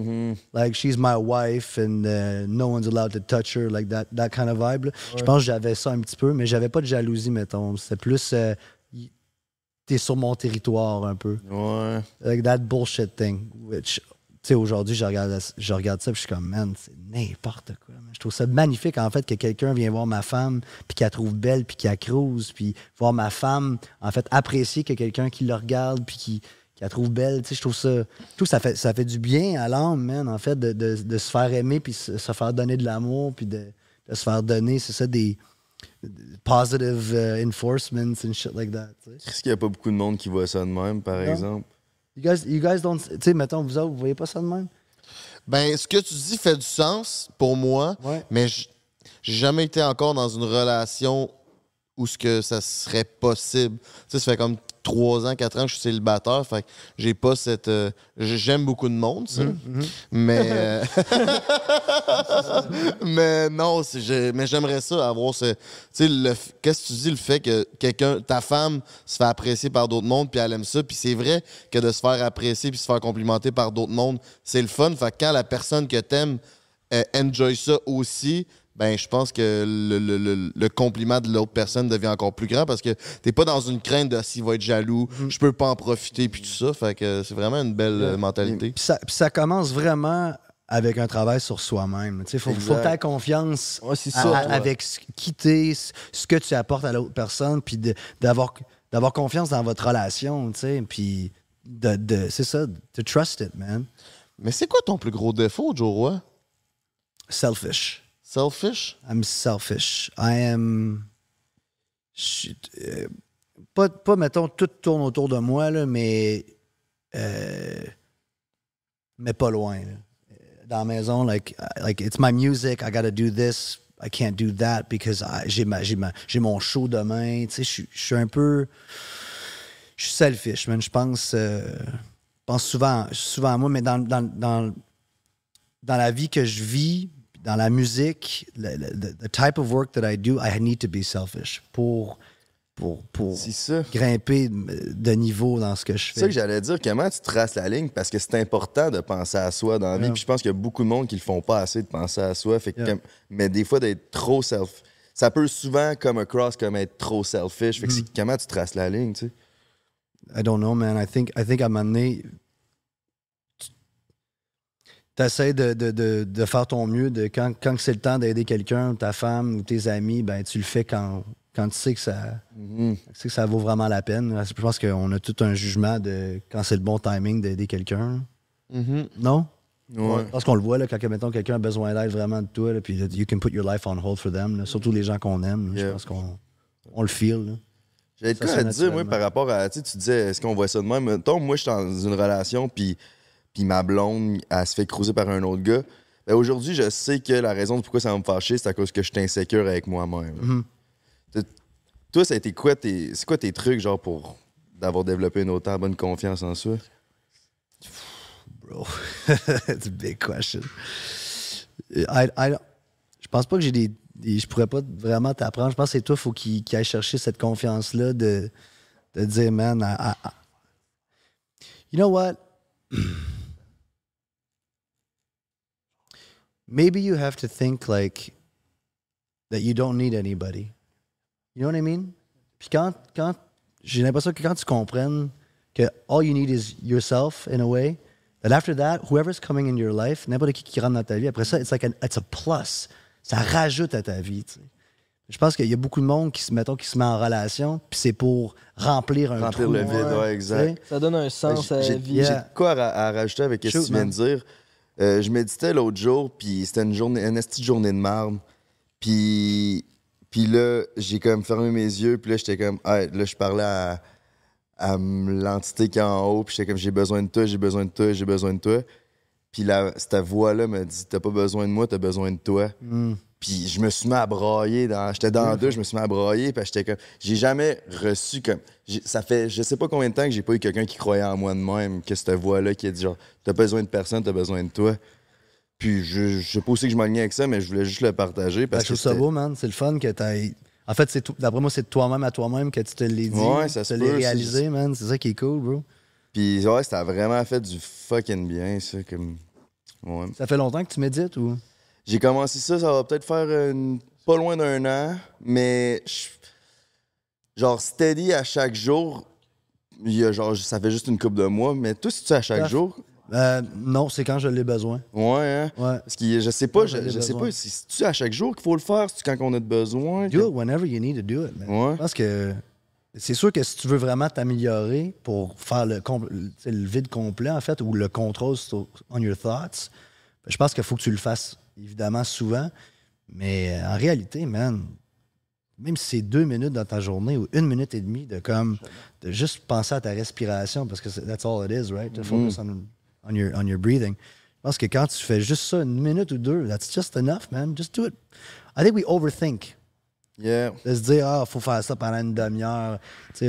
Like she's my wife and uh, no one's allowed to touch her like that that kind of vibe je pense que j'avais ça un petit peu mais j'avais pas de jalousie mettons. C'était plus euh, t'es sur mon territoire un peu. Ouais. Like that bullshit thing which sais aujourd'hui je regarde je regarde ça puis je suis comme man c'est n'importe quoi man. je trouve ça magnifique en fait que quelqu'un vient voir ma femme puis qu'elle trouve belle puis qu'elle crouse puis voir ma femme en fait apprécier que quelqu'un qui le regarde puis qui qui la trouve belle, tu sais, je trouve ça, je trouve que ça fait, ça fait du bien à l'âme, man, en fait, de, de- de se faire aimer, puis se, se faire donner de l'amour, puis de, de se faire donner, c'est ça, des positive uh, enforcements and shit like that. tu sais. Est-ce qu'il n'y a pas beaucoup de monde qui voit ça de même, par Non. exemple? You guys, you guys don't, tu sais, mettons, vous autres, vous voyez pas ça de même? Ben, ce que tu dis fait du sens pour moi, mais j- j'ai jamais été encore dans une relation où ce que ça serait possible. Tu sais, ça fait comme trois ans, quatre ans que je suis célibataire, fait que j'ai pas cette... euh, J'aime beaucoup de monde, ça, Mhm, mhm. mais... euh, mais non, mais j'aimerais ça, avoir ce... Tu sais, le qu'est-ce que tu dis, le fait que quelqu'un, ta femme se fait apprécier par d'autres mondes, puis elle aime ça, puis c'est vrai que de se faire apprécier puis se faire complimenter par d'autres mondes, c'est le fun. Fait que quand la personne que t'aimes euh, enjoy ça aussi, ben je pense que le, le- le- le compliment de l'autre personne devient encore plus grand parce que t'es pas dans une crainte de s'il va être jaloux, Mhm. je peux pas en profiter puis tout ça. Fait que c'est vraiment une belle euh, mentalité. Puis ça, commence vraiment avec un travail sur soi-même. Il faut, faut que tu confiance c'est à- ça, à- avec ce- qui t'es, ce ce que tu apportes à l'autre personne, puis d'avoir d'avoir confiance dans votre relation, tu sais, puis de, de- c'est ça, to trust it, man. Mais c'est quoi ton plus gros défaut, Joe Roy? Selfish. Selfish? I'm selfish. I am... je euh, pas, pas, mettons, tout tourne autour de moi, là, mais... euh, mais pas loin. Euh, Dans la maison, like, like, it's my music, I gotta do this, I can't do that because j'ai ma- j'ai ma- j'ai mon show demain. Tu sais, je suis- un peu... Je suis selfish, man. Je pense, euh, pense souvent, souvent à moi, mais dans, dans, dans, dans la vie que je vis, dans la musique, le, le- the, type of work that I do, I need to be selfish pour, pour, pour grimper de de niveau dans ce que je C'est ça que fais. j'allais dire, comment tu traces la ligne, parce que c'est important de penser à soi dans la vie. Yeah. Puis je pense qu'il y a beaucoup de monde qui le font pas assez de penser à soi. Fait que Yeah. comme- mais des fois, d'être trop self. Ça peut souvent come across comme être trop selfish. Fait que c'est- comment tu traces la ligne, tu sais? I don't know, man. I think, I think à un moment donné, tu essaies de, de, de, de faire ton mieux. De, quand quand c'est le temps d'aider quelqu'un, ta femme ou tes amis, ben, tu le fais quand, quand tu sais que ça, Mhm. tu sais que ça vaut vraiment la peine. Je pense qu'on a tout un jugement de quand c'est le bon timing d'aider quelqu'un. Mhm. Non? Ouais. Parce qu'on le voit, là, quand mettons, quelqu'un a besoin d'aide vraiment de toi, là, puis you can put your life on hold for them. là. surtout les gens qu'on aime. Je pense qu'on on le feel. Ça quoi à te dire, moi, par rapport à. Tu disais, est-ce qu'on voit ça de même? Mettons, moi, je suis dans une relation, puis, puis ma blonde, elle se fait cruiser par un autre gars. Ben, aujourd'hui, je sais que la raison de pourquoi ça va me fâcher, c'est à cause que je suis insécure avec moi-même. Mhm. Toi, ça a été quoi tes. C'est quoi tes trucs, genre, pour d'avoir développé une autant bonne confiance en soi? Bro, it's a big question. I, I, je pense pas que j'ai des, des- Je pourrais pas vraiment t'apprendre. Je pense que c'est toi, faut qu'il aille chercher cette confiance-là de, de dire, man, I- I- you know what? Maybe you have to think like that you don't need anybody. You know what I mean? Puis quand, quand j'ai l'impression que quand tu comprennes que all you need is yourself in a way, that after that, whoever's coming in your life, n'importe qui qui rentre dans ta vie, après ça, it's like an, it's a plus. Ça rajoute à ta vie. tu sais. Je pense qu'il y a beaucoup de monde qui se, mettons, qui se met en relation, puis c'est pour remplir un Remplir trou. le vide, ouais, exact. Ça donne un sens à la vie. j'ai de quoi à, à rajouter avec ce que tu viens de dire. Euh, je méditais l'autre jour, puis c'était une journée, une esti de journée de marde. Puis, puis là, j'ai comme fermé mes yeux, puis là, j'étais comme, ah, là, je parlais à, l'entité qui est en haut, puis j'étais comme, j'ai besoin de toi, j'ai besoin de toi, j'ai besoin de toi. Puis là, cette voix-là me dit, t'as pas besoin de moi, t'as besoin de toi. Mm. Puis je me suis mis à brailler. Dans, j'étais dans deux, je me suis mis à brailler. Puis j'étais comme. J'ai jamais reçu comme. Ça fait je sais pas combien de temps que j'ai pas eu quelqu'un qui croyait en moi de même, que cette voix-là qui a dit genre, t'as besoin de personne, t'as besoin de toi. Puis je, je sais pas aussi que je m'alignais avec ça, mais je voulais juste le partager. Parce Parce je que trouve ça beau, man. C'est le fun que t'ailles. En fait, c'est tout- d'après moi, c'est de toi-même à toi-même que tu te l'es dit. Ouais, ça tu se te l'es réalisé, c'est- man. C'est ça qui est cool, bro. Puis ouais, ça a vraiment fait du fucking bien, ça. Comme... Ouais. Ça fait longtemps que tu médites ou? J'ai commencé ça, ça va peut-être faire une- pas loin d'un an, mais je- genre steady à chaque jour. Il y a genre, ça fait juste une couple de mois, mais toi, c'est-tu à chaque jour? Euh, non, c'est quand je l'ai besoin. Ouais, hein? Ouais. Parce que je sais pas, je, sais pas, si c'est-tu à chaque jour qu'il faut le faire, c'est quand on a de besoin? Do it whenever you need to do it, man. Je pense que c'est sûr que si tu veux vraiment t'améliorer pour faire le, le vide complet, en fait, ou le contrôle sur- on your thoughts, ben, je pense qu'il faut que tu le fasses évidemment souvent. Mais euh, en réalité, man, même si c'est deux minutes dans ta journée ou une minute et demie de comme de juste penser à ta respiration, parce que c'est- that's all it is, right? To focus on, on your, on your breathing. Je pense que quand tu fais juste ça une minute ou deux, that's just enough, man. Just do it. I think we overthink. Yeah. De se dire, ah, faut faire ça pendant une demi-heure,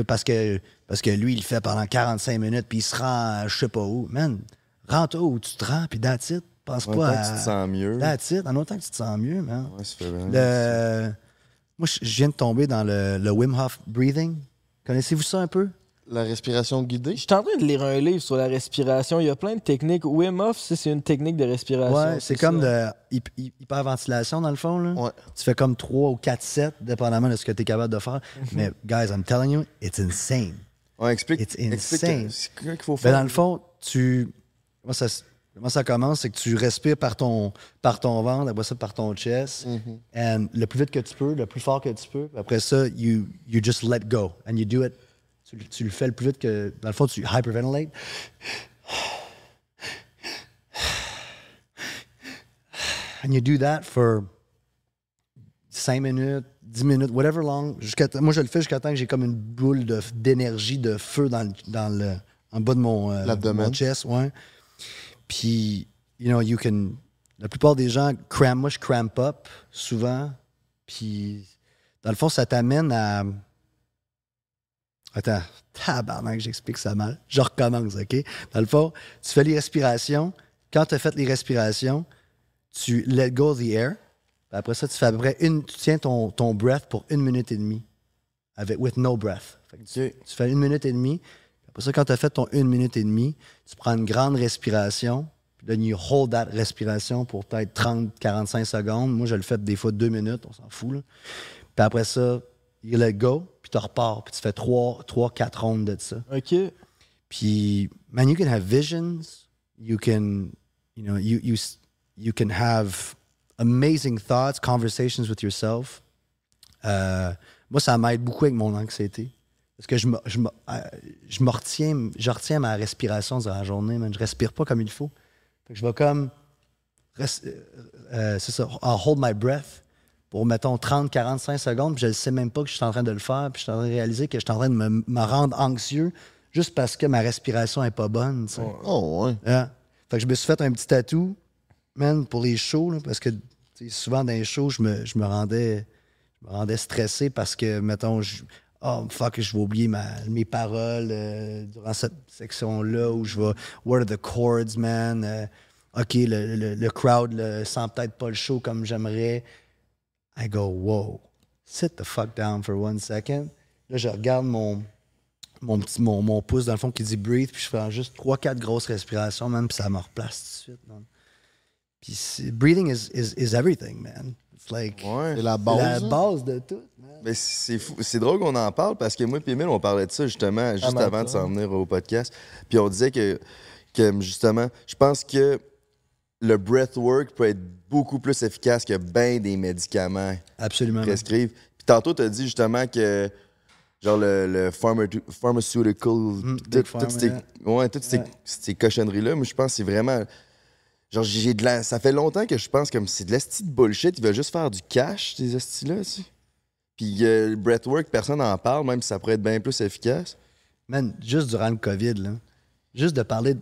parce que, parce que lui, il le fait pendant 45 minutes, puis il se rend, je sais pas où. Man, rends-toi où tu te rends, puis that's it. Pense En pas autant à... que tu te sens mieux. En autant que tu te sens mieux, man. Ouais, fait bien. Le... Moi, je viens de tomber dans le, le Wim Hof breathing. Connaissez-vous ça un peu? La respiration guidée? Je suis en train de lire un livre sur la respiration. Il y a plein de techniques. Wim Hof, c'est une technique de respiration. Ouais, c'est comme ça. de hyp- hy- hyperventilation dans le fond. Là. Tu fais comme 3 ou 4 sets, dépendamment de ce que tu es capable de faire. Mais, guys, I'm telling you, it's insane. Ouais, explique. It's explique, insane. c'est quoi qu'il faut Ben, faire? dans le fond, tu. Comment ça, comment ça commence? C'est que tu respires par ton, par ton ventre, après ça par ton chest. And le plus vite que tu peux, le plus fort que tu peux. Après ça, you, you just let go. And you do it. Tu, le- tu le fais le plus vite que. Dans le fond, tu hyperventilate. And you do that for 5 minutes, 10 minutes, whatever long. Moi, je le fais jusqu'à temps que j'ai comme une boule de- d'énergie, de, feu dans le, dans le, en bas de mon, euh, mon chest. Ouais. Puis, you know, you can. La plupart des gens cram, moi, je cramp up souvent. Puis, dans le fond, ça t'amène à. Attends, tabarnak, j'explique ça mal. Je recommence, OK? Dans le fond, tu fais les respirations. Quand tu as fait les respirations, tu let go of the air. Puis après ça, tu fais à peu près une. Tu tiens ton, ton breath pour une minute et demie. Avec, with no breath. Fait que tu, tu fais une minute et demie. Après ça, quand tu as fait ton une minute et demie, tu prends une grande respiration. Puis then you hold that respiration pour peut-être 30, 45 secondes. Moi, je le fais des fois deux minutes, on s'en fout. là. Puis après ça, you let go, puis tu repars. Puis tu fais trois, trois, quatre rondes de ça. OK. Puis, man, you can have visions. You can, you know, you, you, you can have amazing thoughts, conversations with yourself. Euh, moi, ça m'aide beaucoup avec mon anxiété. Parce que je me, je me, euh, je me retiens, je retiens ma respiration durant la journée, man. Je respire pas comme il faut. Fait que je vais comme. euh, euh, c'est ça, hold my breath pour, mettons, 30, 45 secondes, puis je ne sais même pas que je suis en train de le faire, puis je suis en train de réaliser que je suis en train de me, me rendre anxieux juste parce que ma respiration est pas bonne. Oh, ouais. Yeah. Fait que je me suis fait un petit tatou, man, pour les shows, là, parce que souvent dans les shows, je me, je me rendais je me rendais stressé parce que, mettons, je, oh fuck, je vais oublier ma- mes paroles euh, durant cette section-là où je vais, what are the chords, man? Euh, OK, le, le, le crowd le, sent peut-être pas le show comme j'aimerais. I go, whoa, sit the fuck down for one second. Là, je regarde mon, mon, petit, mon, mon pouce dans le fond qui dit breathe, puis je fais juste 3-4 grosses respirations, man, puis ça me replace tout de suite, man. Puis breathing is, is, is everything, man. It's like C'est la la base. hein? base de tout. Mais c'est fou. C'est drôle qu'on en parle parce que moi et Emile, on parlait de ça justement juste Ah, avant de s'en venir au podcast. Puis on disait que, que justement, je pense que le breathwork peut être beaucoup plus efficace que bien des médicaments Absolument. prescrivent. Puis tantôt, tu as dit justement que genre le, le pharma- pharmaceutical, Mm, Pharma, toutes ces, ouais. ces, Ouais. ces cochonneries-là, moi je pense que c'est vraiment. Genre, j'ai de la. Ça fait longtemps que je pense comme c'est de l'esti de bullshit. Ils veulent juste faire du cash, ces estis-là, tu sais. Puis euh, le breathwork, personne n'en parle, même si ça pourrait être bien plus efficace. Man, juste durant le COVID, là, juste de parler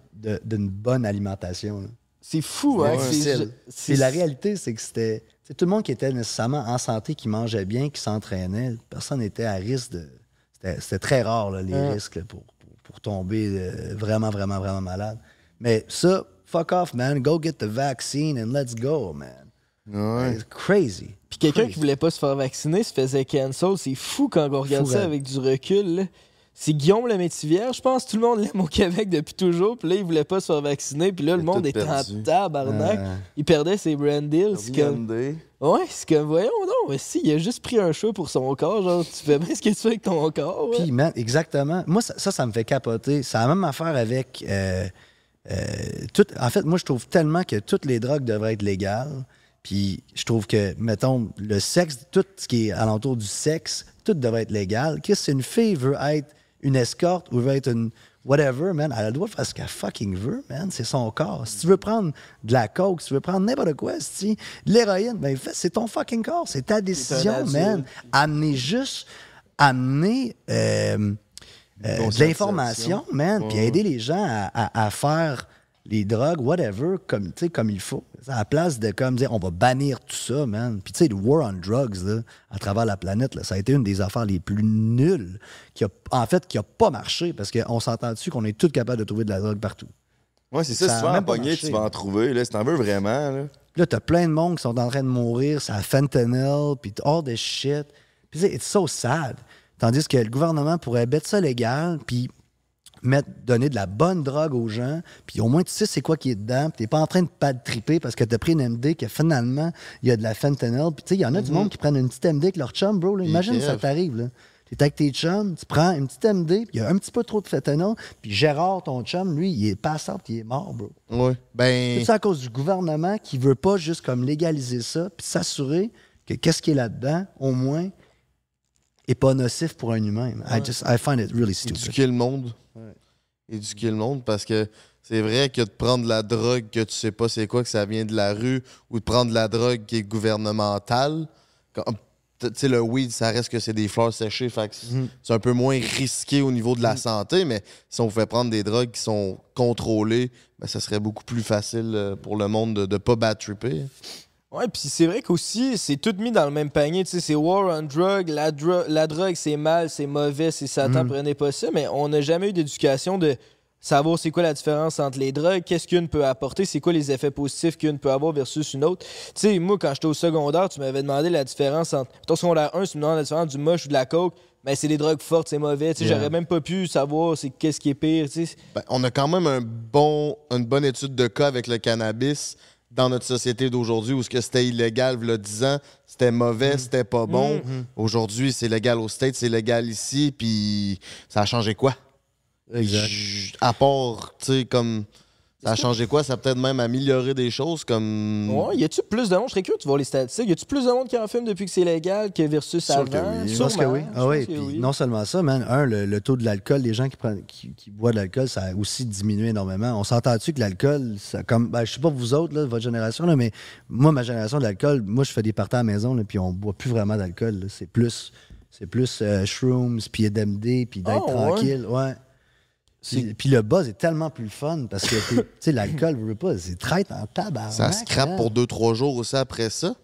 d'une bonne alimentation. là. C'est fou, hein? C'était c'est- la réalité, c'est que c'était. Tout le monde qui était nécessairement en santé, qui mangeait bien, qui s'entraînait, personne n'était à risque de. C'était c'était très rare, là, les Ouais. risques là, pour, pour, pour tomber euh, vraiment, vraiment, vraiment malade. Mais ça, fuck off, man. Go get the vaccine and let's go, man. It's crazy. Puis quelqu'un qui voulait pas se faire vacciner se faisait cancel. C'est fou quand on regarde Fou, ça avec du recul. là. C'est Guillaume le Métivier, je pense. Tout le monde l'aime au Québec depuis toujours. Puis là, il voulait pas se faire vacciner. Puis là, le monde était en tabarnak. Ouais. Il perdait ses brand deals. C'est comme... Ouais, c'est comme, voyons non, mais si, il a juste pris un chat pour son corps. Genre, tu fais bien ce que tu fais avec ton corps. ouais. Puis, man, exactement. Moi, ça, ça, ça me fait capoter. C'est la même affaire avec. euh, euh, tout, en fait, moi, je trouve tellement que toutes les drogues devraient être légales. Puis, je trouve que, mettons, le sexe, tout ce qui est alentour du sexe, tout devrait être légal. Qu'est-ce que si une fille veut être une escorte ou veut être une. Whatever, man, elle a le droit de faire ce qu'elle fucking veut, man. C'est son corps. Si tu veux prendre de la coke, si tu veux prendre n'importe quoi, si de l'héroïne, ben c'est ton fucking corps. C'est ta décision, man. Amener juste. Amener. euh, euh, de l'information, man, puis aider les gens à, à- à faire les drogues, whatever, comme, comme il faut. À la place de comme dire on va bannir tout ça, man. Puis tu sais, le war on drugs là, à travers la planète, là, ça a été une des affaires les plus nulles qui a, en fait, qui a pas marché parce qu'on s'entend dessus qu'on est tous capables de trouver de la drogue partout? Ouais, c'est ça, Ça si tu vas en pogner, tu vas en trouver. Là, si t'en veux vraiment, là. Là, t'as plein de monde qui sont en train de mourir, ça fentanyl, puis all this shit. Puis c'est it's so sad. Tandis que le gouvernement pourrait mettre ça légal, puis mettre, donner de la bonne drogue aux gens, puis au moins tu sais c'est quoi qui est dedans, puis t'es pas en train de pas de triper parce que t'as pris une MD que finalement, il y a de la fentanyl. Puis tu sais, il y en a du monde qui prennent une petite MD avec leur chum, bro. là. Imagine ça t'arrive, là. T'es avec tes chums, tu prends une petite MD, puis il y a un petit peu trop de fentanyl, puis Gérard, ton chum, lui, il est passant, puis il est mort, bro. Oui. Ben. Tout ça à cause du gouvernement qui veut pas juste comme légaliser ça, puis s'assurer que qu'est-ce qui est là-dedans, au moins, est pas nocif pour un humain. I just I find it really stupid. éduquer le monde. Éduquer le monde parce que c'est vrai que de prendre de la drogue que tu sais pas c'est quoi, que ça vient de la rue, ou de prendre de la drogue qui est gouvernementale, comme- tu sais, le weed, ça reste que c'est des fleurs séchées, fait que c'est c'est un peu moins risqué au niveau de la santé, mais si on fait prendre des drogues qui sont contrôlées, ben, ça serait beaucoup plus facile euh, pour le monde de ne pas bad tripper. Ouais, puis c'est vrai qu'aussi, c'est tout mis dans le même panier. Tu sais, c'est war on drug, la, dro- la drogue, c'est mal, c'est mauvais, c'est Satan, Mm. prenez pas ça. Mais on n'a jamais eu d'éducation de savoir c'est quoi la différence entre les drogues, qu'est-ce qu'une peut apporter, c'est quoi les effets positifs qu'une peut avoir versus une autre. Tu sais, moi, quand j'étais au secondaire, tu m'avais demandé la différence entre. Ton secondaire 1, tu me demandes la différence du moche ou de la coke. Ben, c'est des drogues fortes, c'est mauvais. Tu sais, Yeah. j'aurais même pas pu savoir c'est qu'est-ce qui est pire. Tu sais. Ben, on a quand même un bon, une bonne étude de cas avec le cannabis dans notre société d'aujourd'hui où ce que c'était illégal a 10 ans, c'était mauvais, c'était pas bon. Mhm. Aujourd'hui, c'est légal au States, c'est légal ici, puis ça a changé quoi? Exact. J- À part, tu sais, comme. Ça a changé quoi? Ça a peut-être même amélioré des choses comme. Ouais, y a-tu plus de monde? Je serais curieux de voir les statistiques. Y a-tu plus de monde qui en fume depuis que c'est légal que versus Sûr avant? que oui. Je Sûrement. pense que oui. Ah pense oui, que puis oui. non seulement ça, man. Un, le, le taux de l'alcool, les gens qui, prennent, qui, qui boivent de l'alcool, ça a aussi diminué énormément. On s'entend-tu que l'alcool, ça comme. Ben, je sais pas vous autres, là, votre génération, là, mais moi, ma génération de l'alcool, moi, je fais des parties à la maison, là, puis on boit plus vraiment d'alcool. là. C'est plus. C'est plus euh, shrooms, puis DMD, puis d'être Ah, tranquille. Ouais. Puis le buzz est tellement plus fun parce que l'alcool, c'est traite en tabac. Ça scrape pour 2-3 jours aussi après ça.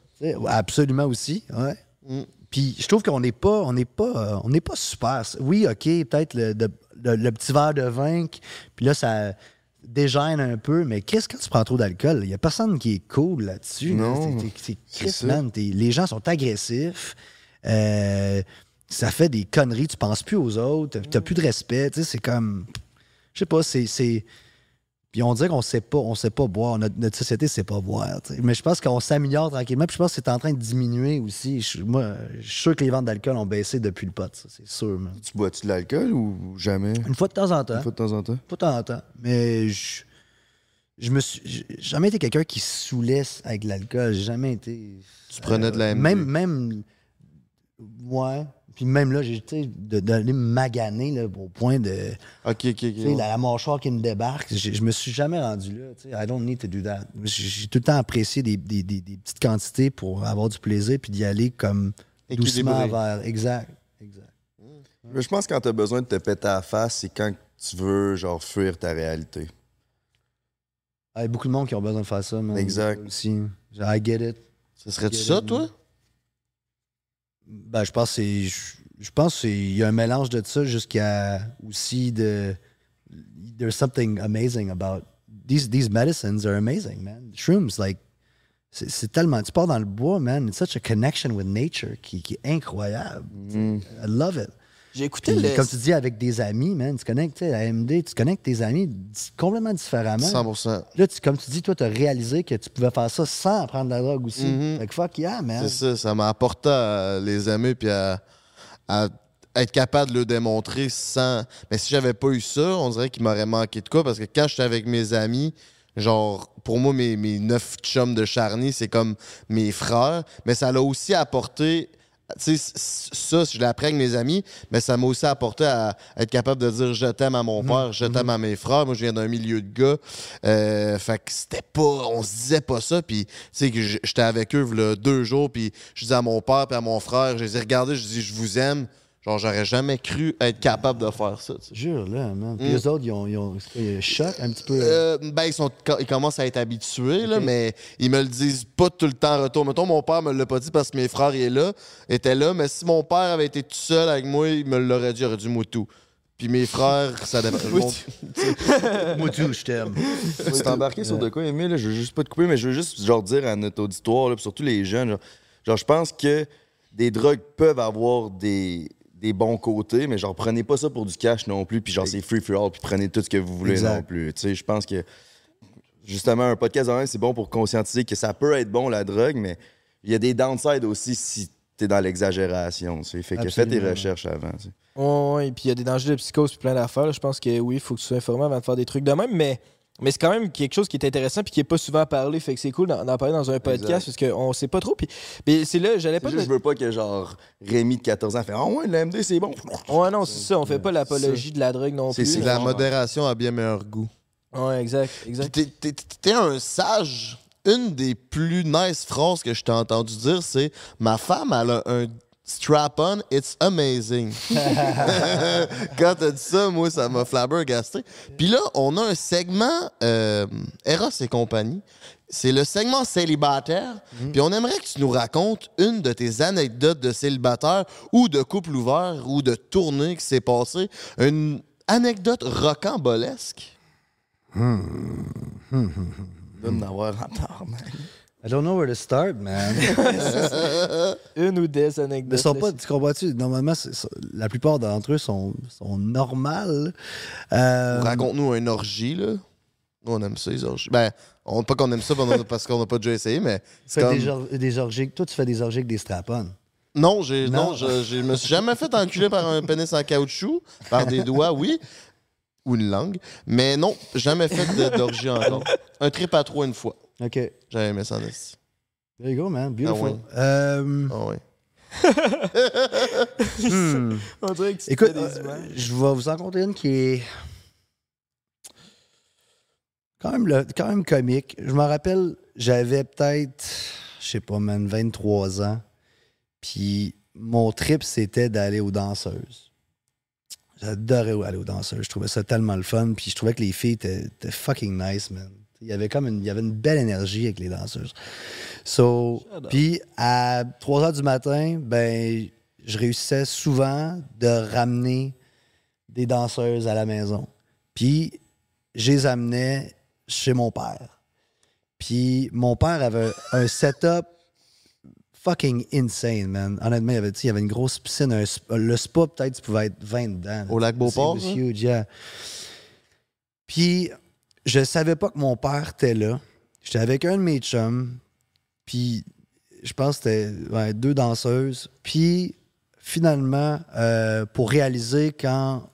Absolument aussi, ouais. Mm. Puis je trouve qu'on n'est pas, on n'est pas, euh, on n'est pas super. Oui, ok, peut-être le, de- le- le petit verre de vin, puis là ça dégêne un peu, mais qu'est-ce que tu prends trop d'alcool Il y a personne qui est cool là-dessus. là. Non, C'est- les gens sont agressifs. euh, ça fait des conneries. Tu penses plus aux autres. T'as plus de respect. C'est comme, je sais pas, c'est, puis on dirait qu'on sait pas, on sait pas boire. Notre, notre société sait pas boire. Mais je pense qu'on s'améliore tranquillement. Puis je pense que c'est en train de diminuer aussi. Je, moi, je suis sûr que les ventes d'alcool ont baissé depuis le pot. ça, C'est sûr. man. Tu bois-tu de l'alcool ou jamais? Une fois de temps en temps. Une fois de temps en temps. Pas de temps en temps. Mais je, je me suis, j'ai jamais été quelqu'un qui se saoulait avec l'alcool. J'ai jamais été. Tu prenais de la MD. Même, même. Ouais. Puis même là, j'ai tu d'aller me maganer là, au point de. Ok, ok, ok. Tu la, la mâchoire qui me débarque, je me suis jamais rendu là. tu sais. I don't need to do that. J'ai tout le temps apprécié des, des- des- des petites quantités pour avoir du plaisir puis d'y aller comme doucement vers. Exact. Mais je pense que quand t'as besoin de te péter à la face, c'est quand tu veux, genre, fuir ta réalité. Il y a beaucoup de monde qui ont besoin de faire ça. man. Exact. Aussi. I get it. Ce serait-tu ça, it, toi? man. Ben, je pense que c'est. Je, je pense qu'il y a un mélange de ça jusqu'à aussi de. There's something amazing about. These, these medicines are amazing, man. Shrooms, like. C'est tellement. Tu pars dans le bois, man. It's such a connection with nature qui, qui est incroyable. I love it. J'ai écouté Puis, le- Comme tu dis, avec des amis, man, tu connectes, tu sais, à MD, tu connectes tes amis complètement différemment. 100%. Là, tu- comme tu dis, toi, tu as réalisé que tu pouvais faire ça sans prendre de la drogue aussi. Mhm. Fait que fuck yeah, man. C'est ça, ça m'a apporté à les aimer puis à, à être capable de le démontrer sans. Mais si j'avais pas eu ça, on dirait qu'il m'aurait manqué de quoi parce que quand j'étais avec mes amis, genre, pour moi, mes, mes neuf chums de Charny, c'est comme mes frères, mais ça l'a aussi apporté. Tu sais, ça, je appris avec mes amis, mais ça m'a aussi apporté à être capable de dire je t'aime à mon père, je t'aime à mes frères. Moi, je viens d'un milieu de gars. Euh, fait que c'était pas. On se disait pas ça. Puis, tu sais, que j'étais avec eux là, deux jours. Puis, je disais à mon père puis à mon frère, je les ai regardés, je dis je vous aime. Genre, j'aurais jamais cru être capable de faire ça. tu sais. Jure, là, man. Puis Mm. eux autres, ils ont, ils ont c'est quoi, il y a un choc un petit peu. Euh, ben, ils, sont, ils commencent à être habitués, là, mais ils me le disent pas tout le temps en retour. Mettons, mon père me l'a pas dit parce que mes frères il est là, étaient là, mais si mon père avait été tout seul avec moi, il me l'aurait dit, il aurait dit Moutou. Puis mes frères, ça dépend. Moutou, je t'aime. Tu t'es embarqué sur de quoi, Emile? là? Je veux juste pas te couper, mais je veux juste genre dire à notre auditoire, là, puis surtout les jeunes, genre, genre, je pense que des drogues peuvent avoir des, des bons côtés, mais genre prenez pas ça pour du cash non plus, puis genre c'est free for all, puis prenez tout ce que vous voulez Exact. non plus. Tu sais, je pense que justement un podcast en même, c'est bon pour conscientiser que ça peut être bon la drogue, mais il y a des downsides aussi si t'es dans l'exagération. tu sais. Fait que fais tes recherches avant. tu sais. Ouais, et puis il y a des dangers de psychose puis plein d'affaires. Je pense que oui, il faut que tu sois informé avant de faire des trucs de même, mais, mais c'est quand même quelque chose qui est intéressant puis qui est pas souvent parlé. Fait que c'est cool d'en parler dans un podcast parce qu'on sait pas trop. Puis mais c'est là, j'allais C'est pas. juste, te- je veux pas que genre Rémi de 14 ans fait Ah ouais, l'AMD c'est bon. Ouais, non, c'est ça. On fait pas l'apologie de la drogue non plus. La modération a bien meilleur goût. Ouais, exact, exact. T'es un sage. Une des plus nice phrases que je t'ai entendu dire, c'est Ma femme, elle a un strap-on, it's amazing. Quand t'as dit ça, moi, ça m'a flabbergasté. Puis là, on a un segment euh, Eros et compagnie. C'est le segment célibataire. Puis on aimerait que tu nous racontes une de tes anecdotes de célibataire ou de couple ouvert ou de tournée qui s'est passée. Une Anecdote rocambolesque. Hmm, hmm. I don't know where to start, man. Une ou des Mais anecdotes. sont là, pas, tu comprends-tu? Normalement, c'est- c'est- la plupart d'entre eux sont, sont normales. Euh, Raconte-nous une orgie, là. Nous, on aime ça, les orgies. Ben, on, pas qu'on aime ça parce qu'on n'a pas déjà essayé, mais. c'est fais comme- des, or- des orgies. Toi, tu fais des orgies avec des strap-on. Non, j'ai, non. Non. je, je me suis jamais fait enculer par un pénis en caoutchouc, par des doigts, oui, ou une langue, mais non, jamais fait d'orgie encore. Un trip à trois une fois. OK. J'avais aimé ça en esti. There you go, man. Beautiful. Ah Euh, Ah ouais. hmm. On dirait que tu Écoute, euh, je vais vous en compter une qui est quand même, le- quand même comique. Je me rappelle, j'avais peut-être, je sais pas, man, 23 ans. Puis mon trip, c'était d'aller aux danseuses. J'adorais aller aux danseuses. Je trouvais ça tellement le fun. Puis je trouvais que les filles étaient, étaient fucking nice, man. Il y avait comme une, il y avait une belle énergie avec les danseuses. So, puis à 3 heures du matin, ben, je réussissais souvent de ramener des danseuses à la maison. Puis je les amenais chez mon père. Puis mon père avait un setup fucking insane, man. Honnêtement, il y avait, il y avait une grosse piscine. un sp- le spa, peut-être, tu pouvais être 20 dedans. Au lac Beauport, C'est ça? huge, yeah. Puis, je savais pas que mon père était là. J'étais avec un de mes chums. Puis, je pense que c'était ouais, deux danseuses. Puis, finalement, euh, pour réaliser quand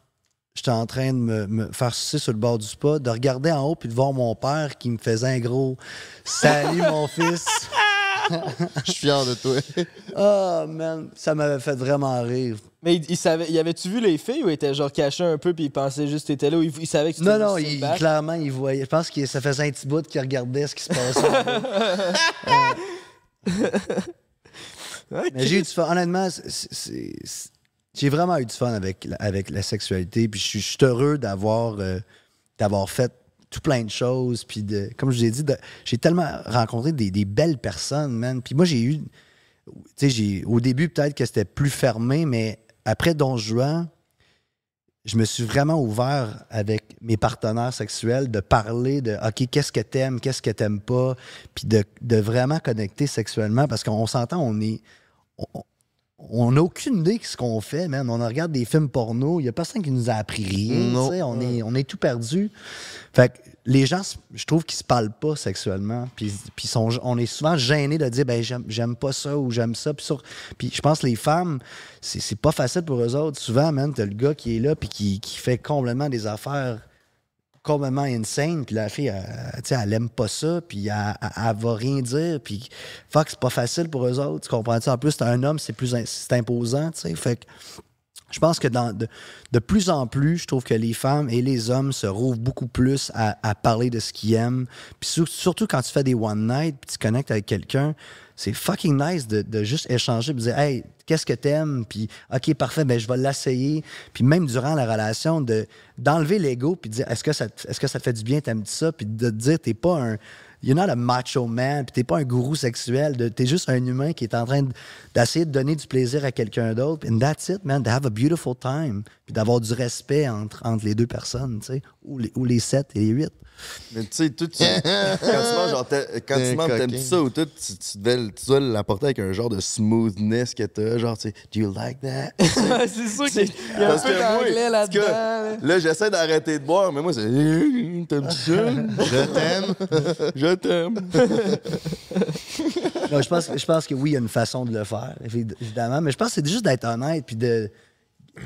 j'étais en train de me, faire sucer sur le bord du spa, de regarder en haut puis de voir mon père qui me faisait un gros « Salut, mon fils! » Je suis fier de toi. Oh, man, ça m'avait fait vraiment rire. Mais il, il savait, il avait-tu vu les filles ou il était genre caché un peu puis il pensait juste que t'étais là ou il, il savait que tu Non, non, il, clairement, il voyait. Je pense que ça faisait un petit bout qu'il regardait ce qui se passait. Mais j'ai eu du fun. Honnêtement, j'ai vraiment eu du fun avec, la- avec la sexualité. Puis je suis- je suis heureux d'avoir euh, d'avoir fait tout plein de choses. Puis de, comme je vous ai dit, j'ai tellement rencontré des, des belles personnes, man. Puis moi, j'ai eu. Tu sais, au début, peut-être que c'était plus fermé, mais après Don Juan, je me suis vraiment ouvert avec mes partenaires sexuels de parler de OK, qu'est-ce que t'aimes, qu'est-ce que t'aimes pas, puis de, de vraiment connecter sexuellement parce qu'on s'entend, on est. On n'a aucune idée de ce qu'on fait, man. On regarde des films porno, il n'y a personne qui nous a appris rien. On, est, on est tout perdu. Fait que les gens, je trouve qu'ils se parlent pas sexuellement. Puis, puis sont, on est souvent gênés de dire ben j'aime, j'aime pas ça ou j'aime ça. Puis, sur- puis je pense que les femmes, c'est, c'est pas facile pour eux autres. Souvent, man, t'as le gars qui est là puis qui, qui fait complètement des affaires complètement insane, puis la fille, elle, tu sais, elle aime pas ça, puis elle, elle- elle va rien dire, puis fuck, c'est pas facile pour eux autres, tu comprends-tu? En plus, un homme, c'est plus c'est imposant, tu sais, fait que je pense que dans, de, de plus en plus, je trouve que les femmes et les hommes se rouvrent beaucoup plus à, parler de ce qu'ils aiment. Puis sur- surtout quand tu fais des one night, puis tu connectes avec quelqu'un, c'est fucking nice de, de juste échanger, puis dire hey, qu'est-ce que t'aimes, puis ok parfait, ben je vais l'essayer. Puis même durant la relation, de d'enlever l'ego, puis de dire est-ce que ça te- est-ce que ça fait du bien, t'aimes ça, puis de te dire t'es pas un You're not a macho man, puis t'es pas un gourou sexuel, de- t'es juste un humain qui est en train de- d'essayer de donner du plaisir à quelqu'un d'autre. And that's it, man, to have a beautiful time, puis d'avoir du respect entre, les deux personnes, tu sais, ou les sept et les huit. Mais tu sais, tout, tu, quand tu manges, genre, t'a- quand T'es tu un manges, t'aimes ça ou tout, tu, tu devais, tu dois l'apporter avec un genre de smoothness que t'as, genre, tu sais, do you like that? c'est sûr qu'il y a un peu d'anglais là-dedans. là. Là, j'essaie d'arrêter de boire, mais moi, c'est. T'aimes ça? Je t'aime. Je t'aime. Non, je pense, que- je pense que oui, il y a une façon de le faire, évi- évidemment, mais je pense que c'est juste d'être honnête, puis de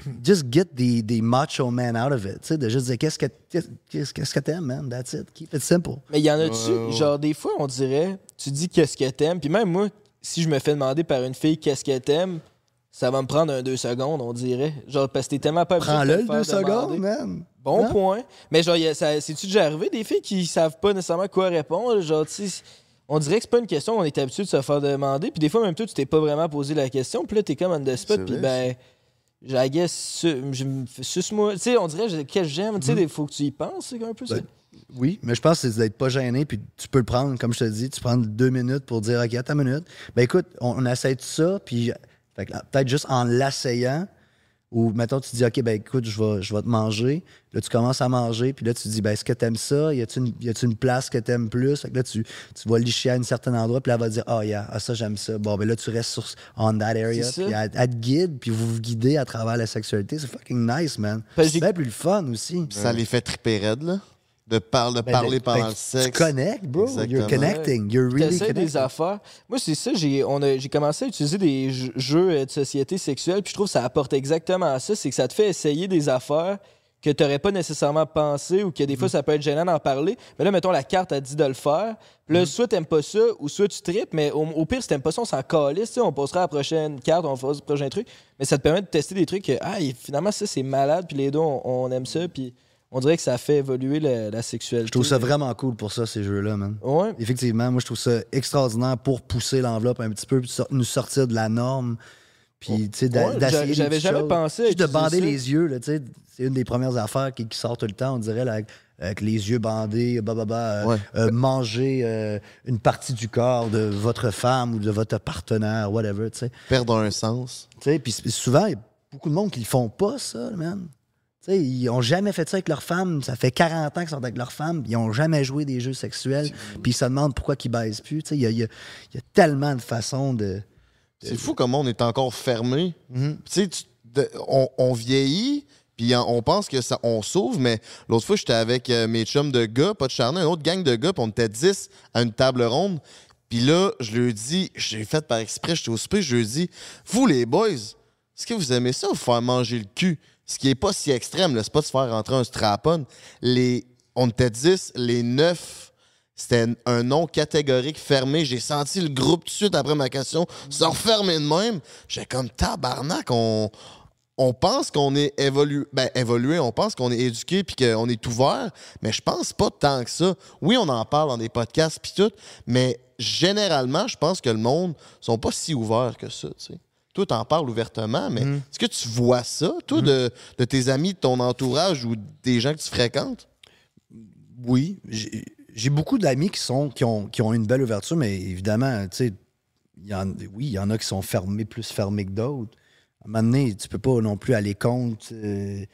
just get the, the macho man out of it, tu sais, de juste dire qu'est-ce que qu'est-ce qu'est-ce que t'aimes, man, that's it, keep it simple. Mais il y en a-tu, Ouais, ouais. genre des fois, on dirait, tu dis qu'est-ce que t'aimes, puis même moi, si je me fais demander par une fille qu'est-ce que t'aimes, ça va me prendre un deux secondes, on dirait. Genre, parce que t'es tellement pas Prends-le le faire deux secondes, man. Bon point. Mais genre, c'est-tu déjà arrivé des filles qui savent pas nécessairement quoi répondre? Genre, tu sais, on dirait que c'est pas une question, on est habitué de se faire demander, puis des fois, même toi, tu t'es pas vraiment posé la question, puis là, t'es comme on the spot, puis ben, I guess, suce-moi. Tu sais, on dirait que que j'aime, tu sais, il faut que tu y penses, un peu. Ben, Oui, mais je pense que c'est d'être pas gêné, puis tu peux le prendre, comme je te dis, tu prends deux minutes pour dire, OK, attends une minute. Ben écoute, on, on essaie de ça, puis peut-être juste en l'essayant, Ou, mettons, tu dis, OK, ben écoute, je vais, je vais te manger. Là, tu commences à manger, puis là, tu dis, ben est-ce que t'aimes ça? Y a-tu une, y a-tu une place que t'aimes plus? Fait que là, tu, tu vas licher à un certain endroit, puis là, elle va dire, ah, yeah, ah, ça, j'aime ça. Bon, ben là, tu restes sur, on that area, puis elle, elle te guide, puis vous vous guidez à travers la sexualité. C'est fucking nice, man. C'est bien plus le fun aussi. Ça les fait triper raide, là. De, par- de Ben, parler ben, pendant le sexe. Tu connectes, bro. You're Exactement. connecting. You're really connecting. des affaires. Moi, c'est ça, j'ai, on a- j'ai commencé à utiliser des jeux- euh, de société sexuelle, puis je trouve que ça apporte exactement ça, c'est que ça te fait essayer des affaires que tu n'aurais pas nécessairement pensé ou que des fois ça peut être gênant d'en parler. Mais là, mettons, la carte a dit de le faire. Puis là, soit t'aimes pas ça ou soit tu tripes, mais au, au pire, si t'aimes pas ça, on s'en calisse, tu sais, on passera à la prochaine carte, on fera le prochain truc. Mais ça te permet de tester des trucs que, ah, et finalement, ça, c'est malade, puis les deux, on, on aime ça, puis on dirait que ça fait évoluer la, la sexualité. Je trouve ça vraiment cool pour ça, ces jeux-là, man. Ouais. Effectivement, moi, je trouve ça extraordinaire pour pousser l'enveloppe un petit peu, puis nous sortir de la norme. Puis, tu sais, d'essayer j'a- des j'avais jamais choses. pensé Juste de bander ça. les yeux, là, tu sais. C'est une des premières affaires qui, qui sort tout le temps, on dirait, là, avec, les yeux bandés, bah, bah, bah, euh, Ouais. euh, manger euh, une partie du corps de votre femme ou de votre partenaire, whatever, tu sais. Perdre un sens. Tu sais, puis souvent, il y a beaucoup de monde qui ne font pas, ça, man. Ils ont jamais fait ça avec leur femme. Ça fait 40 ans qu'ils sont avec leur femme. puis Ils ont jamais joué des jeux sexuels. Puis ils se demandent pourquoi ils baisent plus. Il y y a- il y a tellement de façons de. C'est fou comment on est encore fermé. Mhm. Tu- de- on, on vieillit, puis on, on pense que ça, on s'ouvre, mais l'autre fois, j'étais avec euh, mes chums de gars, pas de charnay, une autre gang de gars, puis on était 10 à une table ronde. Puis là, je leur dis, j'ai fait par exprès, j'étais au souper, je leur dis, vous les boys, est-ce que vous aimez ça, vous faire manger le cul? Ce qui est pas si extrême, c'est pas de se faire rentrer un strapon. Les, on était 10, les 9 c'était un nom catégorique fermé. J'ai senti le groupe tout de suite après ma question se refermer de même. J'ai comme tabarnak, on, pense qu'on est évolué, ben, évolué, on pense qu'on est éduqué puis qu'on est ouvert, mais je pense pas tant que ça. Oui, on en parle dans des podcasts puis tout, mais généralement, je pense que le monde sont pas si ouverts que ça. Toi, t'en parles ouvertement, mais est-ce que tu vois ça, toi, de, de tes amis, de ton entourage ou des gens que tu fréquentes? Oui, j'ai beaucoup d'amis qui, sont, qui, ont, qui ont une belle ouverture, mais évidemment, tu sais, oui, il y en a qui sont fermés, plus fermés que d'autres. À un moment donné, tu peux pas non plus aller contre euh,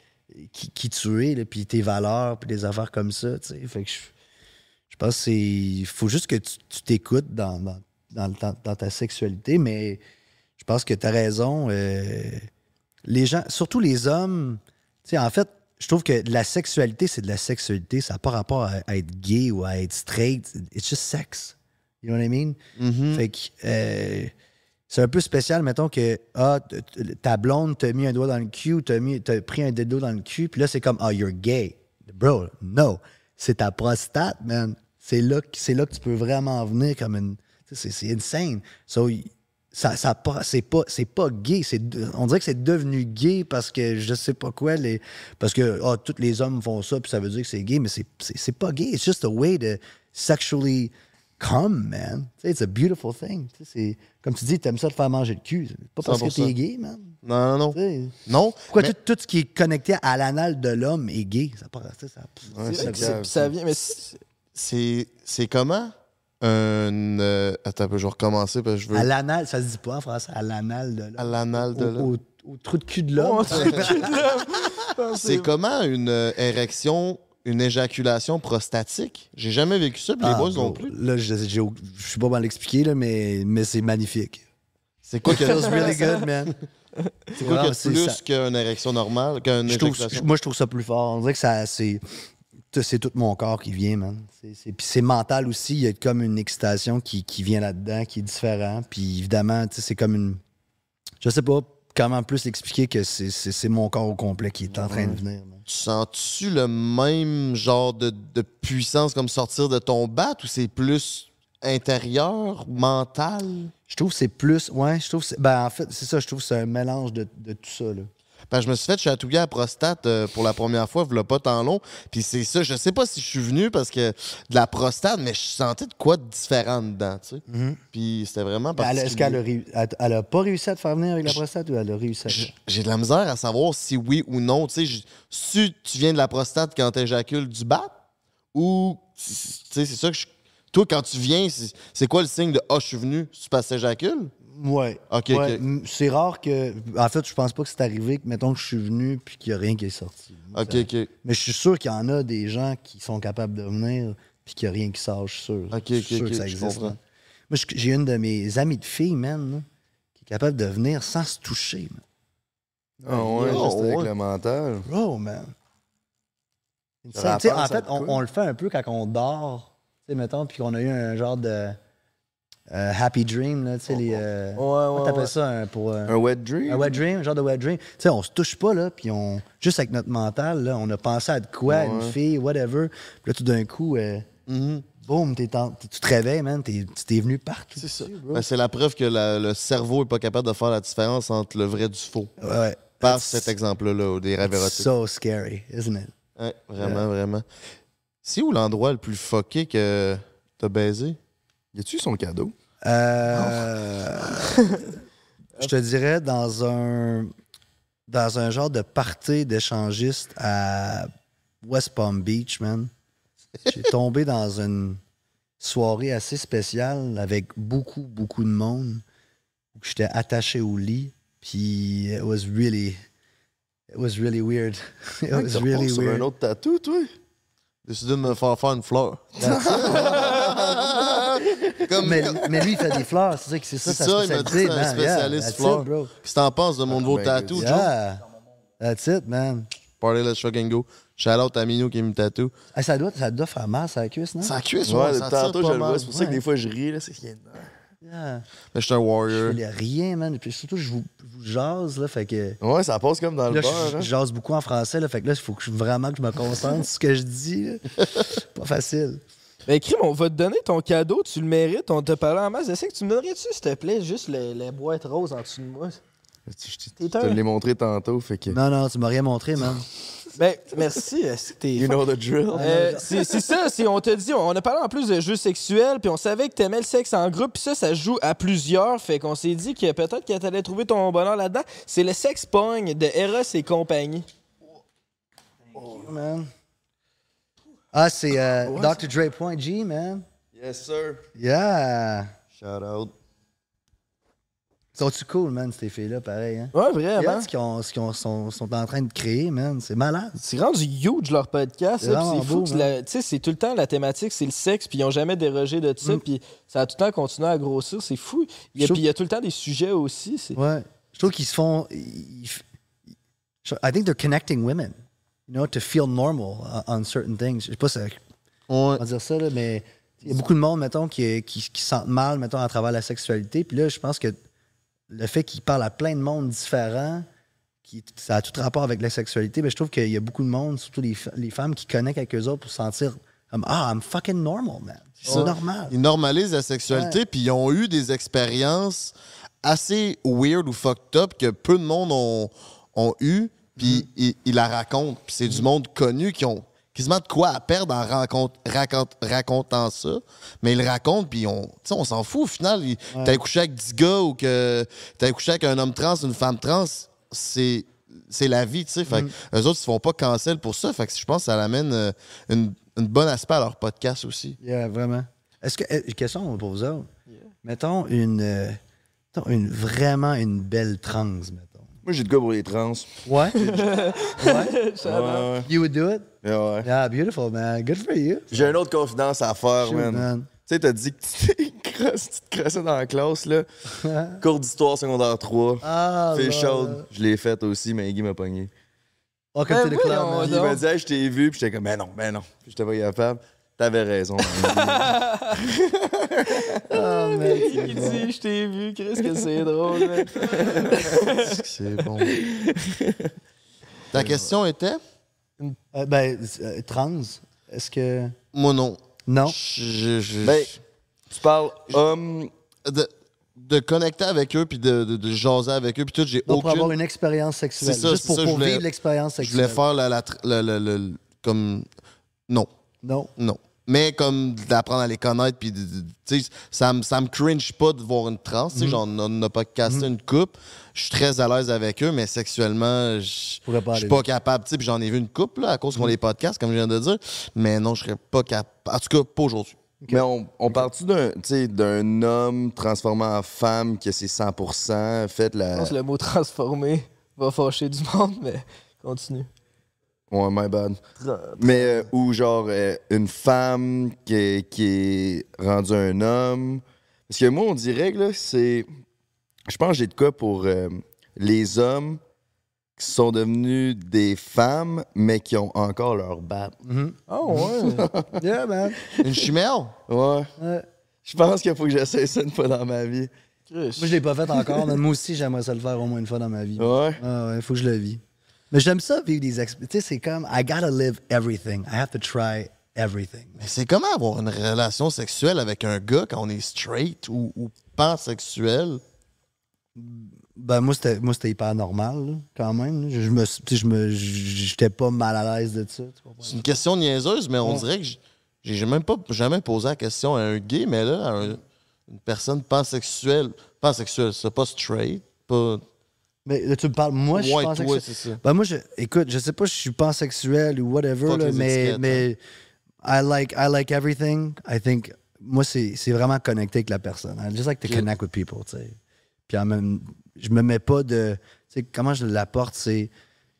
qui, qui tu es, là, puis tes valeurs, puis des affaires comme ça, tu sais. Fait que je, je pense que c'est... Il faut juste que tu t'écoutes dans, dans, dans, ta sexualité, mais pense que tu as raison. euh, les gens, surtout les hommes, tu sais, en fait, je trouve que la sexualité, c'est de la sexualité. Ça n'a pas rapport à, à être gay ou à être straight. It's just sex. You know what I mean? Mm-hmm. Fait que euh, c'est un peu spécial, mettons que ah, ta blonde t'a mis un doigt dans le cul, t'as mis- t'as pris un dildo dans le cul, puis là, c'est comme Ah, you're gay. Bro, no. C'est ta prostate, man. C'est là, là que tu peux vraiment venir comme une. C'est insane. So, ça, ça c'est pas, c'est pas gay. C'est on dirait que c'est devenu gay parce que je sais pas quoi. Les, parce que ah, tous les hommes font ça, puis ça veut dire que c'est gay, mais c'est, c'est, pas gay. It's just a way to sexually come, man. It's a beautiful thing. C'est, comme tu dis, t'aimes ça de faire manger le cul. Pas parce que 100%. t'es gay, man. Non, non, non. Non. Pourquoi mais- tout, tout ce qui est connecté à l'anal de l'homme est gay? Ça, ça, Ouais, ça- ça- vient, mais C'est c'est comment? Un. euh, attends un peu, je vais recommencer parce que je veux. À l'anal, ça se dit pas en français, à l'anal de l'homme. À l'anal de Au- l'homme. Au, au trou de cul de l'homme. Oh. C'est comment une euh, érection, une éjaculation prostatique? J'ai jamais vécu ça, puis les Ah, boys non plus. Là, je, suis pas mal l'expliquer, là, mais, mais c'est magnifique. C'est quoi It que feels really good, man. C'est quoi c'est plus ça. qu'une érection normale, qu'une trouve- moi, je trouve ça plus fort. On dirait que ça, c'est, c'est tout mon corps qui vient, man. C'est, c'est- puis c'est mental aussi. Il y a comme une excitation qui, qui vient là-dedans, qui est différent. Puis évidemment, tu sais, c'est comme une. Je sais pas comment plus expliquer que c'est, mon corps au complet qui est en train de venir. man. Tu sens-tu le même genre de, de puissance comme sortir de ton bat ou c'est plus intérieur, mental? Je trouve que c'est plus. Ouais, je trouve. Ben, en fait, c'est ça, je trouve que c'est un mélange de, de tout ça, là. Je me suis fait chatouiller à la prostate euh, pour la première fois, il pas tant long. Puis c'est ça, je sais pas si je suis venu parce que de la prostate, mais je sentais de quoi de différent dedans, tu sais. Puis c'était vraiment particulier. Est-ce qu'elle a, elle- pas réussi à te faire venir avec la prostate ou elle a réussi à. J'ai de la misère à savoir si oui ou non. Tu sais, je- si tu viens de la prostate quand tu éjacules du bat ou. Tu sais, c'est ça que je. Toi, quand tu viens, c'est c'est quoi le signe de Ah, je suis venu? Tu passes éjacule? Ouais. Ok, Ouais, C'est rare que. En fait, je pense pas que c'est arrivé que, mettons, que je suis venu puis qu'il y a rien qui est sorti. Ok, Ça- ok. Mais je suis sûr qu'il y en a des gens qui sont capables de venir puis qu'il y a rien qui sort, je suis sûr. Ok, je suis ok, sûr ok, que ça je existe. Moi, j'ai une de mes amies de filles, man, là, qui est capable de venir sans se toucher, man. Ah ouais, Oh, juste avec ouais. le mental. Bro, man. Ça Tu sais, rapporte, en fait, on le fait un peu quand on dort, tu sais, mettons, puis qu'on a eu un genre de euh, happy dream, là, tu sais, les... euh, comment ouais, t'appelles ouais. ça, un, pour... euh, Un wet dream? Un wet dream, un genre de wet dream. Tu sais, on se touche pas, là, puis on... Juste avec notre mental, là, on a pensé à de quoi, à une Ouais. fille, whatever, puis là, tout d'un coup, euh, boum, tu te réveilles, man, t'es- tu t'es venu partout. C'est ça, Ben, c'est la preuve que la- le cerveau est pas capable de faire la différence entre le vrai et du faux. Ouais. Par cet exemple-là, là, des rêves érotiques. So scary, isn't it? Ouais, vraiment, vraiment. C'est où l'endroit le plus fucké que t'as baisé? Y a-tu son cadeau? Euh, je te dirais dans un dans un genre de party d'échangistes à West Palm Beach, man. J'ai tombé dans une soirée assez spéciale avec beaucoup, beaucoup de monde. où J'étais attaché au lit, puis it was really, it was really weird. It Mec, was really weird. un autre tatou, toi? Décidé de me faire faire une fleur. Mais, mais lui, il fait des fleurs, c'est ça, que- c'est ça C'est sa ça, il m'a dit un. Yeah, spécialiste that's fleur. it, bro. Qu'est-ce que t'en penses de mon nouveau tatou, Joe? Yeah. That's it, man. Party let's fucking go. Shout out à Minou qui me tatou. Hey, ça, doit, ça doit faire mal, ça cuisse, non? Ça cuisse, Ouais, ouais, ça tantôt, pas je le mal. vois. C'est pour ça que des fois, je ris, là. C'est qu'il y a une- Yeah. Mais je suis un warrior. Je fais rien, man. Puis surtout, je vous, je vous jase, là, fait que... Ouais, ça passe comme dans le je, hein. je jase beaucoup en français, là, fait que là, il faut que je, vraiment que je me concentre sur ce que je dis. là. Pas facile. Ben, Crime, on va te donner ton cadeau, tu le mérites, on t'a parlé en masse. Que tu me donnerais-tu, s'il te plaît, juste les, les boîtes roses en dessous de moi? Je te l'ai montré tantôt, fait que. Non, non, tu m'as rien montré, man. Ben, merci. euh, c'était You know the drill. Euh, c'est c'est ça, c'est- on t'a dit, on a parlé en plus de jeux sexuels, puis on savait que t'aimais le sexe en groupe, puis ça, ça se joue à plusieurs, fait qu'on s'est dit que peut-être que t'allais trouver ton bonheur là-dedans. C'est le sex pogne de Eros et compagnie. man. Ah, c'est euh, Dr. Dre.g, man. Yes, sir. Yeah. Shout out. Sont-tu cool, man, ces filles-là, pareil, hein? Ouais, vraiment. Regarde ce qu'ils sont, sont en train de créer, man. C'est malade. C'est rendu huge leur podcast, C'est fou. Tu sais, c'est tout le temps la thématique, c'est le sexe, puis ils ont jamais dérogé de ça, Mm. puis ça a tout le temps continué à grossir, c'est fou. Il y a- Je Puis il y a tout le temps des sujets aussi. Ouais. Je trouve qu'ils se font. I think they're connecting women, you know, to feel normal on on certain things. Je sais pas si on va dire ça, là, mais il y a beaucoup de monde, mettons, qui, qui, qui se sentent mal, mettons, à travers la sexualité. Puis là, je pense que le fait qu'ils parlent à plein de monde différents, qui, ça a tout rapport avec la sexualité, mais je trouve qu'il y a beaucoup de monde, surtout les, femmes, qui connectent avec eux autres pour se sentir comme Ah, I'm fucking normal, man. C'est normal. Ils normalisent la sexualité, puis ils ont eu des expériences assez weird ou fucked up que peu de monde ont, ont eu, puis Mm-hmm. ils, ils la racontent. Puis c'est du monde connu qui ont quasiment de quoi à perdre en raconte- raconte- racontant ça, mais ils le racontent, puis on, tu sais, on s'en fout au final. Ouais. T'as couché avec 10 gars ou que t'as couché avec un homme trans, une femme trans, c'est c'est la vie, tu sais. Fait que Mm. eux autres, ils se font pas cancel pour ça. Fait que je pense que ça amène euh, une, une bonne aspect à leur podcast aussi. Yeah, vraiment. Est-ce que. euh, Question pour vous autres. Mettons une. euh, mettons une vraiment une belle trans, mettons. Moi, j'ai de gars pour les trans. Ouais? ouais. Ouais. You would do it? Yeah, ouais. Yeah, beautiful, man. Good for you. J'ai une autre confidence à faire, Shoot, man. man. Tu sais, t'as dit que tu t'es te crossais dans la classe, là. Cours d'histoire secondaire 3. Ah, Fais là, chaude. Je l'ai faite aussi, mais Guy m'a pogné. Welcome Ben to the club, voyons man. Puis il m'a dit, hey, je t'ai vu, puis j'étais comme, ben non, ben non. Puis j'étais pas capable. T'avais raison. Oh, man. Qui dit, je t'ai vu, Chris, que c'est drôle. C'est bon. Ta question était? Euh, ben, euh, trans, est-ce que. Moi, non. Non. Je, je- ben, tu parles homme. de, de connecter avec eux puis de, de, de jaser avec eux puis tout, j'ai Donc, pour aucune... avoir une expérience sexuelle. C'est ça, Juste pour, ça, pour je voulais- vivre l'expérience Je sexuelle. voulais faire la, la- la- la- comme... Non. Non. Non. Mais comme d'apprendre à les connaître puis ça me ça me cringe pas de voir une trans, tu sais, Mhm. genre, on n'a pas cassé une coupe. Je suis très à l'aise avec eux, mais sexuellement, je je suis pas capable. Tu sais, puis j'en ai vu une coupe là, à cause qu'on les podcasts, comme je viens de dire. Mais non, je serais pas capable. En tout cas, pas aujourd'hui. Mais on, on part-tu d'un, tu sais, d'un homme transformé en femme que c'est 100% fait Je la. pense que le mot transformé va fâcher du monde, mais continue. Ouais, my bad. Mais euh, ou genre euh, une femme qui est, qui est rendue un homme. Parce que moi, on dirait que là, c'est. Je pense que j'ai de quoi pour euh, les hommes qui sont devenus des femmes, mais qui ont encore leur barbe. Oh, ouais. yeah, man. Une chimelle? Ouais. Je pense qu'il faut que j'essaie ça une fois dans ma vie. Moi, je l'ai pas fait encore, mais moi aussi, j'aimerais ça le faire au moins une fois dans ma vie. Ouais. Ah ouais, faut que je le vis. Mais j'aime ça vivre des expériences. Tu sais, c'est comme, I gotta live everything. I have to try everything. Mais c'est comment avoir une relation sexuelle avec un gars quand on est straight ou, ou pansexuel? Ben, moi, c'était, moi, c'était hyper normal, là, quand même. Je, je me, tu sais, je me, j'étais pas mal à l'aise de ça. C'est une question niaiseuse, mais on Ouais. dirait que j'ai même pas jamais posé la question à un gay, mais là, à un- une personne pansexuelle. Pansexuelle, c'est pas straight, pas. Mais là, tu me parles, moi, je suis Ouais, pansexuel. toi, c'est ça. Ben, moi, je, écoute, je sais pas si je suis pansexuel ou whatever, là, mais, mais I, like, I like everything. I think, moi, c'est c'est vraiment connecté avec la personne. I just like to connect with people, tu sais. Puis en même, je me mets pas de. Tu sais, comment je l'apporte, c'est.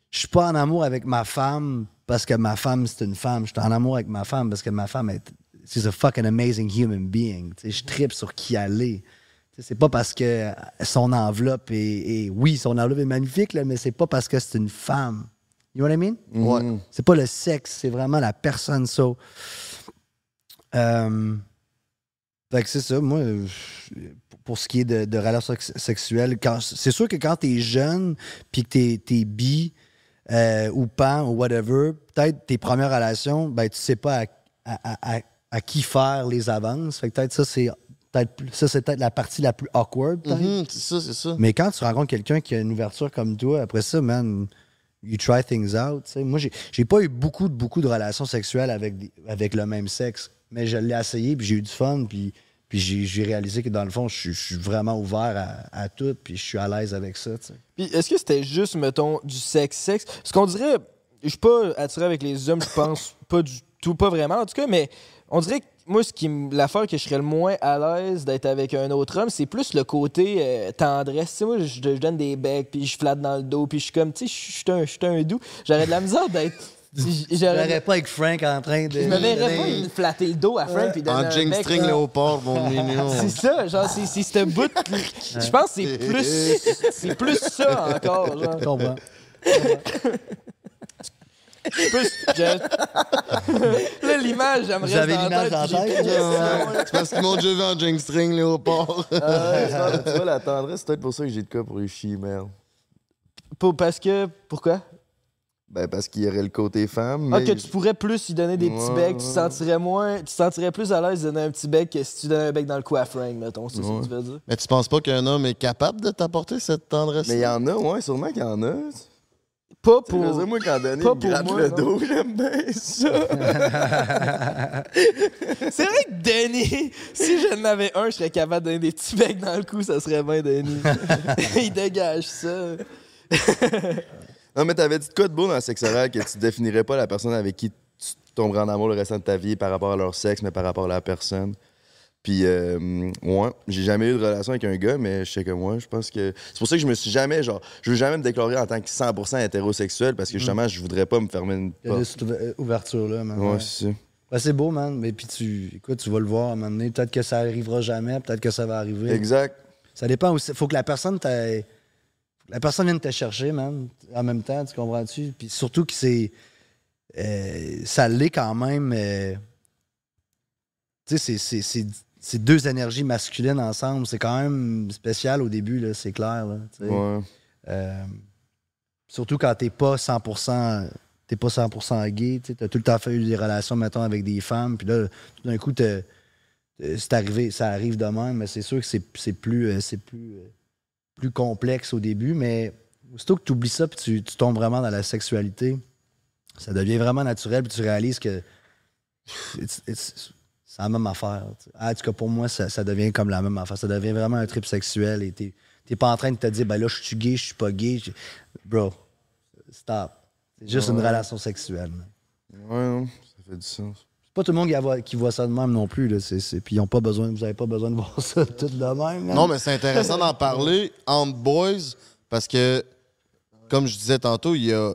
Je suis pas en amour avec ma femme parce que ma femme, c'est une femme. Je suis en amour avec ma femme parce que ma femme est. She's a fucking amazing human being. Tu sais, je tripe sur qui elle est. C'est pas parce que son enveloppe est, est- Oui, son enveloppe est magnifique, là, mais c'est pas parce que c'est une femme. You know what I mean? Ouais. C'est pas le sexe, c'est vraiment la personne. So, euh, fait que c'est ça. Moi, pour ce qui est de, de relations sex- sexuelles, c'est sûr que quand t'es jeune puis que t'es, t'es bi euh, ou pan ou whatever, peut-être tes premières relations, ben tu sais pas à, à- à- à qui faire les avances. Fait que peut-être ça, c'est ça, c'est peut-être la partie la plus awkward. Mhm, c'est ça, c'est ça. Mais quand tu rencontres quelqu'un qui a une ouverture comme toi, après ça, man, you try things out. tu sais. Moi, j'ai, pas eu beaucoup, de- beaucoup de relations sexuelles avec, des- avec le même sexe, mais je l'ai essayé, puis j'ai eu du fun, puis, puis j'ai, réalisé que dans le fond, je, suis- je suis vraiment ouvert à, à tout, puis je suis à l'aise avec ça. Puis est-ce que c'était juste, mettons, du sexe-sexe? Parce qu'on dirait, je suis pas attiré avec les hommes, je pense pas du tout, pas vraiment en tout cas, mais on dirait que moi, ce qui l'affaire que je serais le moins à l'aise d'être avec un autre homme, c'est plus le côté euh, tendresse. Tu sais, moi, je, je donne des becs, puis je flatte dans le dos, puis je suis comme, tu sais, je suis un, je suis un doux. J'aurais de la misère d'être. Je J'aurais verrais pas avec Frank en train de. je me verrais pas il flatter le dos à Frank puis donner En bec, string léopard, mon mignon. C'est ça, genre, c'est c'est ce bout. Je pense que c'est plus. C'est plus ça encore, genre. Je comprends. Plus. je- Là, l'image, j'aimerais. Avez l'image la tête? C'est parce m'ont déjà vu en jean string léopard. Ouais, ça, tu vois, la tendresse, c'est peut-être pour ça que j'ai de quoi pour les females. Pour, parce que. Pourquoi? Ben, parce qu'il y aurait le côté femme. Ah, que tu pourrais plus lui donner des petits Ouais, becs, tu te ouais. sentirais moins. Tu te sentirais plus à l'aise de donner un petit bec que si tu donnais un bec dans le cou à Frank, mettons. C'est ça Ouais. que tu veux dire? Mais tu penses pas qu'un homme est capable de t'apporter cette tendresse? Mais il y en a, ouais, sûrement qu'il y en a. Pas dire, moi, quand Denis pas me pour gratte moi, le dos, j'aime bien ça. C'est vrai que Denis, si je n'avais un, je serais capable de donner des petits becs dans le cou, ça serait bien Denis. Il dégage ça. non, mais t'avais dit de quoi de beau dans le sexe oral que tu définirais pas la personne avec qui tu tomberais en amour le restant de ta vie par rapport à leur sexe, mais par rapport à la personne? Puis, euh, ouais, j'ai jamais eu de relation avec un gars, mais je sais que moi, je pense que. C'est pour ça que je me suis jamais, genre, je veux jamais me déclarer en tant que 100% hétérosexuel parce que justement, je voudrais pas me fermer une Il y a porte. cette ouver- ouverture-là, man. Ouais, Ouais. c'est ça. Ben, c'est beau, man. Mais puis tu, écoute, tu vas le voir à un moment donné. Peut-être que ça arrivera jamais, peut-être que ça va arriver. Exact. Ça dépend aussi. Faut que la personne t'aille- faut que la personne vienne te chercher, man. En même temps, tu comprends-tu? Puis surtout que c'est. euh, ça l'est quand même. euh, tu sais, c'est- c'est deux énergies masculines ensemble. C'est quand même spécial au début, c'est clair. Là. Ouais. Euh, surtout quand t'es pas 100%, t'es pas 100% gay, tu as tout le temps fait des relations, mettons, avec des femmes, puis là, tout d'un coup, t'as- t'as- c'est arrivé, ça arrive de même, mais c'est sûr que c'est plus, euh, c'est plus, euh, plus complexe au début, mais aussitôt que tu oublies ça, puis tu, tu tombes vraiment dans la sexualité, ça devient vraiment naturel, puis tu réalises que it's- it's- c'est la même affaire. tu sais. En tout cas, pour moi, ça, ça devient comme la même affaire. Ça devient vraiment un trip sexuel et t'es t'es pas en train de te dire, ben là, je suis gay, je suis pas gay. Bro, stop. C'est juste une relation sexuelle. man. Ouais, non, ça fait du sens. C'est pas tout le monde qui voit, qui voit ça de même non plus. Là. C'est, c'est- Puis ils ont pas besoin, vous avez pas besoin de voir ça tout de même. Non, mais c'est intéressant d'en parler entre boys parce que, comme je disais tantôt, il y a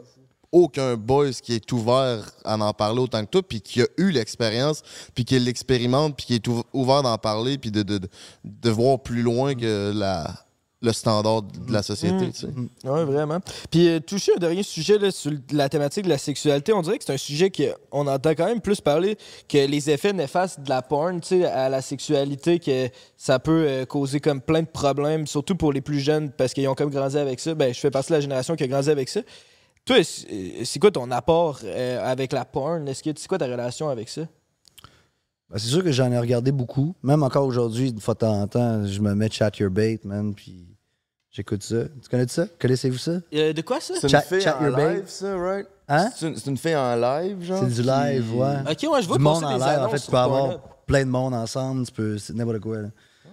aucun boys qui est ouvert à en parler autant que toi, puis qui a eu l'expérience, puis qui l'expérimente, puis qui est ouv- ouvert d'en parler, puis de, de, de, voir plus loin que la, le standard de la société. Mm. tu sais. Oui, vraiment. Puis euh, toucher un dernier sujet là, sur la thématique de la sexualité, on dirait que c'est un sujet qu'on entend quand même plus parler que les effets néfastes de la porn tu sais, à la sexualité, que ça peut euh, causer comme plein de problèmes, surtout pour les plus jeunes, parce qu'ils ont comme grandi avec ça. Ben, je fais partie de la génération qui a grandi avec ça. Toi, c'est quoi ton apport euh, avec la porn? Est-ce que c'est quoi ta relation avec ça? Ben, c'est sûr que j'en ai regardé beaucoup. Même encore aujourd'hui, de fois de temps en temps, je me mets Chat Your Bait, man, puis j'écoute ça. Tu connais ça? Connaissez-vous ça? Euh, de quoi ça? C'est une Chat- fille Chat en Your Bait. live, ça, right? Hein? C'est une, c'est une fille en live, genre? C'est du qui- live, ouais. Ok, ouais, je vois Du passer monde en des live. En annonces fait, tu sur peux avoir plein de monde ensemble. Tu peux. C'est n'importe quoi, là.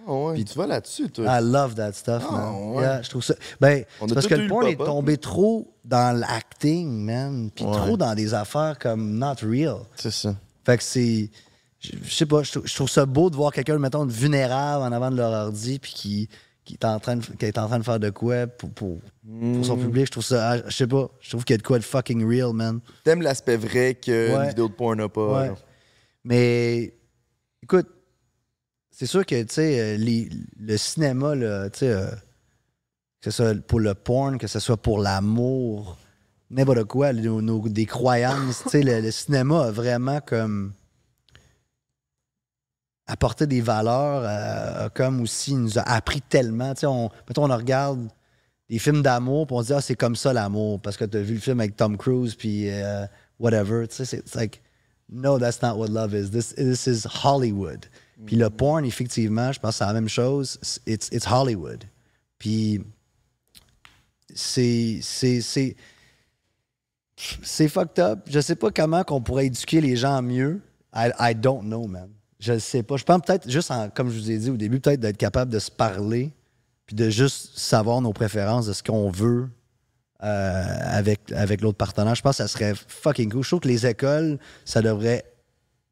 Ouais, Puis- tu vas là-dessus, toi. I love that stuff, Ah, man. ouais. Yeah, je trouve ça. Ben, c'est parce que le porn est tombé trop dans l'acting, man. Puis Ouais. trop dans des affaires comme not real. C'est ça. Fait que c'est. Je je sais pas, je trouve, je trouve ça beau de voir quelqu'un, mettons, vulnérable en avant de leur ordi, puis qui, qui, est en train de, qui est en train de faire de quoi pour, pour, pour son Mm. public. Je trouve ça. ah, Je sais pas, je trouve qu'il y a de quoi de fucking real, man. T'aimes l'aspect vrai que Ouais. une vidéo de porn n'a pas. Ouais. Mais écoute, c'est sûr que tu sais, euh, le cinéma, tu sais, euh, que ce soit pour le porn, que ce soit pour l'amour, n'importe quoi, nos, des croyances, tu sais, le, cinéma a vraiment comme apporté des valeurs, euh, comme aussi il nous a appris tellement. Tu sais, on, mettons, on regarde des films d'amour, puis on se dit, ah, c'est comme ça l'amour, parce que tu as vu le film avec Tom Cruise, puis whatever. C'est like, no, that's not what love is. This, this is Hollywood. Puis le porn, effectivement, je pense que c'est la même chose. It's, it's Hollywood. Puis c'est. c'est- c'est fucked up. Je sais pas comment qu'on pourrait éduquer les gens mieux. I, I don't know, man. Je sais pas. Je pense peut-être juste, en- comme je vous ai dit au début, peut-être d'être capable de se parler, puis de juste savoir nos préférences, de ce qu'on veut euh, avec, avec l'autre partenaire. Je pense que ça serait fucking cool. Je trouve que les écoles, ça devrait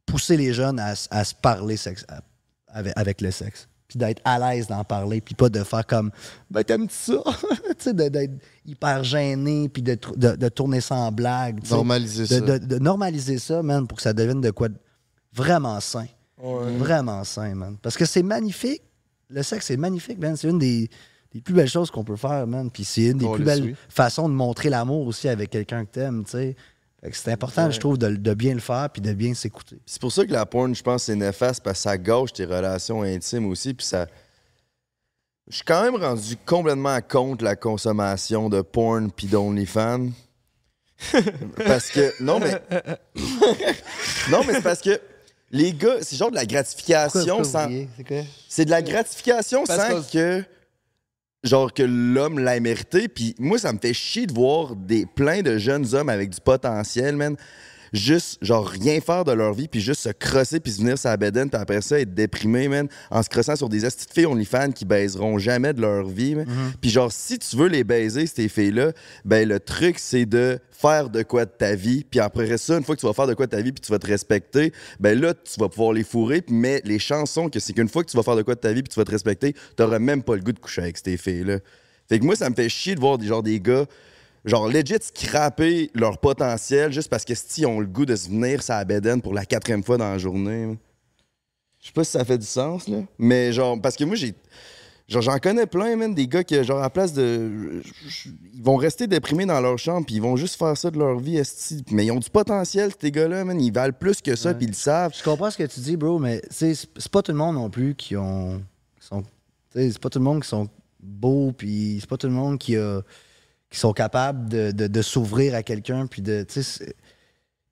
pousser les jeunes à, se parler sexe, à- avec, avec le sexe. Puis d'être à l'aise d'en parler, puis pas de faire comme Ben, t'aimes-tu ça? tu sais, d'être hyper gêné, puis de, de, de tourner ça en blague. Normaliser De- ça. De, de normaliser ça, man, pour que ça devienne de quoi vraiment sain. Vraiment sain, man. Parce que c'est magnifique. Le sexe, c'est magnifique, man. C'est une des, des plus belles choses qu'on peut faire, man. Puis c'est une des plus le belles suit. façons de montrer l'amour aussi avec quelqu'un que t'aimes, tu sais. C'est important, Ouais. je trouve, de, de bien le faire puis de bien s'écouter. C'est pour ça que la porn, je pense, c'est néfaste parce que ça gâche tes relations intimes aussi. Puis ça. Je suis quand même rendu complètement contre la consommation de porn puis d'OnlyFans. parce que. Non, mais. non, mais c'est parce que les gars, c'est genre de la gratification Pourquoi- sans. C'est de la gratification Parce sans que. Genre que l'homme l'ait mérité. Puis moi, ça me fait chier de voir des, plein de jeunes hommes avec du potentiel, man. Juste, genre, rien faire de leur vie, puis juste se crosser, puis se venir sur la bedaine, puis après ça, être déprimé, man, en se crossant sur des estis de filles OnlyFans qui baiseront jamais de leur vie, man. Puis genre, si tu veux les baiser, ces filles-là, ben le truc, c'est de faire de quoi de ta vie, puis après ça, une fois que tu vas faire de quoi de ta vie, puis tu vas te respecter, ben là, tu vas pouvoir les fourrer, puis mais les chansons, que c'est qu'une fois que tu vas faire de quoi de ta vie, puis tu vas te respecter, t'auras même pas le goût de coucher avec ces filles-là. Fait que moi, ça me fait chier de voir des, genre, des gars, genre, legit scraper leur potentiel juste parce que si ont le goût de se venir sa bédaine pour la quatrième fois dans la journée. Je sais pas si ça fait du sens, là. Mais genre, parce que moi, j'ai. Genre, j'en connais plein, man, des gars qui, genre, à la place de. Ils vont rester déprimés dans leur chambre, puis ils vont juste faire ça de leur vie, esti. Mais ils ont du potentiel, ces gars-là, man. Ils valent plus que ça, Ouais. puis ils le savent. Je comprends ce que tu dis, bro, mais tu sais, c'est c'est pas tout le monde non plus qui ont. qui sont- C'est pas tout le monde qui sont beaux, puis c'est pas tout le monde qui, a, qui sont capables de, s'ouvrir à quelqu'un, puis de. tu sais, c'est-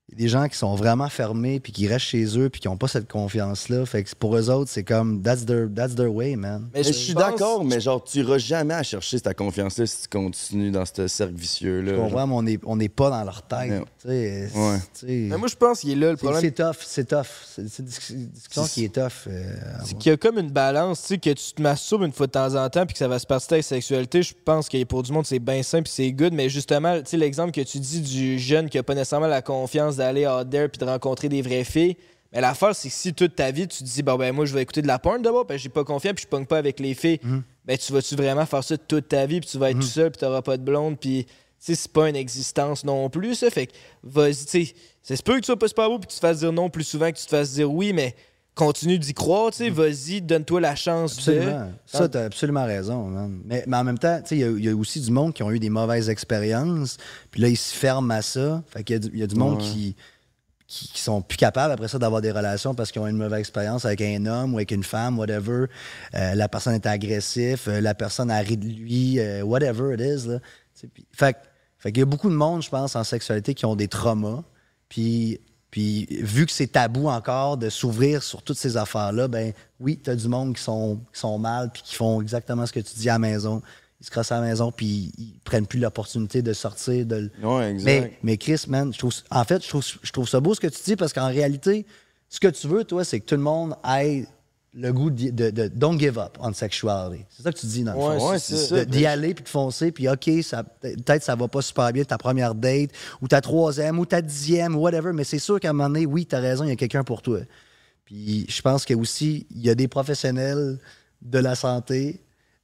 il y a des gens qui sont vraiment fermés, puis qui restent chez eux, puis qui n'ont pas cette confiance-là. Fait que pour eux autres, c'est comme, that's their, that's their way, man. Mais je suis d'accord, mais genre, tu iras jamais à chercher ta confiance-là si tu continues dans ce cercle vicieux-là. On n'est on n'est pas dans leur tête. Ouais. Ouais. Mais moi, je pense qu'il est là le problème. C'est tough, c'est tough. C'est une dis- discussion qui est tough. euh, C'est qu'il y a comme une balance, tu sais, que tu te masturbes une fois de temps en temps puis que ça va se passer avec la sexualité. Je pense que pour du monde, c'est bien simple puis c'est good. Mais justement, tu sais, l'exemple que tu dis du jeune qui a pas nécessairement la confiance d'aller out there puis de rencontrer des vraies filles, Mais l'affaire, c'est que si toute ta vie, tu te dis, bon, ben, moi, je vais écouter de la porn d'abord, ben, j'ai pas confiance, puis je pogne pas avec les filles, ben, tu vas-tu vraiment faire ça toute ta vie, puis tu vas être tout seul, puis t'auras pas de blonde, puis, tu sais, c'est pas une existence non plus, ça. Fait que, vas-y, tu sais, c'est peut que tu sois pas super beau, puis que tu te fasses dire non plus souvent que tu te fasses dire oui, mais continue d'y croire, tu sais, vas-y, donne-toi la chance Absolument. de. Ça, t'as absolument raison, man. Mais, mais en même temps, tu sais, il y a- il y, a aussi du monde qui ont eu des mauvaises expériences, puis là, ils se ferment à ça. Fait qu'il y a du- il y, a du monde Ouais. qui, qui, qui sont plus capables après ça d'avoir des relations parce qu'ils ont eu une mauvaise expérience avec un homme ou avec une femme, whatever. Euh, la personne est agressive, euh, la personne a ri de lui, euh, whatever it is. Là. Fait, fait qu'il y a beaucoup de monde, je pense, en sexualité qui ont des traumas. Puis, puis vu que c'est tabou encore de s'ouvrir sur toutes ces affaires-là, ben oui, t'as du monde qui sont, qui sont mal puis qui font exactement ce que tu dis à la maison. Ils se crossent à la maison puis ils prennent plus l'opportunité de sortir. De... le- Ouais, exact. Mais, mais Chris, man, je trouve, en fait, je trouve, je trouve ça beau ce que tu dis parce qu'en réalité, ce que tu veux, toi, c'est que tout le monde ait le goût de, de, don't give up on sexuality. C'est ça que tu dis dans le Ouais, fond. c'est c'est ça. De- D'y aller puis de foncer puis OK, peut-être ça va pas super bien ta première date ou ta troisième ou ta dixième ou whatever, mais c'est sûr qu'à un moment donné, oui, t'as raison, il y a quelqu'un pour toi. Puis je pense que aussi il y a des professionnels de la santé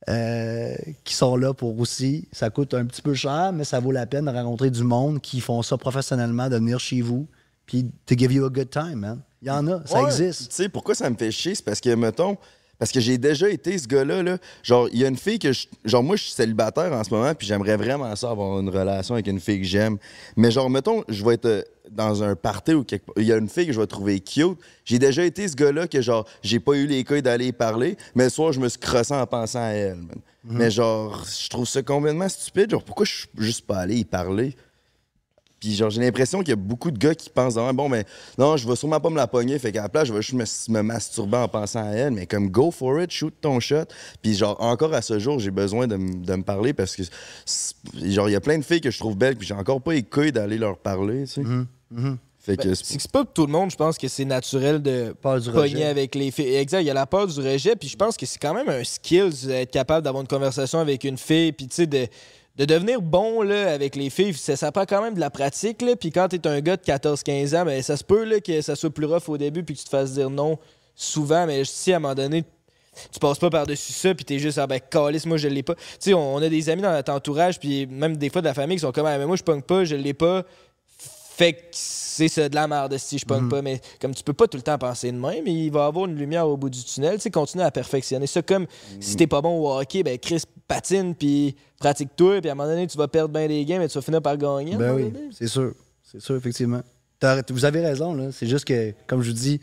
euh, qui sont là pour aussi. Ça coûte un petit peu cher, mais ça vaut la peine de rencontrer du monde qui font ça professionnellement, de venir chez vous, puis to give you a good time, man. Il y en a, ça Ouais, existe. Tu sais, pourquoi ça me fait chier? C'est parce que, mettons, parce que j'ai déjà été ce gars-là. Là. Genre, il y a une fille que. je- genre, moi, je suis célibataire en ce moment, puis j'aimerais vraiment ça avoir une relation avec une fille que j'aime. Mais, genre, mettons, je vais être euh, dans un party ou quelque Il y a une fille que je vais trouver cute. J'ai déjà été ce gars-là que, genre, j'ai pas eu les couilles d'aller y parler, mais le soir, je me suis crossé en pensant à elle, man. Mais, genre, je trouve ça complètement stupide. Genre, pourquoi je suis juste pas allé y parler? Puis genre, j'ai l'impression qu'il y a beaucoup de gars qui pensent ah, bon, mais non, je vais sûrement pas me la pogner, fait qu'à la place, je vais juste me, me masturber en pensant à elle. Mais comme go for it, shoot ton shot. Puis genre, encore à ce jour, j'ai besoin de, m- de me parler parce que genre, il y a plein de filles que je trouve belles, puis j'ai encore pas les couilles d'aller leur parler, tu sais. Fait que Ben, c'est- pas tout le monde, je pense que c'est naturel de du pogner rejet. avec les filles. Exact, il y a la peur du rejet, puis je pense que c'est quand même un skill d'être capable d'avoir une conversation avec une fille, puis tu sais, de, de devenir bon là, avec les filles. Ça, ça prend quand même de la pratique, là, puis quand t'es un gars de 14-15 ans, ben, ça se peut là, que ça soit plus rough au début, puis que tu te fasses dire non souvent, mais si à un moment donné, tu passes pas par-dessus ça, puis t'es juste, ah ben, calice, moi, je l'ai pas. Tu sais, on, on a des amis dans notre entourage, puis même des fois de la famille qui sont comme, ah, mais moi, je pogne pas, je l'ai pas. Fait que c'est ça de la merde si je pogne Mhm. pas. Mais comme tu peux pas tout le temps penser de même, il va y avoir une lumière au bout du tunnel. Tu sais, continue à perfectionner ça. Comme si t'es pas bon au hockey, ben Chris patine, puis pratique-toi, puis à un moment donné, tu vas perdre bien des games et tu vas finir par gagner. Ben oui, c'est sûr. C'est sûr, effectivement. Vous avez raison, là. C'est juste que, comme je vous dis,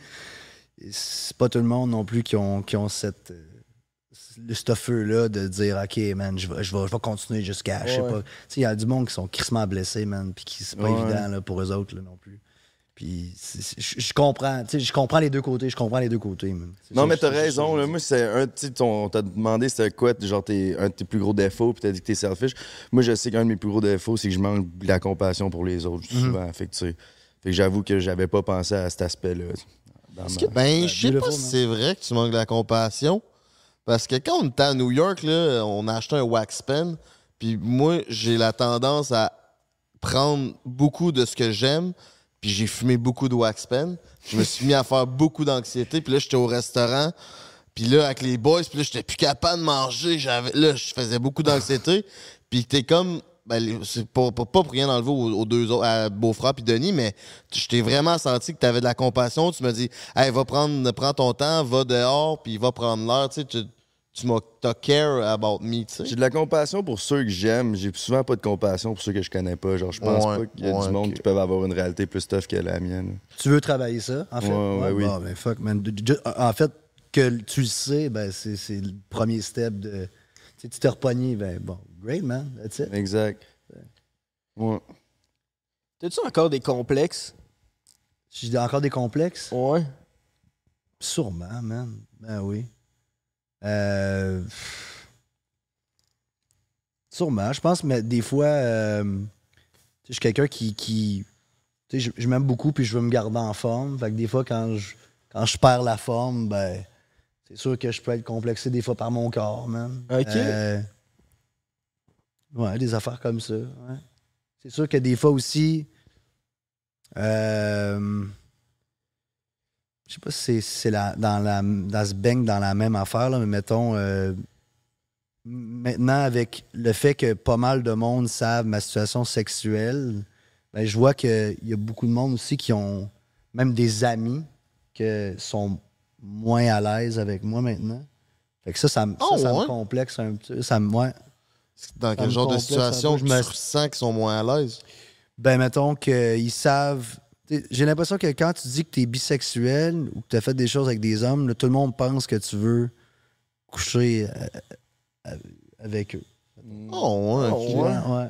c'est pas tout le monde non plus qui ont, qui ont cette. Le stuffeux-là de dire, OK, man, je vais, je vais, je vais continuer jusqu'à. Je sais pas. Tu sais, il y a du monde qui sont crissement blessés, man, puis qui c'est pas Ouais. évident là, pour eux autres là, non plus. Puis je comprends, tu sais, je comprends les deux côtés, je comprends les deux côtés, man. Non, ça- mais t'as raison. Là. Moi, c'est un. Tu on t'a demandé c'était quoi, genre, tes, un de tes plus gros défauts, puis t'as dit que t'es selfish. Moi, je sais qu'un de mes plus gros défauts, c'est que je manque de la compassion pour les autres, Mhm. souvent. Fait que, tu sais, fait que j'avoue que j'avais pas pensé à cet aspect-là. dans ma- Ben, je sais pas si man. c'est vrai que tu manques de la compassion. Parce que quand on était à New York, là, on a acheté un wax pen. Puis moi, j'ai la tendance à prendre beaucoup de ce que j'aime. Puis j'ai fumé beaucoup de wax pen. Je me suis mis à faire beaucoup d'anxiété. Puis là, j'étais au restaurant. Puis là, avec les boys, puis là, j'étais plus capable de manger. J'avais, là, je faisais beaucoup d'anxiété. Puis t'es comme. Ben, c'est pas, pas, pas pour rien enlever aux, aux deux autres, à Beaufrère puis Denis, mais je t'ai vraiment senti que tu avais de la compassion. Tu me dis, hey, va prendre, prends ton temps, va dehors, puis va prendre l'heure. Tu sais, tu, tu m'as t'as care about me, tu sais. J'ai de la compassion pour ceux que j'aime. J'ai souvent pas de compassion pour ceux que je connais pas. Genre, je pense Ouais, pas qu'il y a ouais, du monde qui peuvent avoir une réalité plus tough que la mienne. Tu veux travailler ça, en fait? Ouais, ouais, oui. Bon, ben fuck, man. En fait, que tu le sais, ben, c'est c'est le premier step de. Tu sais, tu t'es repogné, ben bon, great, man. That's it. Exact. Ouais. T'as-tu encore des complexes? J'ai encore des complexes? Ouais. Sûrement, man. Ben oui. Euh... Sûrement. Je pense, mais des fois, euh, je suis quelqu'un qui. qui tu sais, je, je m'aime beaucoup puis je veux me garder en forme. Fait que des fois, quand je, quand je perds la forme, ben, c'est sûr que je peux être complexé des fois par mon corps, man. Ok. Euh, ouais, des affaires comme ça. ouais. C'est sûr que des fois aussi. euh, je sais pas si c'est- c'est la, dans la dans ce baigne dans la même affaire, là, mais mettons euh, maintenant avec le fait que pas mal de monde savent ma situation sexuelle, ben, je vois qu'il y a beaucoup de monde aussi qui ont même des amis qui sont moins à l'aise avec moi maintenant. Fait que ça, ça, me- ça, me complexe un petit ça me, ouais. Dans quel genre de situation Je me- ressens qu'ils sont moins à l'aise? Ben, mettons qu'ils savent. J'ai l'impression que quand tu dis que tu es bisexuel ou que tu as fait des choses avec des hommes, là, tout le monde pense que tu veux coucher euh, euh, avec eux. Oh, ouais, Puis, ok. ouais, ouais.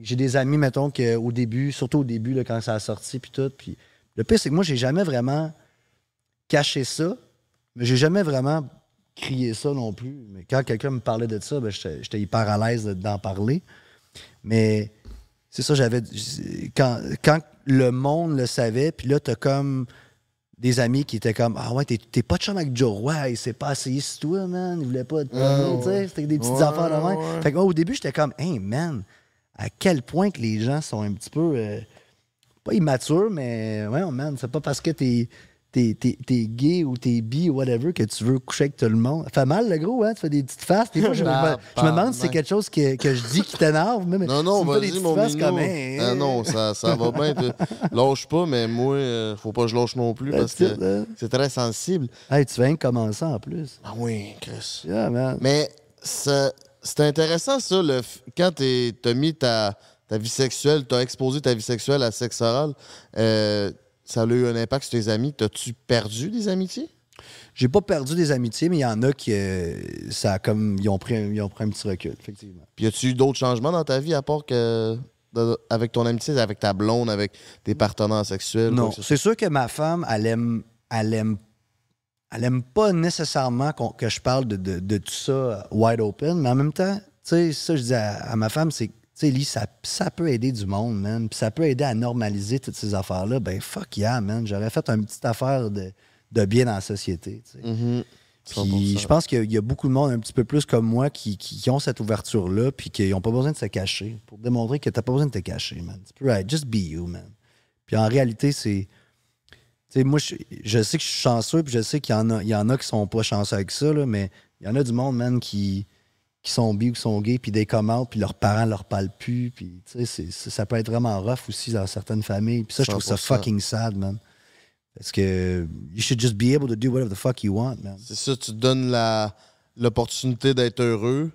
J'ai des amis, mettons, qu'au début, surtout au début, là, quand ça a sorti, puis tout. Puis le pire, c'est que moi, j'ai jamais vraiment caché ça, mais j'ai jamais vraiment crié ça non plus. Mais quand quelqu'un me parlait de ça, ben, j'étais hyper à l'aise de- d'en parler. Mais c'est ça, j'avais. Quand, quand le monde le savait, puis là, t'as comme des amis qui étaient comme Ah ouais, t'es t'es pas de chum avec Joe Roy, il s'est pas essayé sur toi, man. Il voulait pas te Ah, tu sais. C'était des petites Ouais, affaires de même. ouais. Fait que moi, au début, j'étais comme Hey, man, à quel point que les gens sont un petit peu. euh, pas immatures, mais ouais, oh, man, c'est pas parce que t'es. T'es, t'es- t'es gay ou t'es bi ou whatever que tu veux coucher avec tout le monde. Ça fait mal, le gros, hein? Tu fais des petites faces. Des fois, je, me, je me demande si c'est quelque chose que, que je dis qui t'énerve. mais Non, non, fais des vas-y, petites mon faces minou. comme, Hey, Ah non, ça, ça va bien. toi. Lâche pas, mais moi, euh, faut pas que je lâche non plus parce que hein? c'est très sensible. Hey, tu viens de commencer en plus. Ah oui, Chris. Yeah, man. Mais ça- c'est intéressant, ça, le, f- quand t'as mis ta, ta vie sexuelle, t'as exposé ta vie sexuelle à sexe oral, euh, ça a eu un impact sur tes amis. T'as-tu perdu des amitiés? J'ai pas perdu des amitiés, mais il y en a qui euh, ça a comme ils ont pris un, ils ont pris un petit recul, effectivement. Puis y a-tu eu d'autres changements dans ta vie à part que de- avec ton amitié, avec ta blonde, avec tes partenaires sexuels? Non, c'est sûr que ma femme, elle aime, elle aime, elle aime pas nécessairement que je parle de, de- de tout ça wide open, mais en même temps, tu sais, ça je dis à, à ma femme, c'est, sais, Lee, ça, ça peut aider du monde, man, puis ça peut aider à normaliser toutes ces affaires-là. Ben fuck yeah, man, j'aurais fait une petite affaire de, de bien dans la société. Mhm. Puis 100%. je pense qu'il y a beaucoup de monde un petit peu plus comme moi qui, qui- qui ont cette ouverture-là, puis qui n'ont pas besoin de se cacher pour démontrer que t'as pas besoin de te cacher, man. Tu peux être just be you, man. Puis en réalité, c'est. Tu sais, moi, je, je sais que je suis chanceux, puis je sais qu'il y en a, il y en a qui sont pas chanceux avec ça, là, mais il y en a du monde, man, qui, qui sont bi ou qui sont gays, puis des commandes, puis leurs parents leur parlent plus, puis tu sais, c'est- c'est- ça peut être vraiment rough aussi dans certaines familles. Puis ça, je trouve ça 100%. fucking sad, man. Parce que you should just be able to do whatever the fuck you want, man. C'est ça, tu te donnes la- l'opportunité d'être heureux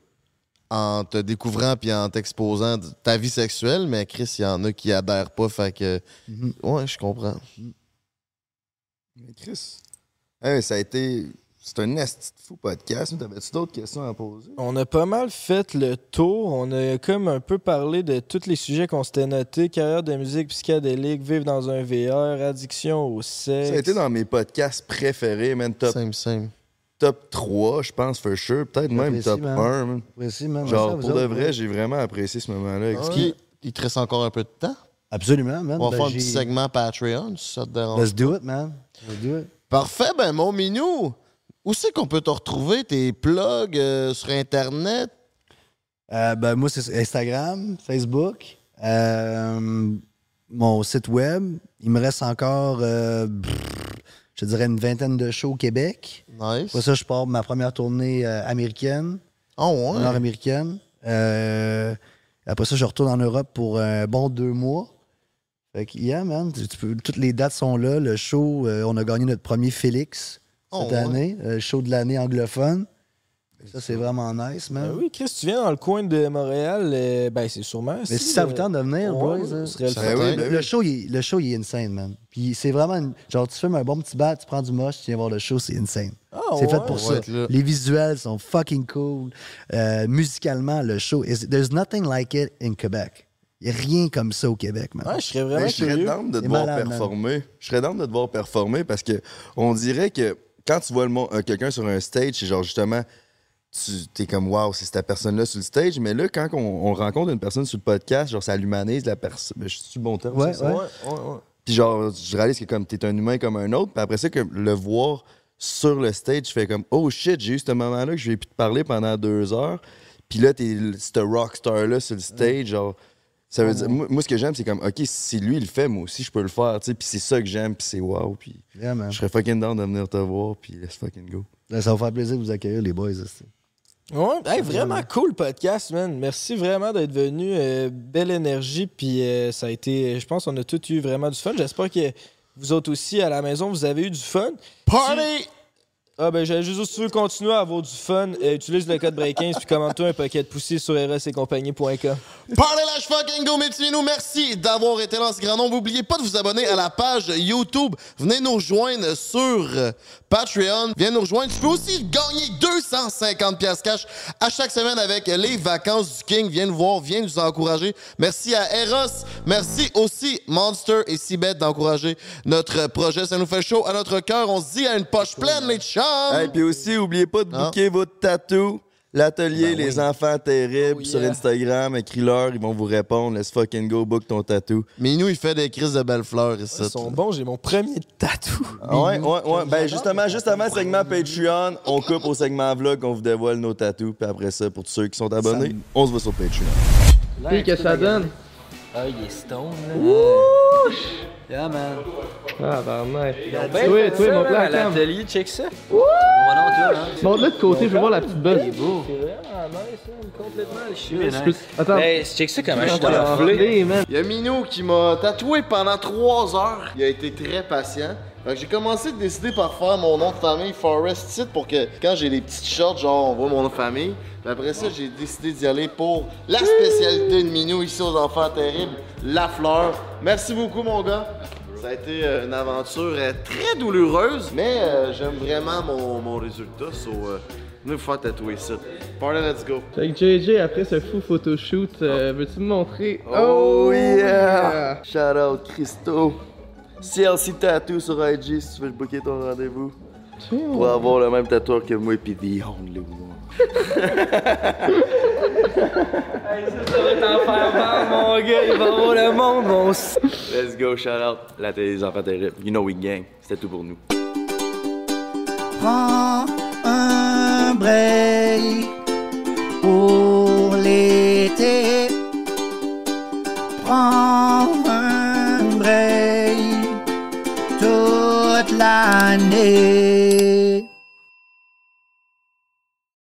en te découvrant puis en t'exposant de ta vie sexuelle, mais Chris, il y en a qui adhèrent pas, fait que. Mhm. Ouais, je comprends. Mais Chris, hey, ça a été. C'est un esti de fou podcast. T'avais-tu d'autres questions à poser? On a pas mal fait le tour. On a comme un peu parlé de tous les sujets qu'on s'était notés. Carrière de musique psychédélique, vivre dans un VR, addiction au sexe. Ça a été dans mes podcasts préférés, man. Top, top 3, je pense, for sure. Peut-être même top man. 1. man. J'apprécie, man. Genre, pour autres, de vrai, ouais. j'ai vraiment apprécié ce moment-là. avec Est-ce qu'il te reste encore un peu de temps? Absolument, man. On va Ben, faire un petit segment Patreon, si ça te dérange. Let's do it, man. Let's do it. Parfait, ben mon minou, où c'est qu'on peut te retrouver tes plugs euh, sur Internet? Euh, ben, moi, c'est Instagram, Facebook, euh, mon site web. Il me reste encore, je dirais, une vingtaine de shows au Québec. Nice. Après ça, je pars pour ma première tournée américaine. Oh, ouais? Nord-américaine. Après ça, je retourne en Europe pour un bon deux mois. Fait que, yeah, man, tu- tu peux- toutes les dates sont là. Le show, on a gagné notre premier Félix Oh, cette ouais. année. euh, show de l'année anglophone. Ça, c'est vraiment nice, man. Ben oui, Chris, tu viens dans le coin de Montréal, euh, ben c'est sûrement. Mais si ça vous tente de venir, boys, ce serait le ça- fun. le, le show, il, est- le show, il est insane, man. Puis c'est vraiment. une- genre, tu fumes un bon petit bat, tu prends du moche, tu viens voir le show, c'est insane. Ah, c'est fait ouais? pour On ça. là. Les visuels sont fucking cool. Euh, musicalement, le show, is, there's nothing like it in Québec. Il n'y a rien comme ça au Québec, man. Ouais, je serais Ben, je serais down de te voir performer. Je serais down de te voir performer parce que on dirait que quand tu vois euh, quelqu'un sur un stage, c'est genre justement, tu es comme waouh, c'est cette personne-là sur le stage. Mais là, quand on, on rencontre une personne sur le podcast, genre ça l'humanise la personne. Je suis bon terme. Ouais, c'est ça? ouais. Puis genre, je réalise que comme t'es un humain comme un autre, puis après ça, que le voir sur le stage, je fais comme oh shit, j'ai eu ce moment-là que je vais plus te parler pendant deux heures. Puis là, t'es ce rockstar-là sur le stage, genre, Ça veut Oh, dire, moi, moi, ce que j'aime, c'est comme, OK, si lui, il le fait, moi aussi, je peux le faire, tu sais. Puis c'est ça que j'aime, puis c'est wow. Puis je serais fucking down de venir te voir, puis let's fucking go. Là, ça va faire plaisir de vous accueillir, les boys. aussi. Ouais, hey, vraiment cool podcast, man. Merci vraiment d'être venu. euh, belle énergie, puis euh, ça a été. Je pense qu'on a tous eu vraiment du fun. J'espère que vous autres aussi à la maison, vous avez eu du fun. Party! Ah ben j'allais juste si tu veux continuer à avoir du fun, euh, utilise le code BREAK15 puis commande-toi un paquet de poussies sur erosetcompagnie.com. Parlez la fucking go, nous merci d'avoir été là en ce grand nombre. N'oubliez pas de vous abonner à la page YouTube. Venez nous rejoindre sur euh, Patreon. Viens nous rejoindre. Tu peux aussi gagner 250 pièces cash à chaque semaine avec les vacances du King. Viens nous voir, viens nous encourager. Merci à Eros. Merci aussi Monster et Sibeth d'encourager notre projet. Ça nous fait chaud à notre cœur. On se dit à une poche pleine, les chums. Et puis aussi, oubliez pas de booker votre tatou. L'atelier Ben Les Enfants Terribles sur Instagram, écris-leur, ils vont vous répondre. Let's fucking go, book ton tatou. Minou, il fait des crises de belles fleurs ici. Ils sont bons, j'ai mon premier tatou. Ah ouais, ouais, ouais. Ben justement, juste avant le segment Patreon, on coupe au segment vlog, on vous dévoile nos tatous. Puis après ça, pour tous ceux qui sont abonnés, Ça- on se voit sur Patreon. Puis qu'est-ce que ça donne? Ah, il est stone, là. Yeah, man. Ah, bah, mec. bien Toi, toi, mon plan cam. l'atelier, check ça. Wouh! toi, hein. Montre-le de côté, je veux voir la petite buzz. C'est vraiment nice, man. Complètement chimiste. peux- Attends. Hey, check ça comment je suis. Il y a Minou qui m'a tatoué pendant trois heures. Il a été très patient. J'ai commencé de décider par faire mon nom de famille Forest Tite pour que quand j'ai les petites shorts, genre on voit mon nom de famille. Puis après ça, j'ai décidé d'y aller pour la spécialité de Minou ici aux Enfants Terribles, la fleur. Merci beaucoup mon gars. Ça a été euh, une aventure euh, très douloureuse, mais euh, j'aime vraiment mon, mon résultat. So, euh, vous faire tatouer ça. Party, let's go. Fait que JJ, après ce fou photoshoot, euh, veux-tu me montrer? Oh yeah! Shout out Christo. CLC Tattoo sur IG si tu veux booker ton rendez-vous. Pour avoir le même tatoueur que moi et puis The Only One. Ça va t'en faire mal, mon gars. Il va avoir le monde, mon s- Let's go, shout out. La télé des enfants terribles. You know we gang. C'était tout pour nous. Prends un break pour l'été. Prends un break toute l'année.